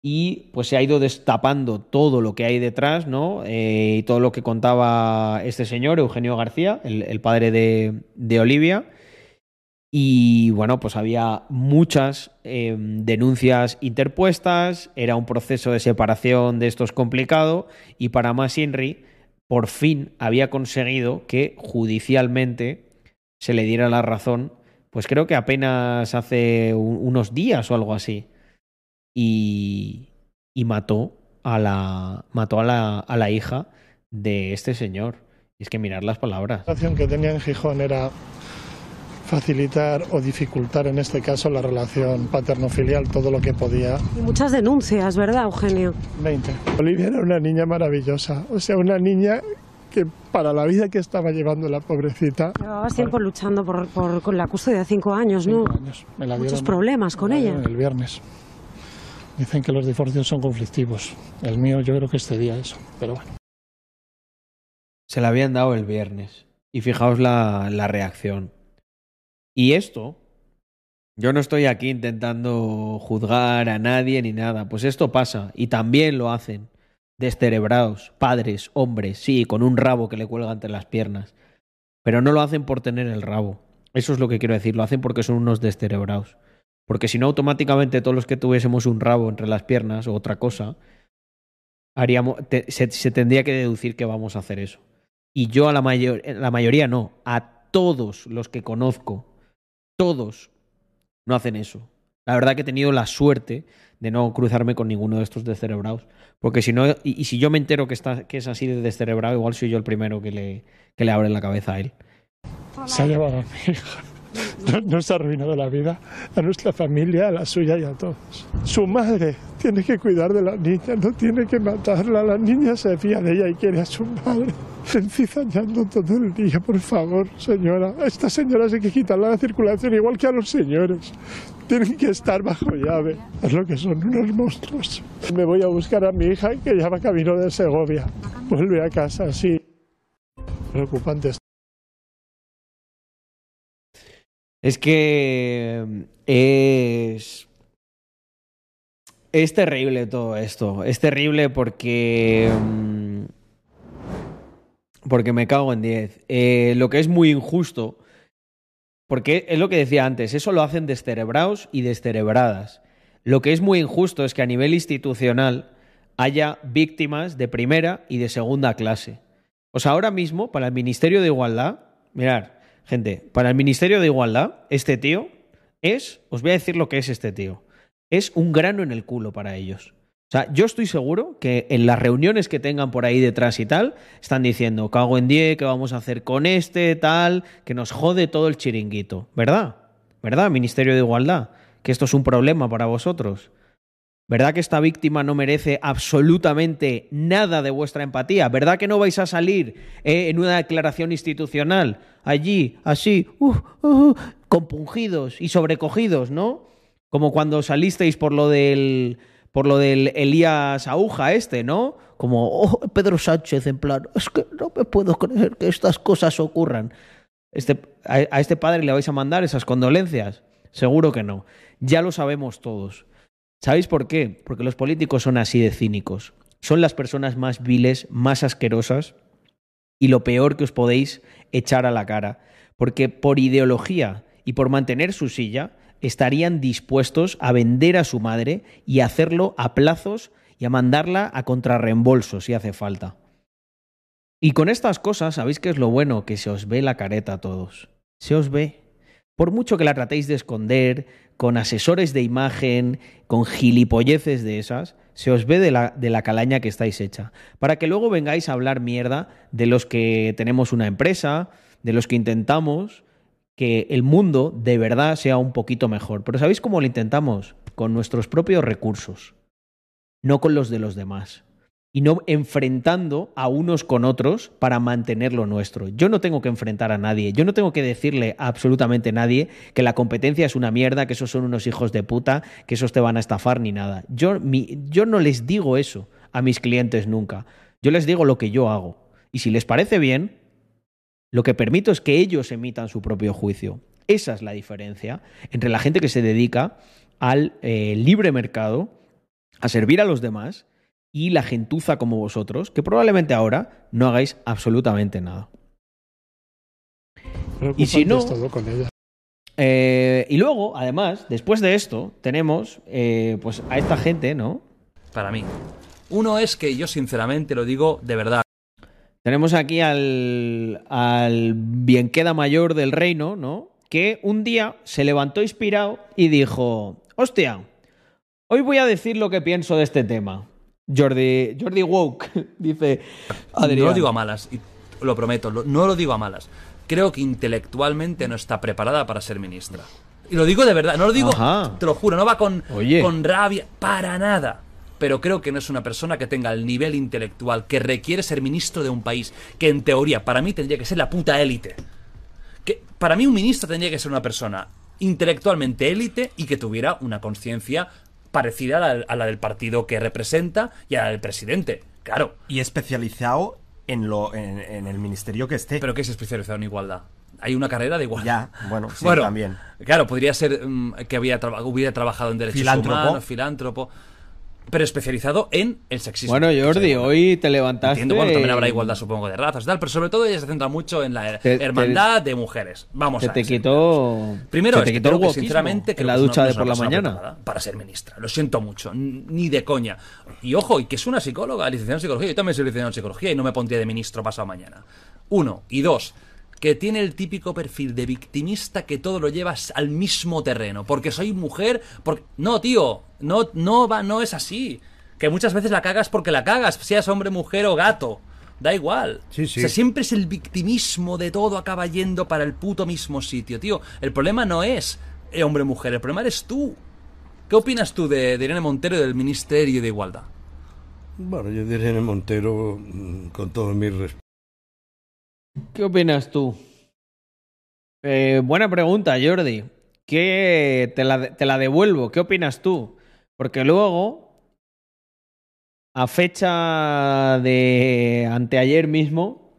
y pues se ha ido destapando todo lo que hay detrás, ¿no? Eh, y todo lo que contaba este señor, Eugenio García, el, padre de Olivia. Y bueno, pues había muchas em, denuncias interpuestas, era un proceso de separación de estos complicado y para más Henry por fin había conseguido que judicialmente se le diera la razón, pues creo que apenas hace unos días o algo así. Y, y mató a la mató a la, a la hija de este señor. Y es que mirar las palabras. La situación que tenía en Gijón era facilitar o dificultar en este caso la relación paterno-filial todo lo que podía. Y muchas denuncias, ¿verdad, Eugenio? 20. Olivia era una niña maravillosa, o sea, una niña que para la vida que estaba llevando la pobrecita. Llevabas tiempo luchando por, con la custodia de cinco años, ¿no? Cinco años. Me la Muchos problemas con ella. El viernes. Dicen que los divorcios son conflictivos. El mío yo creo que este día eso, pero bueno. Se la habían dado el viernes. Y fijaos la, la reacción. Y esto, yo no estoy aquí intentando juzgar a nadie ni nada, pues esto pasa y también lo hacen descerebrados, padres, hombres, sí, con un rabo que le cuelga entre las piernas, pero no lo hacen por tener el rabo. Eso es lo que quiero decir, lo hacen porque son unos descerebrados. Porque si no, automáticamente todos los que tuviésemos un rabo entre las piernas o otra cosa, haríamos, se, se, tendría que deducir que vamos a hacer eso. Y yo a la, mayor, la mayoría no, a todos los que conozco todos no hacen eso. La verdad que he tenido la suerte de no cruzarme con ninguno de estos descerebrados. Porque si no, y, si yo me entero que, está, que es así de descerebrado, igual soy yo el primero que le, que le abre la cabeza a él. Se ha llevado a mi hija. Nos ha arruinado la vida a nuestra familia, a la suya y a todos. Su madre tiene que cuidar de la niña, no tiene que matarla. La niña se fía de ella y quiere a su madre. Encizañando todo el día, por favor, señora. A esta señora hay que quitarla la circulación igual que a los señores. Tienen que estar bajo llave. Es lo que son unos monstruos. Me voy a buscar a mi hija que ya va camino de Segovia. Vuelve a casa, sí. Preocupante. Es que es... Es terrible todo esto. Es terrible porque... Mm, porque me cago en 10. Eh, lo que es muy injusto Porque es lo que decía antes, eso lo hacen descerebrados y descerebradas. Lo que es muy injusto es que a nivel institucional haya víctimas de primera y de segunda clase. O sea, ahora mismo, para el Ministerio de Igualdad, mirar, gente, para el Ministerio de Igualdad, este tío es, os voy a decir lo que es este tío, es un grano en el culo para ellos. Sea, yo estoy seguro que en las reuniones que tengan por ahí detrás y tal, están diciendo, cago en 10, ¿qué vamos a hacer con este, tal? Que nos jode todo el chiringuito. ¿Verdad? ¿Verdad, Ministerio de Igualdad? Que esto es un problema para vosotros. ¿Verdad que esta víctima no merece absolutamente nada de vuestra empatía? ¿Verdad que no vais a salir eh, en una declaración institucional allí, así, uh, uh, compungidos y sobrecogidos, ¿no? Como cuando salisteis por lo del por lo del Elías Aguja este, ¿no? Como oh, Pedro Sánchez en plan, es que no me puedo creer que estas cosas ocurran. Este, a este padre le vais a mandar esas condolencias? Seguro que no. Ya lo sabemos todos. ¿Sabéis por qué? Porque los políticos son así de cínicos. Son las personas más viles, más asquerosas y lo peor que os podéis echar a la cara. Porque por ideología y por mantener su silla, estarían dispuestos a vender a su madre y hacerlo a plazos y a mandarla a contrarreembolso si hace falta. Y con estas cosas, ¿sabéis qué es lo bueno? Que se os ve la careta a todos. Se os ve. Por mucho que la tratéis de esconder, con asesores de imagen, con gilipolleces de esas, se os ve de la, de la calaña que estáis hecha. Para que luego vengáis a hablar mierda de los que tenemos una empresa, de los que intentamos que el mundo de verdad sea un poquito mejor. Pero ¿sabéis cómo lo intentamos? Con nuestros propios recursos, no con los de los demás. Y no enfrentando a unos con otros para mantener lo nuestro. Yo no tengo que enfrentar a nadie. Yo no tengo que decirle a absolutamente nadie que la competencia es una mierda, que esos son unos hijos de puta, que esos te van a estafar ni nada. Yo, yo no les digo eso a mis clientes nunca. Yo les digo lo que yo hago. Y si les parece bien, lo que permito es que ellos emitan su propio juicio. Esa es la diferencia entre la gente que se dedica al eh, libre mercado, a servir a los demás, y la gentuza como vosotros, que probablemente ahora no hagáis absolutamente nada. Y si no... Eh, y luego, además, después de esto, tenemos eh, pues a esta gente, ¿no? Para mí. Uno es que yo sinceramente lo digo de verdad. Tenemos aquí al, al bienqueda mayor del reino, ¿no? Que un día se levantó inspirado y dijo, hostia, hoy voy a decir lo que pienso de este tema. Jordi, Jordi Woke, dice Adrián. No lo digo a malas, y lo prometo, no lo digo a malas. Creo que intelectualmente no está preparada para ser ministra. Y lo digo de verdad, no lo digo, te lo juro, no va con, con rabia, para nada pero creo que no es una persona que tenga el nivel intelectual que requiere ser ministro de un país, que en teoría para mí tendría que ser la puta élite. Que para mí un ministro tendría que ser una persona intelectualmente élite y que tuviera una conciencia parecida a la, del partido que representa y a la del presidente. Claro. Y especializado en, lo, en, el ministerio que esté. ¿Pero qué es especializado en igualdad? Hay una carrera de igualdad. Ya, bueno, sí, también. Claro, podría ser mm, que había hubiera trabajado en derechos humanos, filántropo pero especializado en el sexismo. Bueno, Jordi, hoy te levantaste. Entiendo, bueno, también habrá igualdad, supongo, de razas y tal, pero sobre todo ella se centra mucho en la hermandad de mujeres. Vamos se a te quitó. Primero, te quitó que, sinceramente, que la ducha de por la mañana. Para ser ministra. Lo siento mucho, ni de coña. Y ojo, y que es una psicóloga, licenciada en psicología. Yo también soy licenciado en psicología y no me pondría de ministro pasado mañana. Uno. Y dos que tiene el típico perfil de victimista que todo lo llevas al mismo terreno. Porque soy mujer, porque... No, tío, no, no va, no es así. Que muchas veces la cagas porque la cagas, seas hombre, mujer o gato. Da igual. Sí, sí. O sea, siempre es el victimismo de todo acaba yendo para el puto mismo sitio, tío. El problema no es eh, hombre-mujer, el problema eres tú. ¿Qué opinas tú de, Irene Montero y del Ministerio de Igualdad? Bueno, yo de Irene Montero, mm, con todo mi respeto ¿Qué opinas tú? Eh, buena pregunta, Jordi. ¿Qué te la, te la devuelvo? ¿Qué opinas tú? Porque luego, a fecha de anteayer mismo,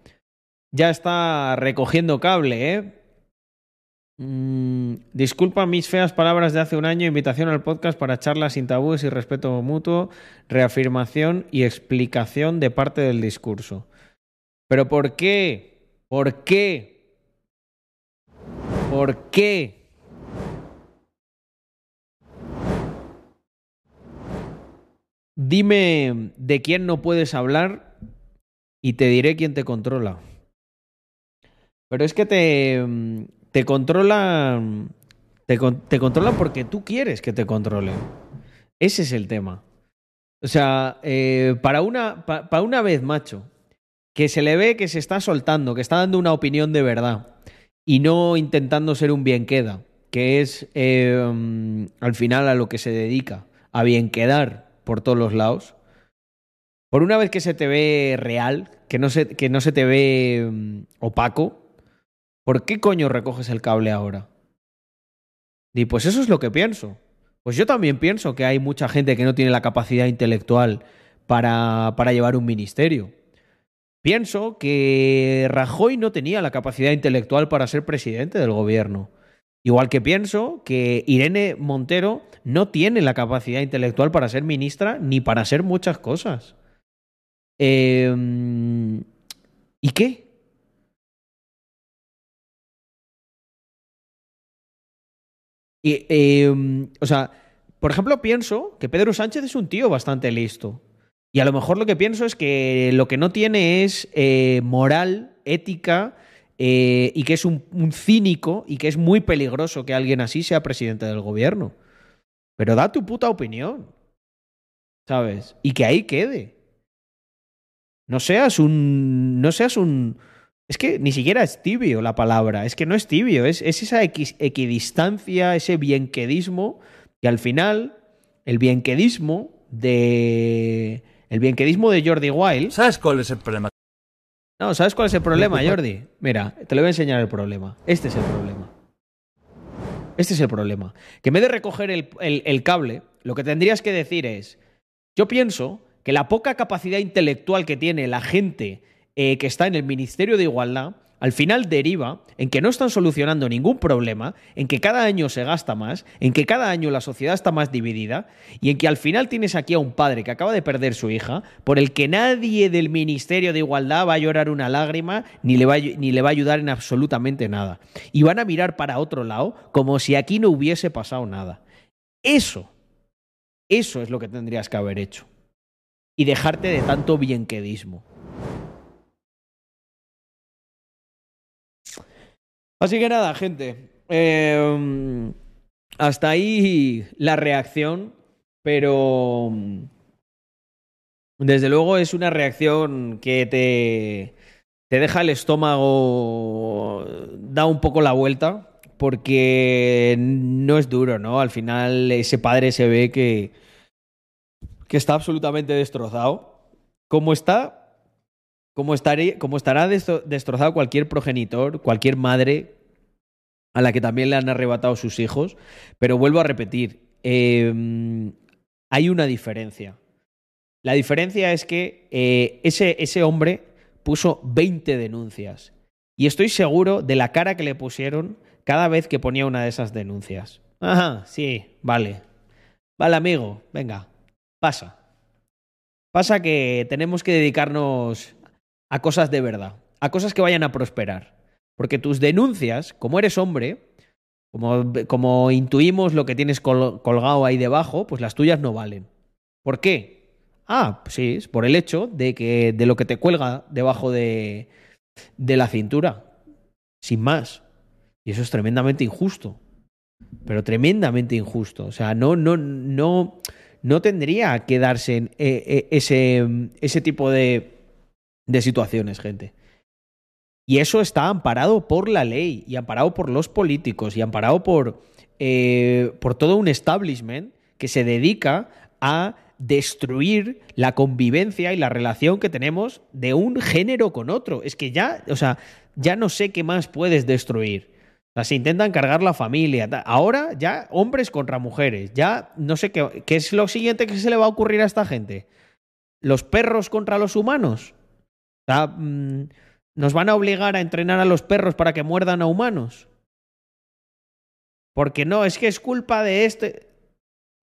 ya está recogiendo cable, ¿eh? Mm, disculpa mis feas palabras de hace un año, invitación al podcast para charlas sin tabúes y respeto mutuo, reafirmación y explicación de parte del discurso. Pero ¿por qué? ¿Por qué? ¿Por qué? Dime de quién no puedes hablar y te diré quién te controla. Pero es que te, te controlan. Te, te controlan porque tú quieres que te controlen. Ese es el tema. O sea, eh, para, una, para una vez, macho, que se le ve que se está soltando, que está dando una opinión de verdad y no intentando ser un bien queda, que es eh, al final a lo que se dedica, a bien quedar por todos los lados. Por una vez que se te ve real, que no se, que no se te ve mm, opaco, ¿por qué coño recoges el cable ahora? Y pues eso es lo que pienso. Pues yo también pienso que hay mucha gente que no tiene la capacidad intelectual para, para llevar un ministerio. Pienso que Rajoy no tenía la capacidad intelectual para ser presidente del gobierno. Igual que pienso que Irene Montero no tiene la capacidad intelectual para ser ministra ni para hacer muchas cosas. Em, ¿Y qué? Em, o sea, por ejemplo, pienso que Pedro Sánchez es un tío bastante listo. Y a lo mejor lo que pienso es que lo que no tiene es eh, moral, ética, eh, y que es un, cínico y que es muy peligroso que alguien así sea presidente del gobierno. Pero da tu puta opinión. ¿Sabes? Y que ahí quede. No seas un. No seas un. Es que ni siquiera es tibio la palabra. Es que no es tibio. Es, es esa equidistancia, ese bienquedismo. Que al final, el bienquedismo de el bienquedismo de Jordi Wild. ¿Sabes cuál es el problema? No, ¿sabes cuál es el problema, Jordi? Mira, te lo voy a enseñar el problema. Este es el problema. Este es el problema. Que en vez de recoger el, el cable, lo que tendrías que decir es, yo pienso que la poca capacidad intelectual que tiene la gente eh, que está en el Ministerio de Igualdad al final deriva en que no están solucionando ningún problema, en que cada año se gasta más, en que cada año la sociedad está más dividida y en que al final tienes aquí a un padre que acaba de perder su hija, por el que nadie del Ministerio de Igualdad va a llorar una lágrima ni le va, ni le va a ayudar en absolutamente nada. Y van a mirar para otro lado como si aquí no hubiese pasado nada. Eso, eso es lo que tendrías que haber hecho. Y dejarte de tanto bienquedismo. Así que nada, gente. Em, hasta ahí la reacción, pero desde luego es una reacción que te, te deja el estómago, da un poco la vuelta, porque no es duro, ¿no? Al final ese padre se ve que, que está absolutamente destrozado. Como está, como, estará destrozado cualquier progenitor, cualquier madre a la que también le han arrebatado sus hijos. Pero vuelvo a repetir, em, hay una diferencia. La diferencia es que eh, ese, ese hombre puso 20 denuncias. Y estoy seguro de la cara que le pusieron cada vez que ponía una de esas denuncias. Ajá, sí, vale. Vale, amigo, venga, pasa. Pasa que tenemos que dedicarnos a cosas de verdad, a cosas que vayan a prosperar. Porque tus denuncias, como eres hombre, como, como intuimos lo que tienes colgado ahí debajo, pues las tuyas no valen. ¿Por qué? Ah, sí, es por el hecho de que de lo que te cuelga debajo de, de la cintura. Sin más. Y eso es tremendamente injusto. Pero tremendamente injusto. O sea, no, no, no, no tendría que darse eh, eh, ese, ese tipo de, de situaciones, gente. Y eso está amparado por la ley y amparado por los políticos y amparado por, eh, por todo un establishment que se dedica a destruir la convivencia y la relación que tenemos de un género con otro. Es que ya, o sea, ya no sé qué más puedes destruir. O sea, se intentan cargar la familia. Ahora ya hombres contra mujeres. Ya no sé qué, qué es lo siguiente que se le va a ocurrir a esta gente. ¿Los perros contra los humanos? Mm, ¿Nos van a obligar a entrenar a los perros para que muerdan a humanos? Porque no, es que es culpa de este.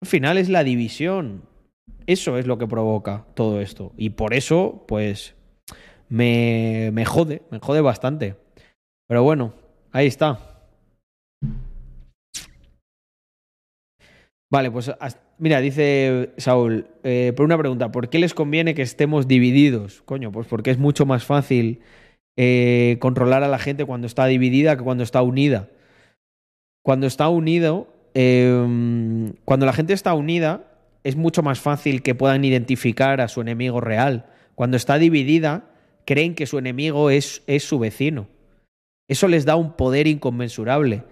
Al final es la división. Eso es lo que provoca todo esto. Y por eso, pues, me, me jode, me jode bastante. Pero bueno, ahí está. Vale, pues mira, dice Saúl, eh, por una pregunta, ¿por qué les conviene que estemos divididos? Coño, pues porque es mucho más fácil eh, controlar a la gente cuando está dividida que cuando está unida. Cuando está unido, em, cuando la gente está unida, es mucho más fácil que puedan identificar a su enemigo real. Cuando está dividida, creen que su enemigo es, es su vecino. Eso les da un poder inconmensurable.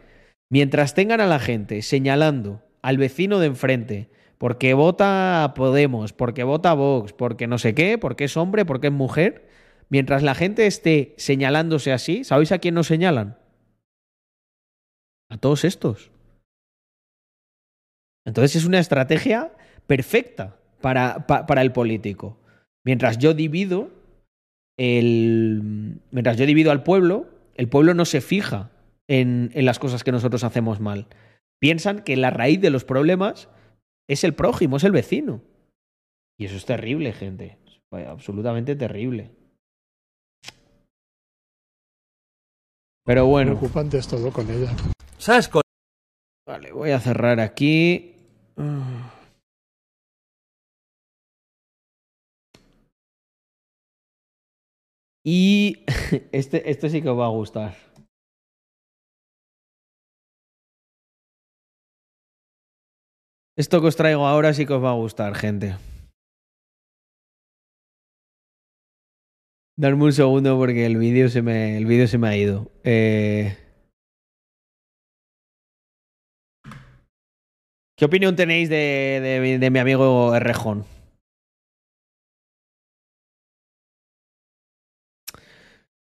Mientras tengan a la gente señalando al vecino de enfrente, porque vota Podemos, porque vota Vox, porque no sé qué, porque es hombre, porque es mujer, mientras la gente esté señalándose así, ¿sabéis a quién nos señalan? A todos estos. Entonces es una estrategia perfecta para, para el político. Mientras yo divido, el, mientras yo divido al pueblo, el pueblo no se fija en, en las cosas que nosotros hacemos mal piensan que la raíz de los problemas es el prójimo, es el vecino. Y eso es terrible, gente. Es absolutamente terrible. Pero bueno. Preocupante es todo con ella. ¿Sabes? Vale, voy a cerrar aquí. Y este, este sí que os va a gustar. Esto que os traigo ahora sí que os va a gustar, gente. Darme un segundo porque el vídeo se me, el vídeo se me ha ido. Eh... ¿Qué opinión tenéis de, de, mi amigo Errejón?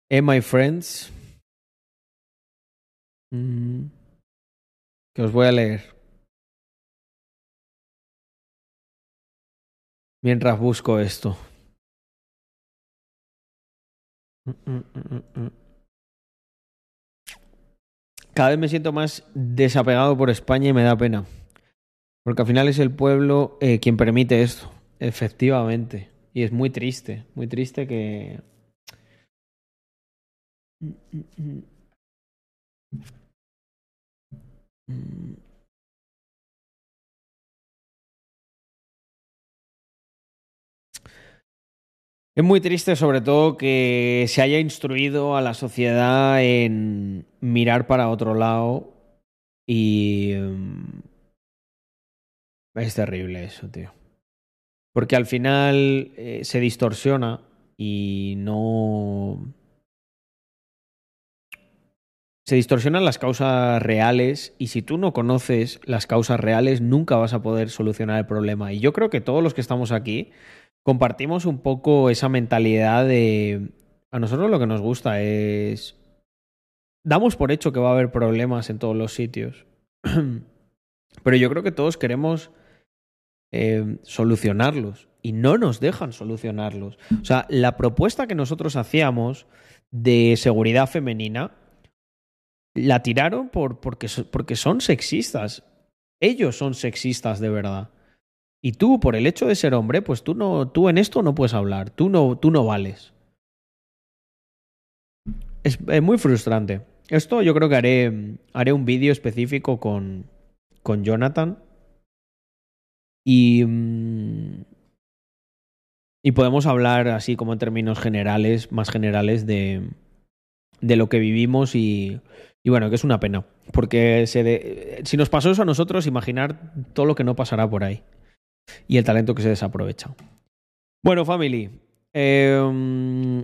Eh, my friends. Mm. Que os voy a leer. Mientras busco esto. Cada vez me siento más desapegado por España y me da pena. Porque al final es el pueblo eh, quien permite esto. Efectivamente. Y es muy triste. Muy triste que. Es muy triste sobre todo que se haya instruido a la sociedad en mirar para otro lado y... Mm, es terrible eso, tío. Porque al final eh, se distorsiona y no... Se distorsionan las causas reales y si tú no conoces las causas reales nunca vas a poder solucionar el problema. Y yo creo que todos los que estamos aquí compartimos un poco esa mentalidad de... A nosotros lo que nos gusta es... Damos por hecho que va a haber problemas en todos los sitios. Pero yo creo que todos queremos eh, solucionarlos y no nos dejan solucionarlos. O sea, la propuesta que nosotros hacíamos de seguridad femenina la tiraron por, porque, porque son sexistas. Ellos son sexistas de verdad. Y tú, por el hecho de ser hombre, pues tú no, tú en esto no puedes hablar, tú no, tú no vales. Es, muy frustrante. Esto yo creo que haré, haré un vídeo específico con, con Jonathan. Y, mm, y podemos hablar así como en términos generales, más generales, de, de lo que vivimos y, y bueno, que es una pena. Porque se si nos pasó eso a nosotros, imaginar todo lo que no pasará por ahí y el talento que se desaprovecha. Bueno, family. Em,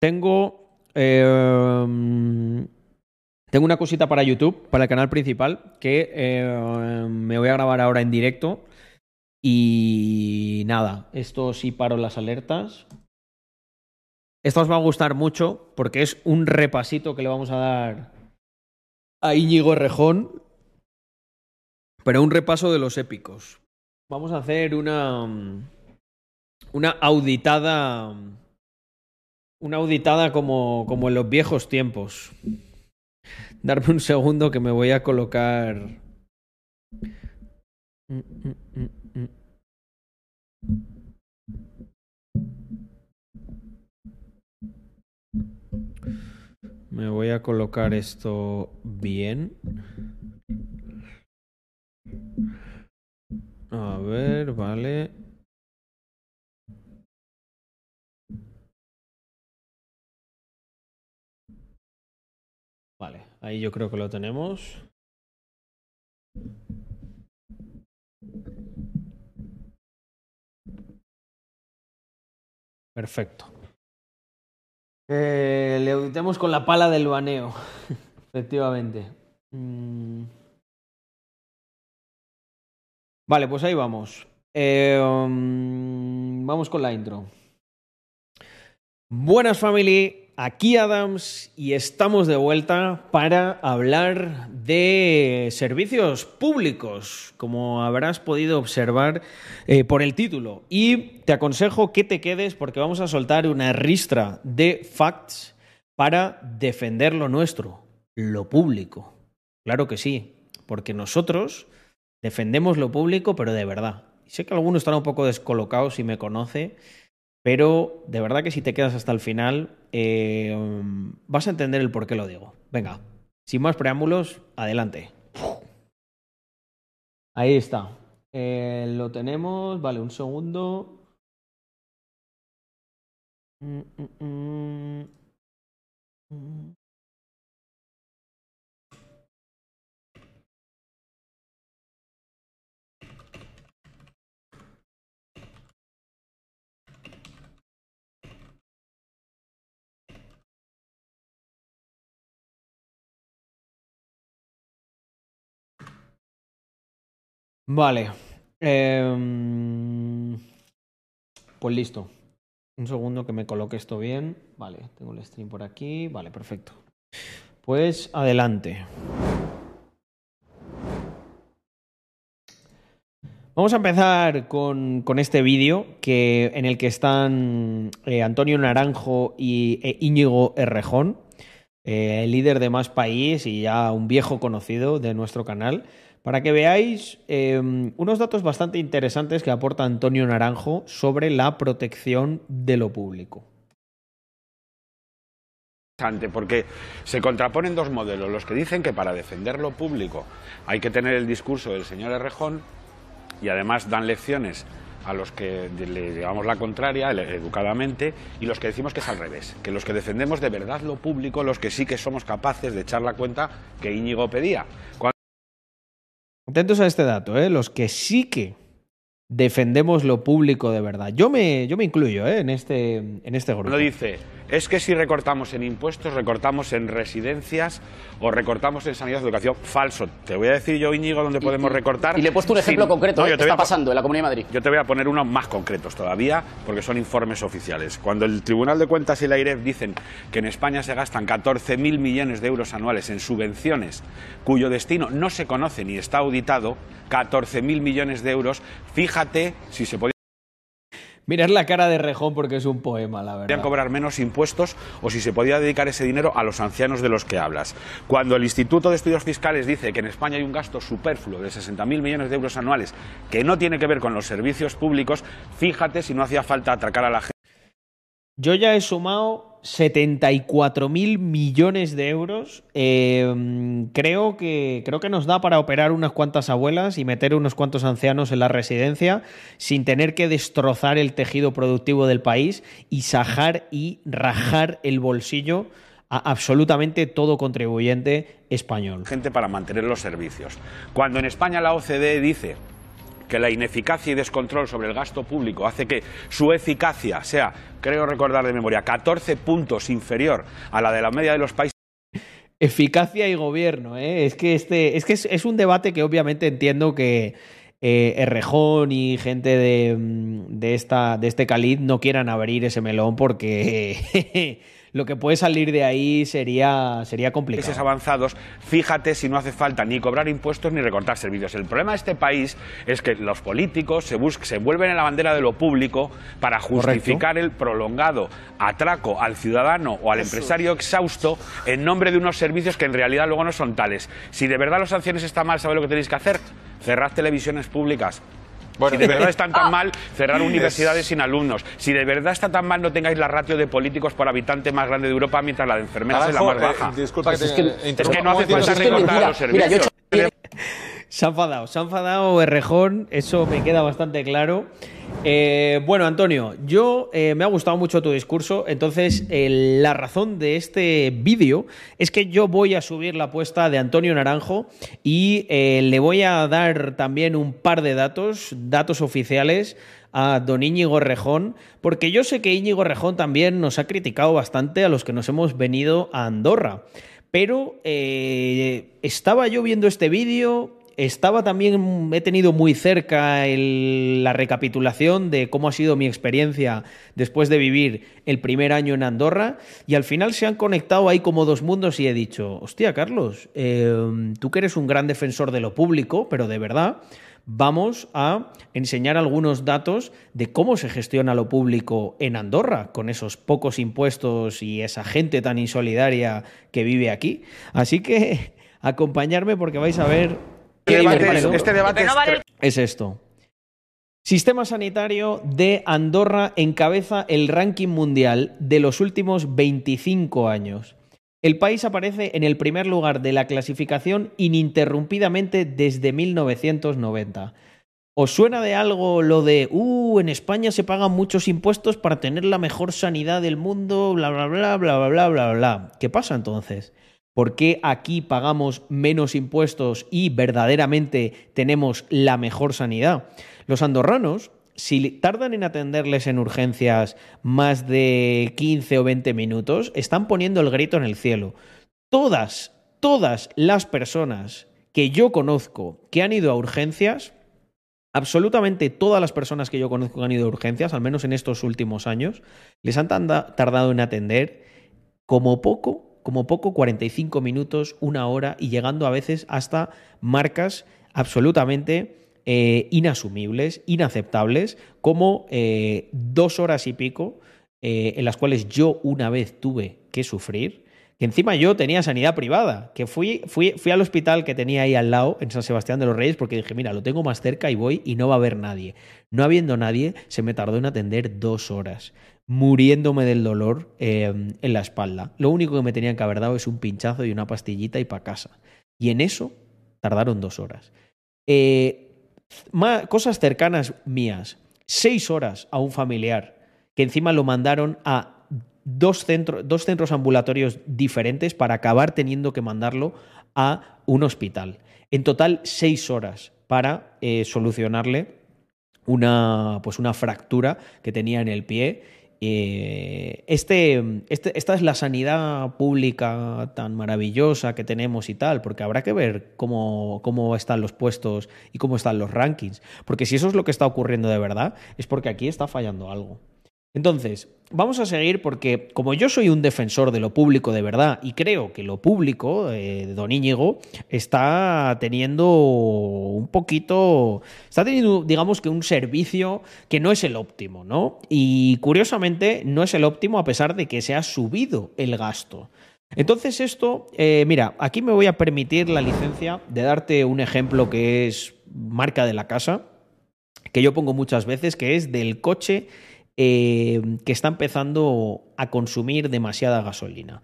tengo. Em, tengo una cosita para YouTube, para el canal principal, que em, me voy a grabar ahora en directo. Y nada, esto sí paro las alertas. Esto os va a gustar mucho porque es un repasito que le vamos a dar a Íñigo Rejón, pero un repaso de los épicos. Vamos a hacer una. Una auditada. Una auditada como, como en los viejos tiempos. Darme un segundo que me voy a colocar. Me voy a colocar esto bien. A ver, vale. Vale, ahí yo creo que lo tenemos. Perfecto. Eh, le auditemos con la pala del baneo. Efectivamente. Mm. Vale, pues ahí vamos. Eh, um, vamos con la intro. Buenas family, aquí Adams y estamos de vuelta para hablar de servicios públicos, como habrás podido observar eh, por el título. Y te aconsejo que te quedes porque vamos a soltar una ristra de facts para defender lo nuestro, lo público. Claro que sí, porque nosotros defendemos lo público, pero de verdad. Sé que algunos están un poco descolocados si me conoce, pero de verdad que si te quedas hasta el final, eh, vas a entender el por qué lo digo. Venga, sin más preámbulos, adelante. Ahí está. Eh, lo tenemos. Vale, un segundo. Mm, mm, mm. Vale. Em, pues listo. Un segundo que me coloque esto bien. Vale, tengo el stream por aquí. Vale, perfecto. Pues adelante. Vamos a empezar con, este vídeo que, en el que están eh, Antonio Naranjo y e Íñigo Errejón, eh, líder de Más País y ya un viejo conocido de nuestro canal para que veáis em, unos datos bastante interesantes que aporta Antonio Naranjo sobre la protección de lo público. Porque se contraponen dos modelos, los que dicen que para defender lo público hay que tener el discurso del señor Errejón y además dan lecciones a los que le llevamos la contraria educadamente y los que decimos que es al revés, que los que defendemos de verdad lo público, los que sí que somos capaces de echar la cuenta que Íñigo pedía. Atentos a este dato, ¿eh? los que sí que defendemos lo público de verdad. Yo me, yo me incluyo ¿eh? en, este, en este grupo. Lo dice, es que si recortamos en impuestos, recortamos en residencias o recortamos en sanidad y educación. Falso. Te voy a decir yo, Íñigo, dónde podemos recortar. Y le he puesto un ejemplo concreto ¿eh? que está pasando en la Comunidad de Madrid. Yo te voy a poner unos más concretos todavía, porque son informes oficiales. Cuando el Tribunal de Cuentas y la IREF dicen que en España se gastan 14.000 millones de euros anuales en subvenciones cuyo destino no se conoce ni está auditado, 14.000 millones de euros, fíjate si se podía Mirar la cara de Rejón porque es un poema, la verdad. Podrían cobrar menos impuestos o si se podía dedicar ese dinero a los ancianos de los que hablas. Cuando el Instituto de Estudios Fiscales dice que en España hay un gasto superfluo de 60.000 millones de euros anuales que no tiene que ver con los servicios públicos, fíjate si no hacía falta atracar a la gente. Yo ya he sumado 74 mil millones de euros. Em, creo, que, creo que nos da para operar unas cuantas abuelas y meter unos cuantos ancianos en la residencia sin tener que destrozar el tejido productivo del país y sajar y rajar el bolsillo a absolutamente todo contribuyente español. Gente para mantener los servicios. Cuando en España la OCDE dice que la ineficacia y descontrol sobre el gasto público hace que su eficacia sea, creo recordar de memoria, 14 puntos inferior a la de la media de los países. Eficacia y gobierno, ¿eh? es que este, es que es, un debate que obviamente entiendo que eh, y gente de, de, esta, de este caliz no quieran abrir ese melón porque lo que puede salir de ahí sería, sería complicado. Países avanzados, fíjate si no hace falta ni cobrar impuestos ni recortar servicios. El problema de este país es que los políticos se, se vuelven en la bandera de lo público para justificar el prolongado atraco al ciudadano o al empresario exhausto en nombre de unos servicios que en realidad luego no son tales. Si de verdad los sanciones están mal, ¿sabes lo que tenéis que hacer? Cerrad televisiones públicas, si de verdad están tan mal, cerrar universidades sin alumnos. Si de verdad está tan mal, no tengáis la ratio de políticos por habitante más grande de Europa, mientras la de enfermeras es la más baja. disculpa que, es, que, es que no hace falta recortar los servicios. Se ha enfadado, se ha enfadado Errejón, eso me queda bastante claro. Eh, bueno, Antonio, yo eh, me ha gustado mucho tu discurso, entonces la razón de este vídeo es que yo voy a subir la apuesta de Antonio Naranjo y eh, le voy a dar también un par de datos, datos oficiales a don Íñigo Rejón, porque yo sé que Íñigo Rejón también nos ha criticado bastante a los que nos hemos venido a Andorra. Pero estaba yo viendo este vídeo, estaba también, he tenido muy cerca la recapitulación de cómo ha sido mi experiencia después de vivir el primer año en Andorra y al final se han conectado ahí como dos mundos y he dicho, hostia Carlos, em, tú que eres un gran defensor de lo público, pero de verdad, vamos a enseñar algunos datos de cómo se gestiona lo público en Andorra, con esos pocos impuestos y esa gente tan insolidaria que vive aquí. Así que acompañarme porque vais a ver este debate, es, esto. Sistema sanitario de Andorra encabeza el ranking mundial de los últimos 25 años. El país aparece en el primer lugar de la clasificación ininterrumpidamente desde 1990. ¿Os suena de algo lo de, uh, en España se pagan muchos impuestos para tener la mejor sanidad del mundo, bla, bla, bla, bla, bla, bla, bla, bla? ¿Qué pasa entonces? ¿Por qué aquí pagamos menos impuestos y verdaderamente tenemos la mejor sanidad? Los andorranos, si tardan en atenderles en urgencias más de 15 o 20 minutos, están poniendo el grito en el cielo. Todas, todas las personas que yo conozco que han ido a urgencias, absolutamente todas las personas que yo conozco que han ido a urgencias, al menos en estos últimos años, les han tardado en atender como poco como poco 45 minutos, una hora y llegando a veces hasta marcas absolutamente eh, inasumibles, inaceptables, como eh, dos horas y pico eh, en las cuales yo una vez tuve que sufrir, que encima yo tenía sanidad privada, que fui, fui, fui al hospital que tenía ahí al lado, en San Sebastián de los Reyes, porque dije, mira, lo tengo más cerca y voy y no va a haber nadie. No habiendo nadie, se me tardó en atender dos horas muriéndome del dolor em, en la espalda. Lo único que me tenían que haber dado es un pinchazo y una pastillita y para casa. Y en eso tardaron dos horas. Eh, cosas cercanas mías. Seis horas a un familiar que encima lo mandaron a dos, dos centros ambulatorios diferentes para acabar teniendo que mandarlo a un hospital. En total, seis horas para eh, solucionarle una, pues una fractura que tenía en el pie eh, este, este, esta es la sanidad pública tan maravillosa que tenemos y tal, porque habrá que ver cómo, cómo están los puestos y cómo están los rankings. Porque si eso es lo que está ocurriendo de verdad, es porque aquí está fallando algo. Entonces, vamos a seguir porque como yo soy un defensor de lo público de verdad y creo que lo público, eh, don Íñigo, está teniendo un poquito, está teniendo, digamos que un servicio que no es el óptimo, ¿no? Y curiosamente no es el óptimo a pesar de que se ha subido el gasto. Entonces esto, eh, mira, aquí me voy a permitir la licencia de darte un ejemplo que es marca de la casa, que yo pongo muchas veces, que es del coche eh, que está empezando a consumir demasiada gasolina.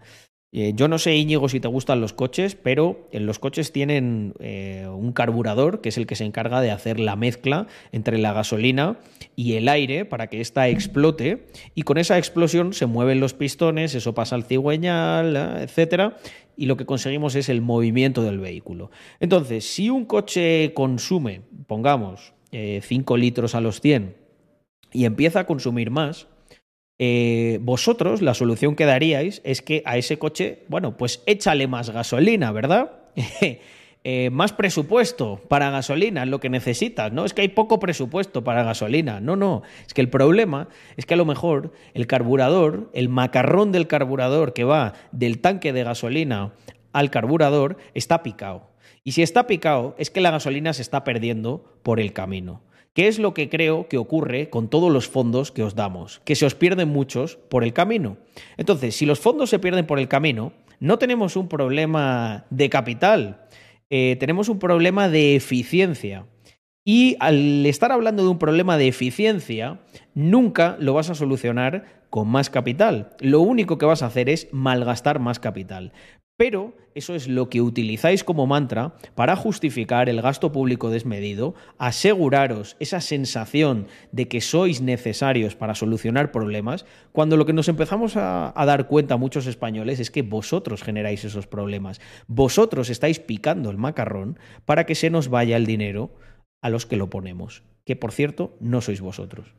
Eh, yo no sé, Íñigo, si te gustan los coches, pero en los coches tienen eh, un carburador que es el que se encarga de hacer la mezcla entre la gasolina y el aire para que ésta explote y con esa explosión se mueven los pistones, eso pasa al cigüeñal, etcétera, y lo que conseguimos es el movimiento del vehículo. Entonces, si un coche consume, pongamos, 5 litros a los 100 y empieza a consumir más, eh, vosotros la solución que daríais es que a ese coche, bueno, pues échale más gasolina, ¿verdad? Eh, más presupuesto para gasolina es lo que necesitas, ¿no? Es que hay poco presupuesto para gasolina. No, no. Es que el problema es que a lo mejor el carburador, el macarrón del carburador que va del tanque de gasolina al carburador, está picado. Y si está picado, es que la gasolina se está perdiendo por el camino. ¿Qué es lo que creo que ocurre con todos los fondos que os damos? Que se os pierden muchos por el camino. Entonces, si los fondos se pierden por el camino, no tenemos un problema de capital, eh, tenemos un problema de eficiencia. Y al estar hablando de un problema de eficiencia, nunca lo vas a solucionar con más capital. Lo único que vas a hacer es malgastar más capital. Pero eso es lo que utilizáis como mantra para justificar el gasto público desmedido, aseguraros esa sensación de que sois necesarios para solucionar problemas, cuando lo que nos empezamos a, dar cuenta muchos españoles es que vosotros generáis esos problemas. Vosotros estáis picando el macarrón para que se nos vaya el dinero a los que lo ponemos, que por cierto no sois vosotros.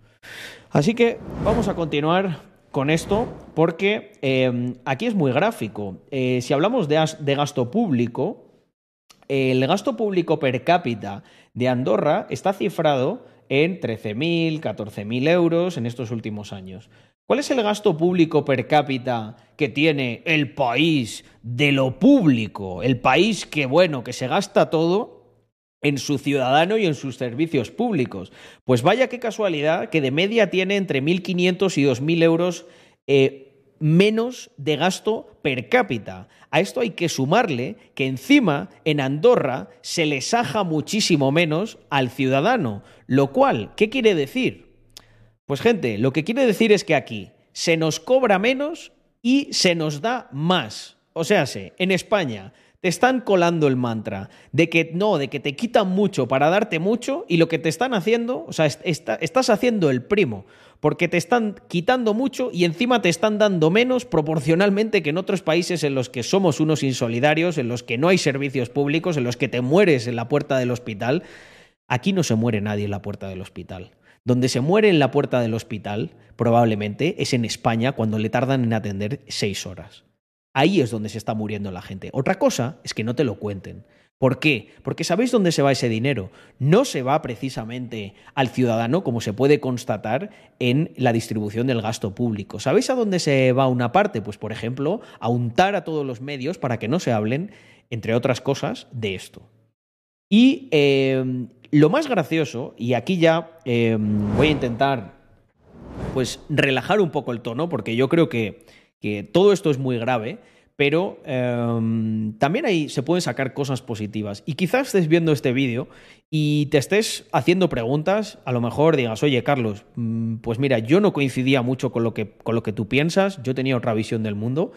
Así que vamos a continuar con esto porque em, aquí es muy gráfico. Eh, si hablamos de, gasto público, el gasto público per cápita de Andorra está cifrado en 13.000, 14.000 euros en estos últimos años. ¿Cuál es el gasto público per cápita que tiene el país de lo público? El país que, bueno, que se gasta todo en su ciudadano y en sus servicios públicos. Pues vaya qué casualidad que de media tiene entre 1.500 y 2.000 euros eh, menos de gasto per cápita. A esto hay que sumarle que encima en Andorra se le saja muchísimo menos al ciudadano. Lo cual, ¿qué quiere decir? Pues gente, lo que quiere decir es que aquí se nos cobra menos y se nos da más. O sea, en España te están colando el mantra de que no, de que te quitan mucho para darte mucho y lo que te están haciendo, o sea, estás haciendo el primo, porque te están quitando mucho y encima te están dando menos proporcionalmente que en otros países en los que somos unos insolidarios, en los que no hay servicios públicos, en los que te mueres en la puerta del hospital. Aquí no se muere nadie en la puerta del hospital. Donde se muere en la puerta del hospital, probablemente, es en España cuando le tardan en atender seis horas. Ahí es donde se está muriendo la gente. Otra cosa es que no te lo cuenten. ¿Por qué? Porque sabéis dónde se va ese dinero. No se va precisamente al ciudadano, como se puede constatar en la distribución del gasto público. ¿Sabéis a dónde se va una parte? Pues, por ejemplo, a untar a todos los medios para que no se hablen, entre otras cosas, de esto. Y eh, lo más gracioso, y aquí ya eh, voy a intentar pues relajar un poco el tono, porque yo creo que que todo esto es muy grave, pero em, también ahí se pueden sacar cosas positivas. Y quizás estés viendo este vídeo y te estés haciendo preguntas, a lo mejor digas, oye Carlos, mm, pues mira, yo no coincidía mucho con lo, que, con lo que tú piensas, yo tenía otra visión del mundo.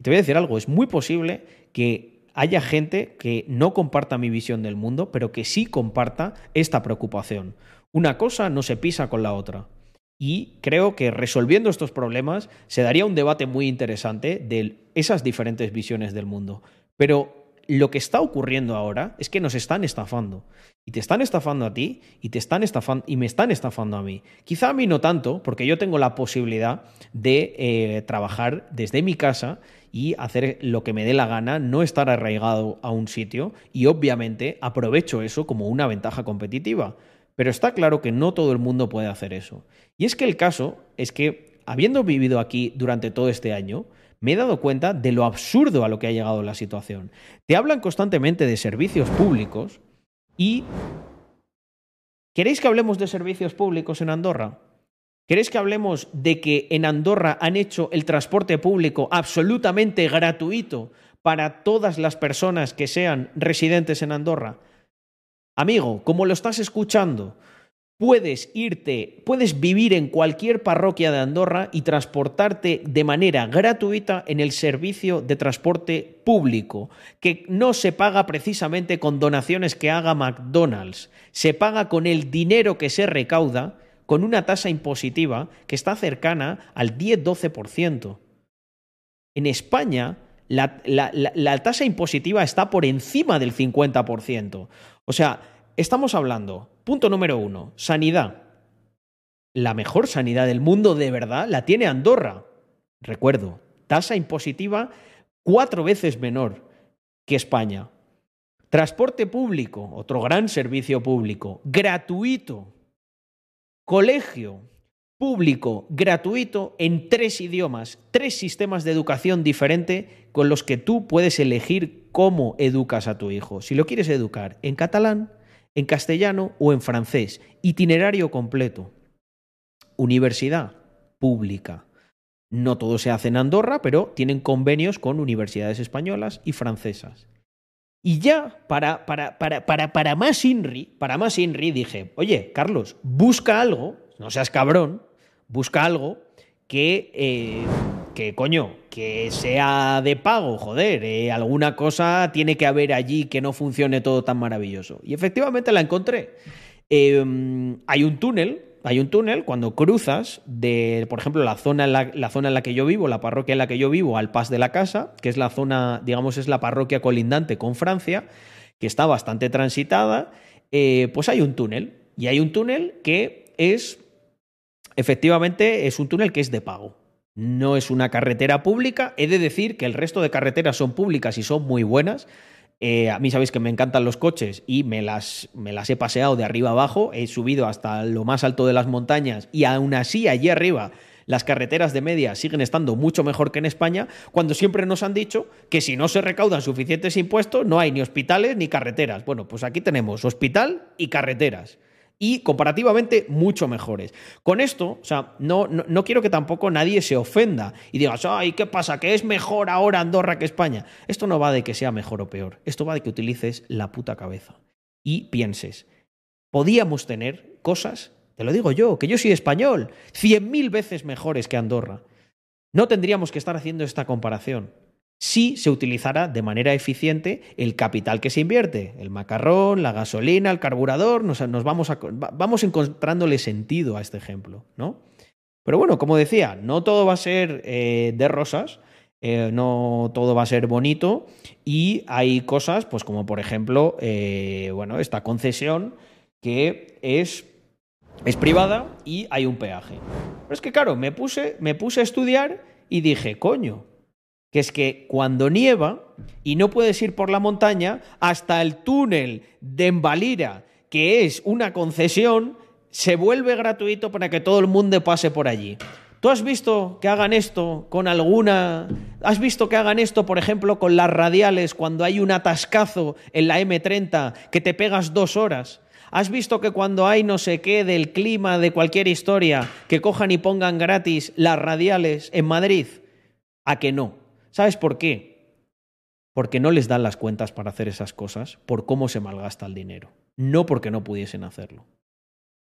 Y te voy a decir algo, es muy posible que haya gente que no comparta mi visión del mundo, pero que sí comparta esta preocupación. Una cosa no se pisa con la otra. Y creo que resolviendo estos problemas se daría un debate muy interesante de esas diferentes visiones del mundo. Pero lo que está ocurriendo ahora es que nos están estafando. Y te están estafando a ti y te están estafando y me están estafando a mí. Quizá a mí no tanto, porque yo tengo la posibilidad de eh, trabajar desde mi casa y hacer lo que me dé la gana, no estar arraigado a un sitio y obviamente aprovecho eso como una ventaja competitiva. Pero está claro que no todo el mundo puede hacer eso. Y es que el caso es que, habiendo vivido aquí durante todo este año, me he dado cuenta de lo absurdo a lo que ha llegado la situación. Te hablan constantemente de servicios públicos y... ¿Queréis que hablemos de servicios públicos en Andorra? ¿Queréis que hablemos de que en Andorra han hecho el transporte público absolutamente gratuito para todas las personas que sean residentes en Andorra? Amigo, como lo estás escuchando, puedes irte, puedes vivir en cualquier parroquia de Andorra y transportarte de manera gratuita en el servicio de transporte público, que no se paga precisamente con donaciones que haga McDonald's, se paga con el dinero que se recauda con una tasa impositiva que está cercana al 10-12%. En España, la, la, tasa impositiva está por encima del 50%. O sea, estamos hablando, punto número uno, sanidad. La mejor sanidad del mundo de verdad la tiene Andorra. Recuerdo, tasa impositiva cuatro veces menor que España. Transporte público, otro gran servicio público, gratuito. Colegio público, gratuito, en tres idiomas, tres sistemas de educación diferente con los que tú puedes elegir cómo educas a tu hijo. Si lo quieres educar en catalán, en castellano o en francés. Itinerario completo. Universidad pública. No todo se hace en Andorra, pero tienen convenios con universidades españolas y francesas. Y ya, para, para, para, para, para más INRI, para más INRI, dije, oye, Carlos, busca algo, no seas cabrón, busca algo que, eh, que coño, que sea de pago, joder, eh, alguna cosa tiene que haber allí que no funcione todo tan maravilloso. Y efectivamente la encontré. Em, hay un túnel, hay un túnel cuando cruzas de, por ejemplo, la zona, en la, zona en la que yo vivo, la parroquia en la que yo vivo, al Pas de la Casa, que es la zona, digamos, es la parroquia colindante con Francia, que está bastante transitada, eh, pues hay un túnel. Y hay un túnel que es, efectivamente, es un túnel que es de pago. No es una carretera pública. He de decir que el resto de carreteras son públicas y son muy buenas. Eh, a mí sabéis que me encantan los coches y me las, me las he paseado de arriba abajo, he subido hasta lo más alto de las montañas y aún así allí arriba las carreteras de media siguen estando mucho mejor que en España, cuando siempre nos han dicho que si no se recaudan suficientes impuestos no hay ni hospitales ni carreteras. Bueno, pues aquí tenemos hospital y carreteras y comparativamente mucho mejores. Con esto, o sea, no, no, quiero que tampoco nadie se ofenda y digas, ay, ¿qué pasa? ¿Que es mejor ahora Andorra que España? Esto no va de que sea mejor o peor, esto va de que utilices la puta cabeza y pienses, podíamos tener cosas te lo digo yo, que yo soy español, cien mil veces mejores que Andorra. No tendríamos que estar haciendo esta comparación si se utilizara de manera eficiente el capital que se invierte, el macarrón, la gasolina, el carburador, nos, vamos, vamos encontrándole sentido a este ejemplo, ¿no? Pero bueno, como decía, no todo va a ser eh, de rosas, eh, no todo va a ser bonito y hay cosas, pues como por ejemplo, eh, bueno, esta concesión que es es privada y hay un peaje. Pero es que, claro, me puse, me puse a estudiar y dije, coño, que es que cuando nieva y no puedes ir por la montaña, hasta el túnel de Embalira, que es una concesión, se vuelve gratuito para que todo el mundo pase por allí. ¿Tú has visto que hagan esto con alguna... ¿Has visto que hagan esto, por ejemplo, con las radiales cuando hay un atascazo en la M30 que te pegas dos horas? ¿Has visto que cuando hay no sé qué del clima de cualquier historia, que cojan y pongan gratis las radiales en Madrid? ¿A que no? ¿Sabes por qué? Porque no les dan las cuentas para hacer esas cosas, por cómo se malgasta el dinero, no porque no pudiesen hacerlo.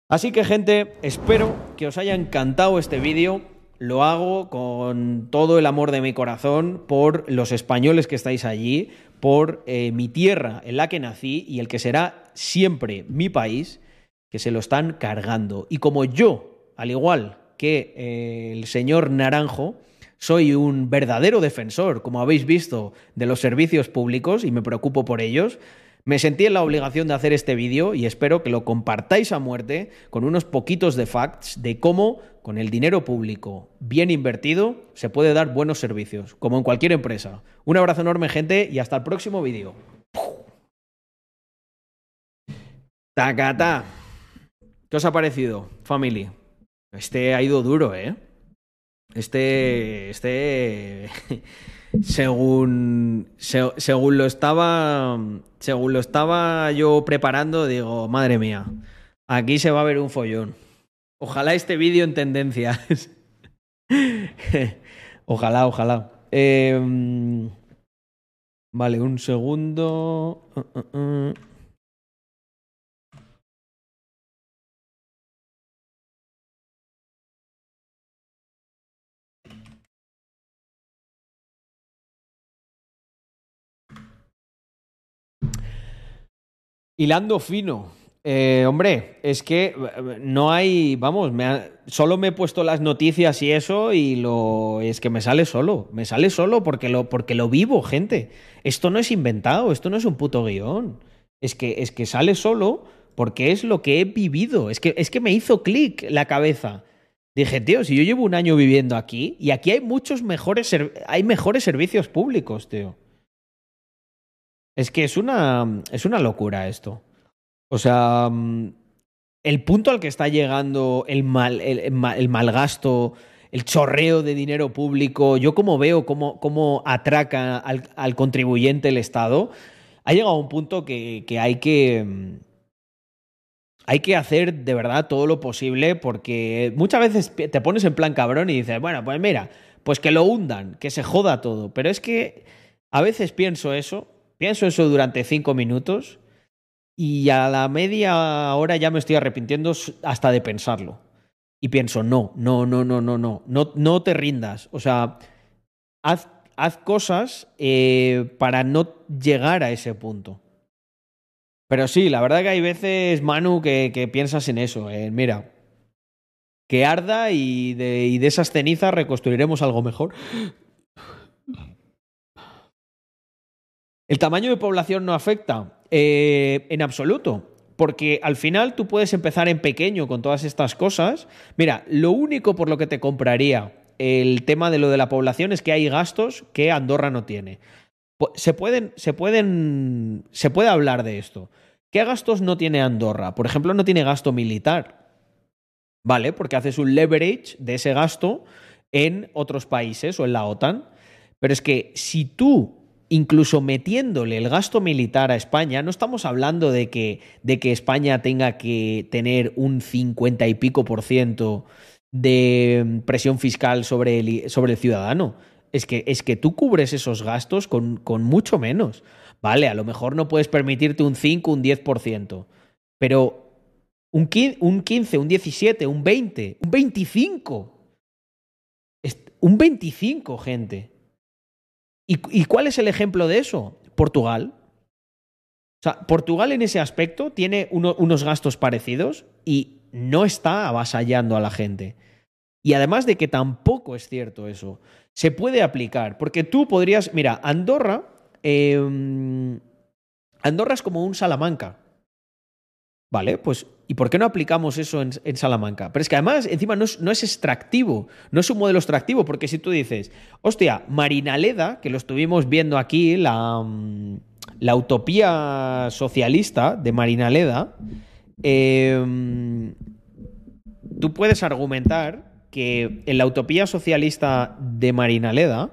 Así que gente, espero que os haya encantado este vídeo. Lo hago con todo el amor de mi corazón por los españoles que estáis allí, por eh, mi tierra en la que nací y el que será siempre mi país, que se lo están cargando. Y como yo, al igual que eh, el señor Naranjo, soy un verdadero defensor, como habéis visto, de los servicios públicos y me preocupo por ellos, me sentí en la obligación de hacer este vídeo y espero que lo compartáis a muerte con unos poquitos de facts de cómo con el dinero público bien invertido se puede dar buenos servicios, como en cualquier empresa. Un abrazo enorme gente y hasta el próximo vídeo. Tacata. ¿Qué os ha parecido, family? Este ha ido duro, ¿eh? Este, este, según, según lo estaba, según lo estaba yo preparando, digo, madre mía, aquí se va a ver un follón. Ojalá este vídeo en tendencias. ojalá, ojalá. Em, vale, un segundo. Uh, uh, uh. Hilando fino. Eh, hombre, es que eh, no hay, vamos, me solo me he puesto las noticias y eso y lo es que me sale solo, me sale solo porque lo, porque lo vivo, gente. Esto no es inventado, esto no es un puto guion. Es que, es que sale solo porque es lo que he vivido. Es que, es que me hizo clic la cabeza. Dije, tío, si yo llevo un año viviendo aquí y aquí hay muchos mejores, hay mejores servicios públicos, tío. Es que es una, es una locura esto. O sea, mm, el punto al que está llegando el mal, el, mal gasto, el chorreo de dinero público, yo como veo cómo, cómo atraca al, contribuyente el Estado, ha llegado a un punto que, que hay que mm, hay que hacer de verdad todo lo posible porque muchas veces te pones en plan cabrón y dices, bueno, pues mira, pues que lo hundan, que se joda todo. Pero es que a veces pienso eso Pienso eso durante cinco minutos y a la media hora ya me estoy arrepintiendo hasta de pensarlo. Y pienso, no, no, no, no, no, no, no, no te rindas. O sea, haz, haz cosas eh, para no llegar a ese punto. Pero sí, la verdad que hay veces, Manu, que, piensas en eso. mira, que arda y de, y de esas cenizas reconstruiremos algo mejor. ¿El tamaño de población no afecta? Eh, en absoluto. Porque al final tú puedes empezar en pequeño con todas estas cosas. Mira, lo único por lo que te compraría el tema de lo de la población es que hay gastos que Andorra no tiene. Se pueden, se pueden, se puede hablar de esto. ¿Qué gastos no tiene Andorra? Por ejemplo, no tiene gasto militar. ¿Vale? Porque haces un leverage de ese gasto en otros países o en la OTAN. Pero es que si tú incluso metiéndole el gasto militar a España, no estamos hablando de que, de que España tenga que tener un 50 y pico por ciento de presión fiscal sobre el, sobre el ciudadano. Es que, es que tú cubres esos gastos con, con mucho menos. Vale, a lo mejor no puedes permitirte un 5, un 10%, pero un 15, un, 15, un 17, un 20, un 25. Un 25, gente. ¿Y, cuál es el ejemplo de eso? Portugal. O sea, Portugal en ese aspecto tiene unos gastos parecidos y no está avasallando a la gente. Y además de que tampoco es cierto eso, se puede aplicar, porque tú podrías, mira, Andorra, em, Andorra es como un Salamanca. Vale, pues ¿y por qué no aplicamos eso en, Salamanca? Pero es que además, encima no es, extractivo, no es un modelo extractivo, porque si tú dices, hostia, Marinaleda, que lo estuvimos viendo aquí, la, mm, la utopía socialista de Marinaleda, em, tú puedes argumentar que en la utopía socialista de Marinaleda,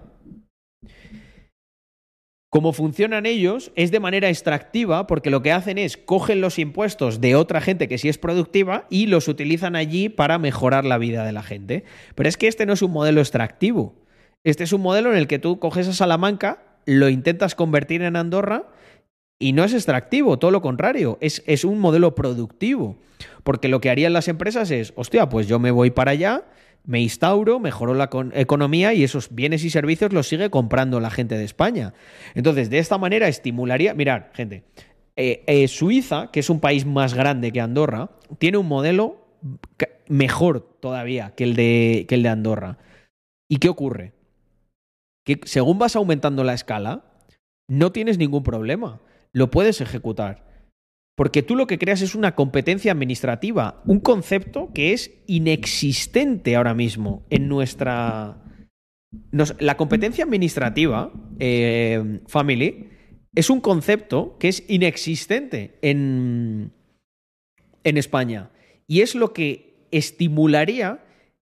como funcionan ellos es de manera extractiva porque lo que hacen es cogen los impuestos de otra gente que sí es productiva y los utilizan allí para mejorar la vida de la gente. Pero es que este no es un modelo extractivo. Este es un modelo en el que tú coges a Salamanca, lo intentas convertir en Andorra y no es extractivo, todo lo contrario, es, es un modelo productivo. Porque lo que harían las empresas es, hostia, pues yo me voy para allá, me instauro, mejoro la economía y esos bienes y servicios los sigue comprando la gente de España. Entonces, de esta manera estimularía, mirar, gente, eh, eh, Suiza, que es un país más grande que Andorra, tiene un modelo mejor todavía que el de, que el de Andorra. ¿Y qué ocurre? Que según vas aumentando la escala, no tienes ningún problema. Lo puedes ejecutar. Porque tú lo que creas es una competencia administrativa, un concepto que es inexistente ahora mismo en nuestra... la competencia administrativa, eh, family, es un concepto que es inexistente en, en España. Y es lo que estimularía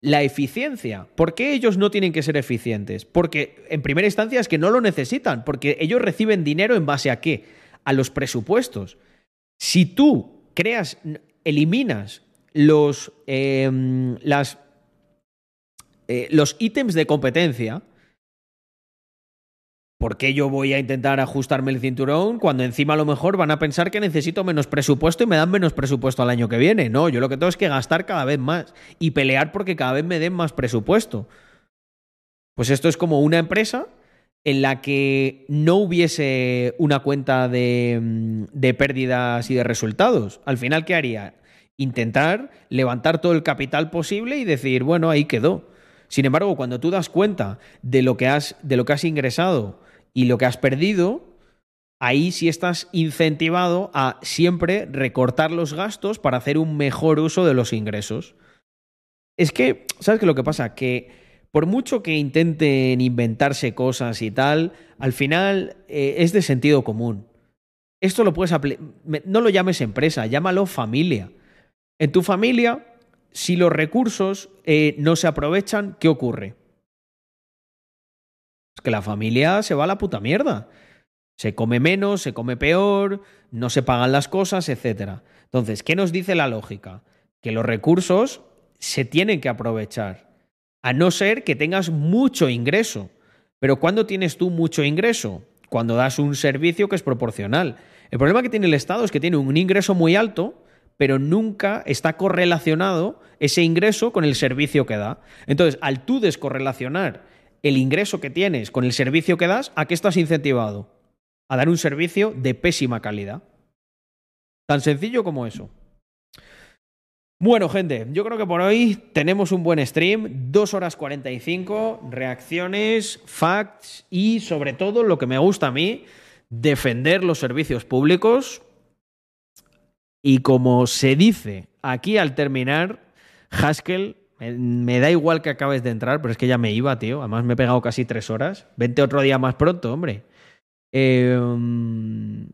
la eficiencia. ¿Por qué ellos no tienen que ser eficientes? Porque en primera instancia es que no lo necesitan, porque ellos reciben dinero en base a qué? A los presupuestos. Si tú creas, eliminas los, em, las, eh, los ítems de competencia, ¿por qué yo voy a intentar ajustarme el cinturón cuando encima a lo mejor van a pensar que necesito menos presupuesto y me dan menos presupuesto al año que viene? No, yo lo que tengo es que gastar cada vez más y pelear porque cada vez me den más presupuesto. Pues esto es como una empresa en la que no hubiese una cuenta mm, de, pérdidas y de resultados. Al final, ¿qué haría? Intentar levantar todo el capital posible y decir, bueno, ahí quedó. Sin embargo, cuando tú das cuenta de lo que has, de lo que has ingresado y lo que has perdido, ahí sí estás incentivado a siempre recortar los gastos para hacer un mejor uso de los ingresos. Es que, ¿sabes qué lo que pasa? Que por mucho que intenten inventarse cosas y tal, al final eh, es de sentido común. Esto lo puedes no lo llames empresa, llámalo familia. En tu familia, si los recursos eh, no se aprovechan, ¿qué ocurre? Es que la familia se va a la puta mierda. Se come menos, se come peor, no se pagan las cosas, etc. Entonces, ¿qué nos dice la lógica? Que los recursos se tienen que aprovechar a no ser que tengas mucho ingreso. Pero ¿cuándo tienes tú mucho ingreso? Cuando das un servicio que es proporcional. El problema que tiene el Estado es que tiene un ingreso muy alto, pero nunca está correlacionado ese ingreso con el servicio que da. Entonces, al tú descorrelacionar el ingreso que tienes con el servicio que das, ¿a qué estás incentivado? A dar un servicio de pésima calidad. Tan sencillo como eso. Bueno, gente, yo creo que por hoy tenemos un buen stream, 2 horas 45, reacciones, facts y sobre todo lo que me gusta a mí, defender los servicios públicos. Y como se dice aquí al terminar, Haskell, me da igual que acabes de entrar, pero es que ya me iba, tío. Además me he pegado casi tres horas. Vente otro día más pronto, hombre. Em,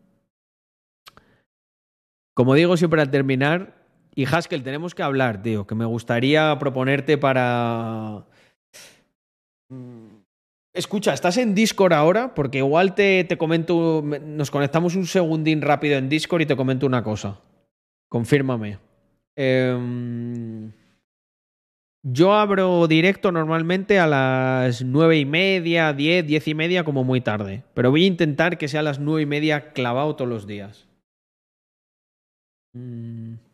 como digo siempre al terminar, y Haskell, tenemos que hablar, tío, que me gustaría proponerte para... Mm, escucha, ¿estás en Discord ahora? Porque igual te, te comento, nos conectamos un segundín rápido en Discord y te comento una cosa. Confírmame. Em, yo abro directo normalmente a las nueve y media, diez, diez y media, como muy tarde. Pero voy a intentar que sea a las nueve y media clavado todos los días. Mm.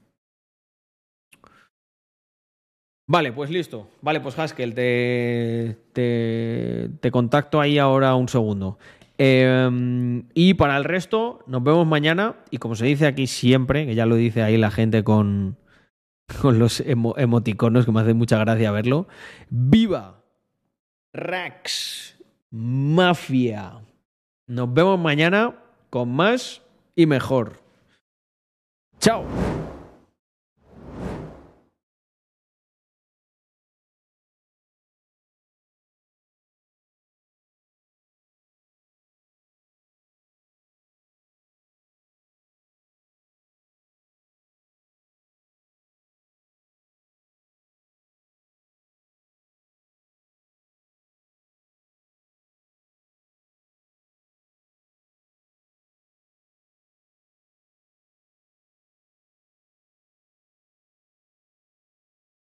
Vale, pues listo. Vale, pues Haskell, te, te, contacto ahí ahora un segundo. Em, y para el resto, nos vemos mañana. Y como se dice aquí siempre, que ya lo dice ahí la gente con, con los emoticonos, que me hace mucha gracia verlo. ¡Viva! Rax Mafia. Nos vemos mañana con más y mejor. Chao.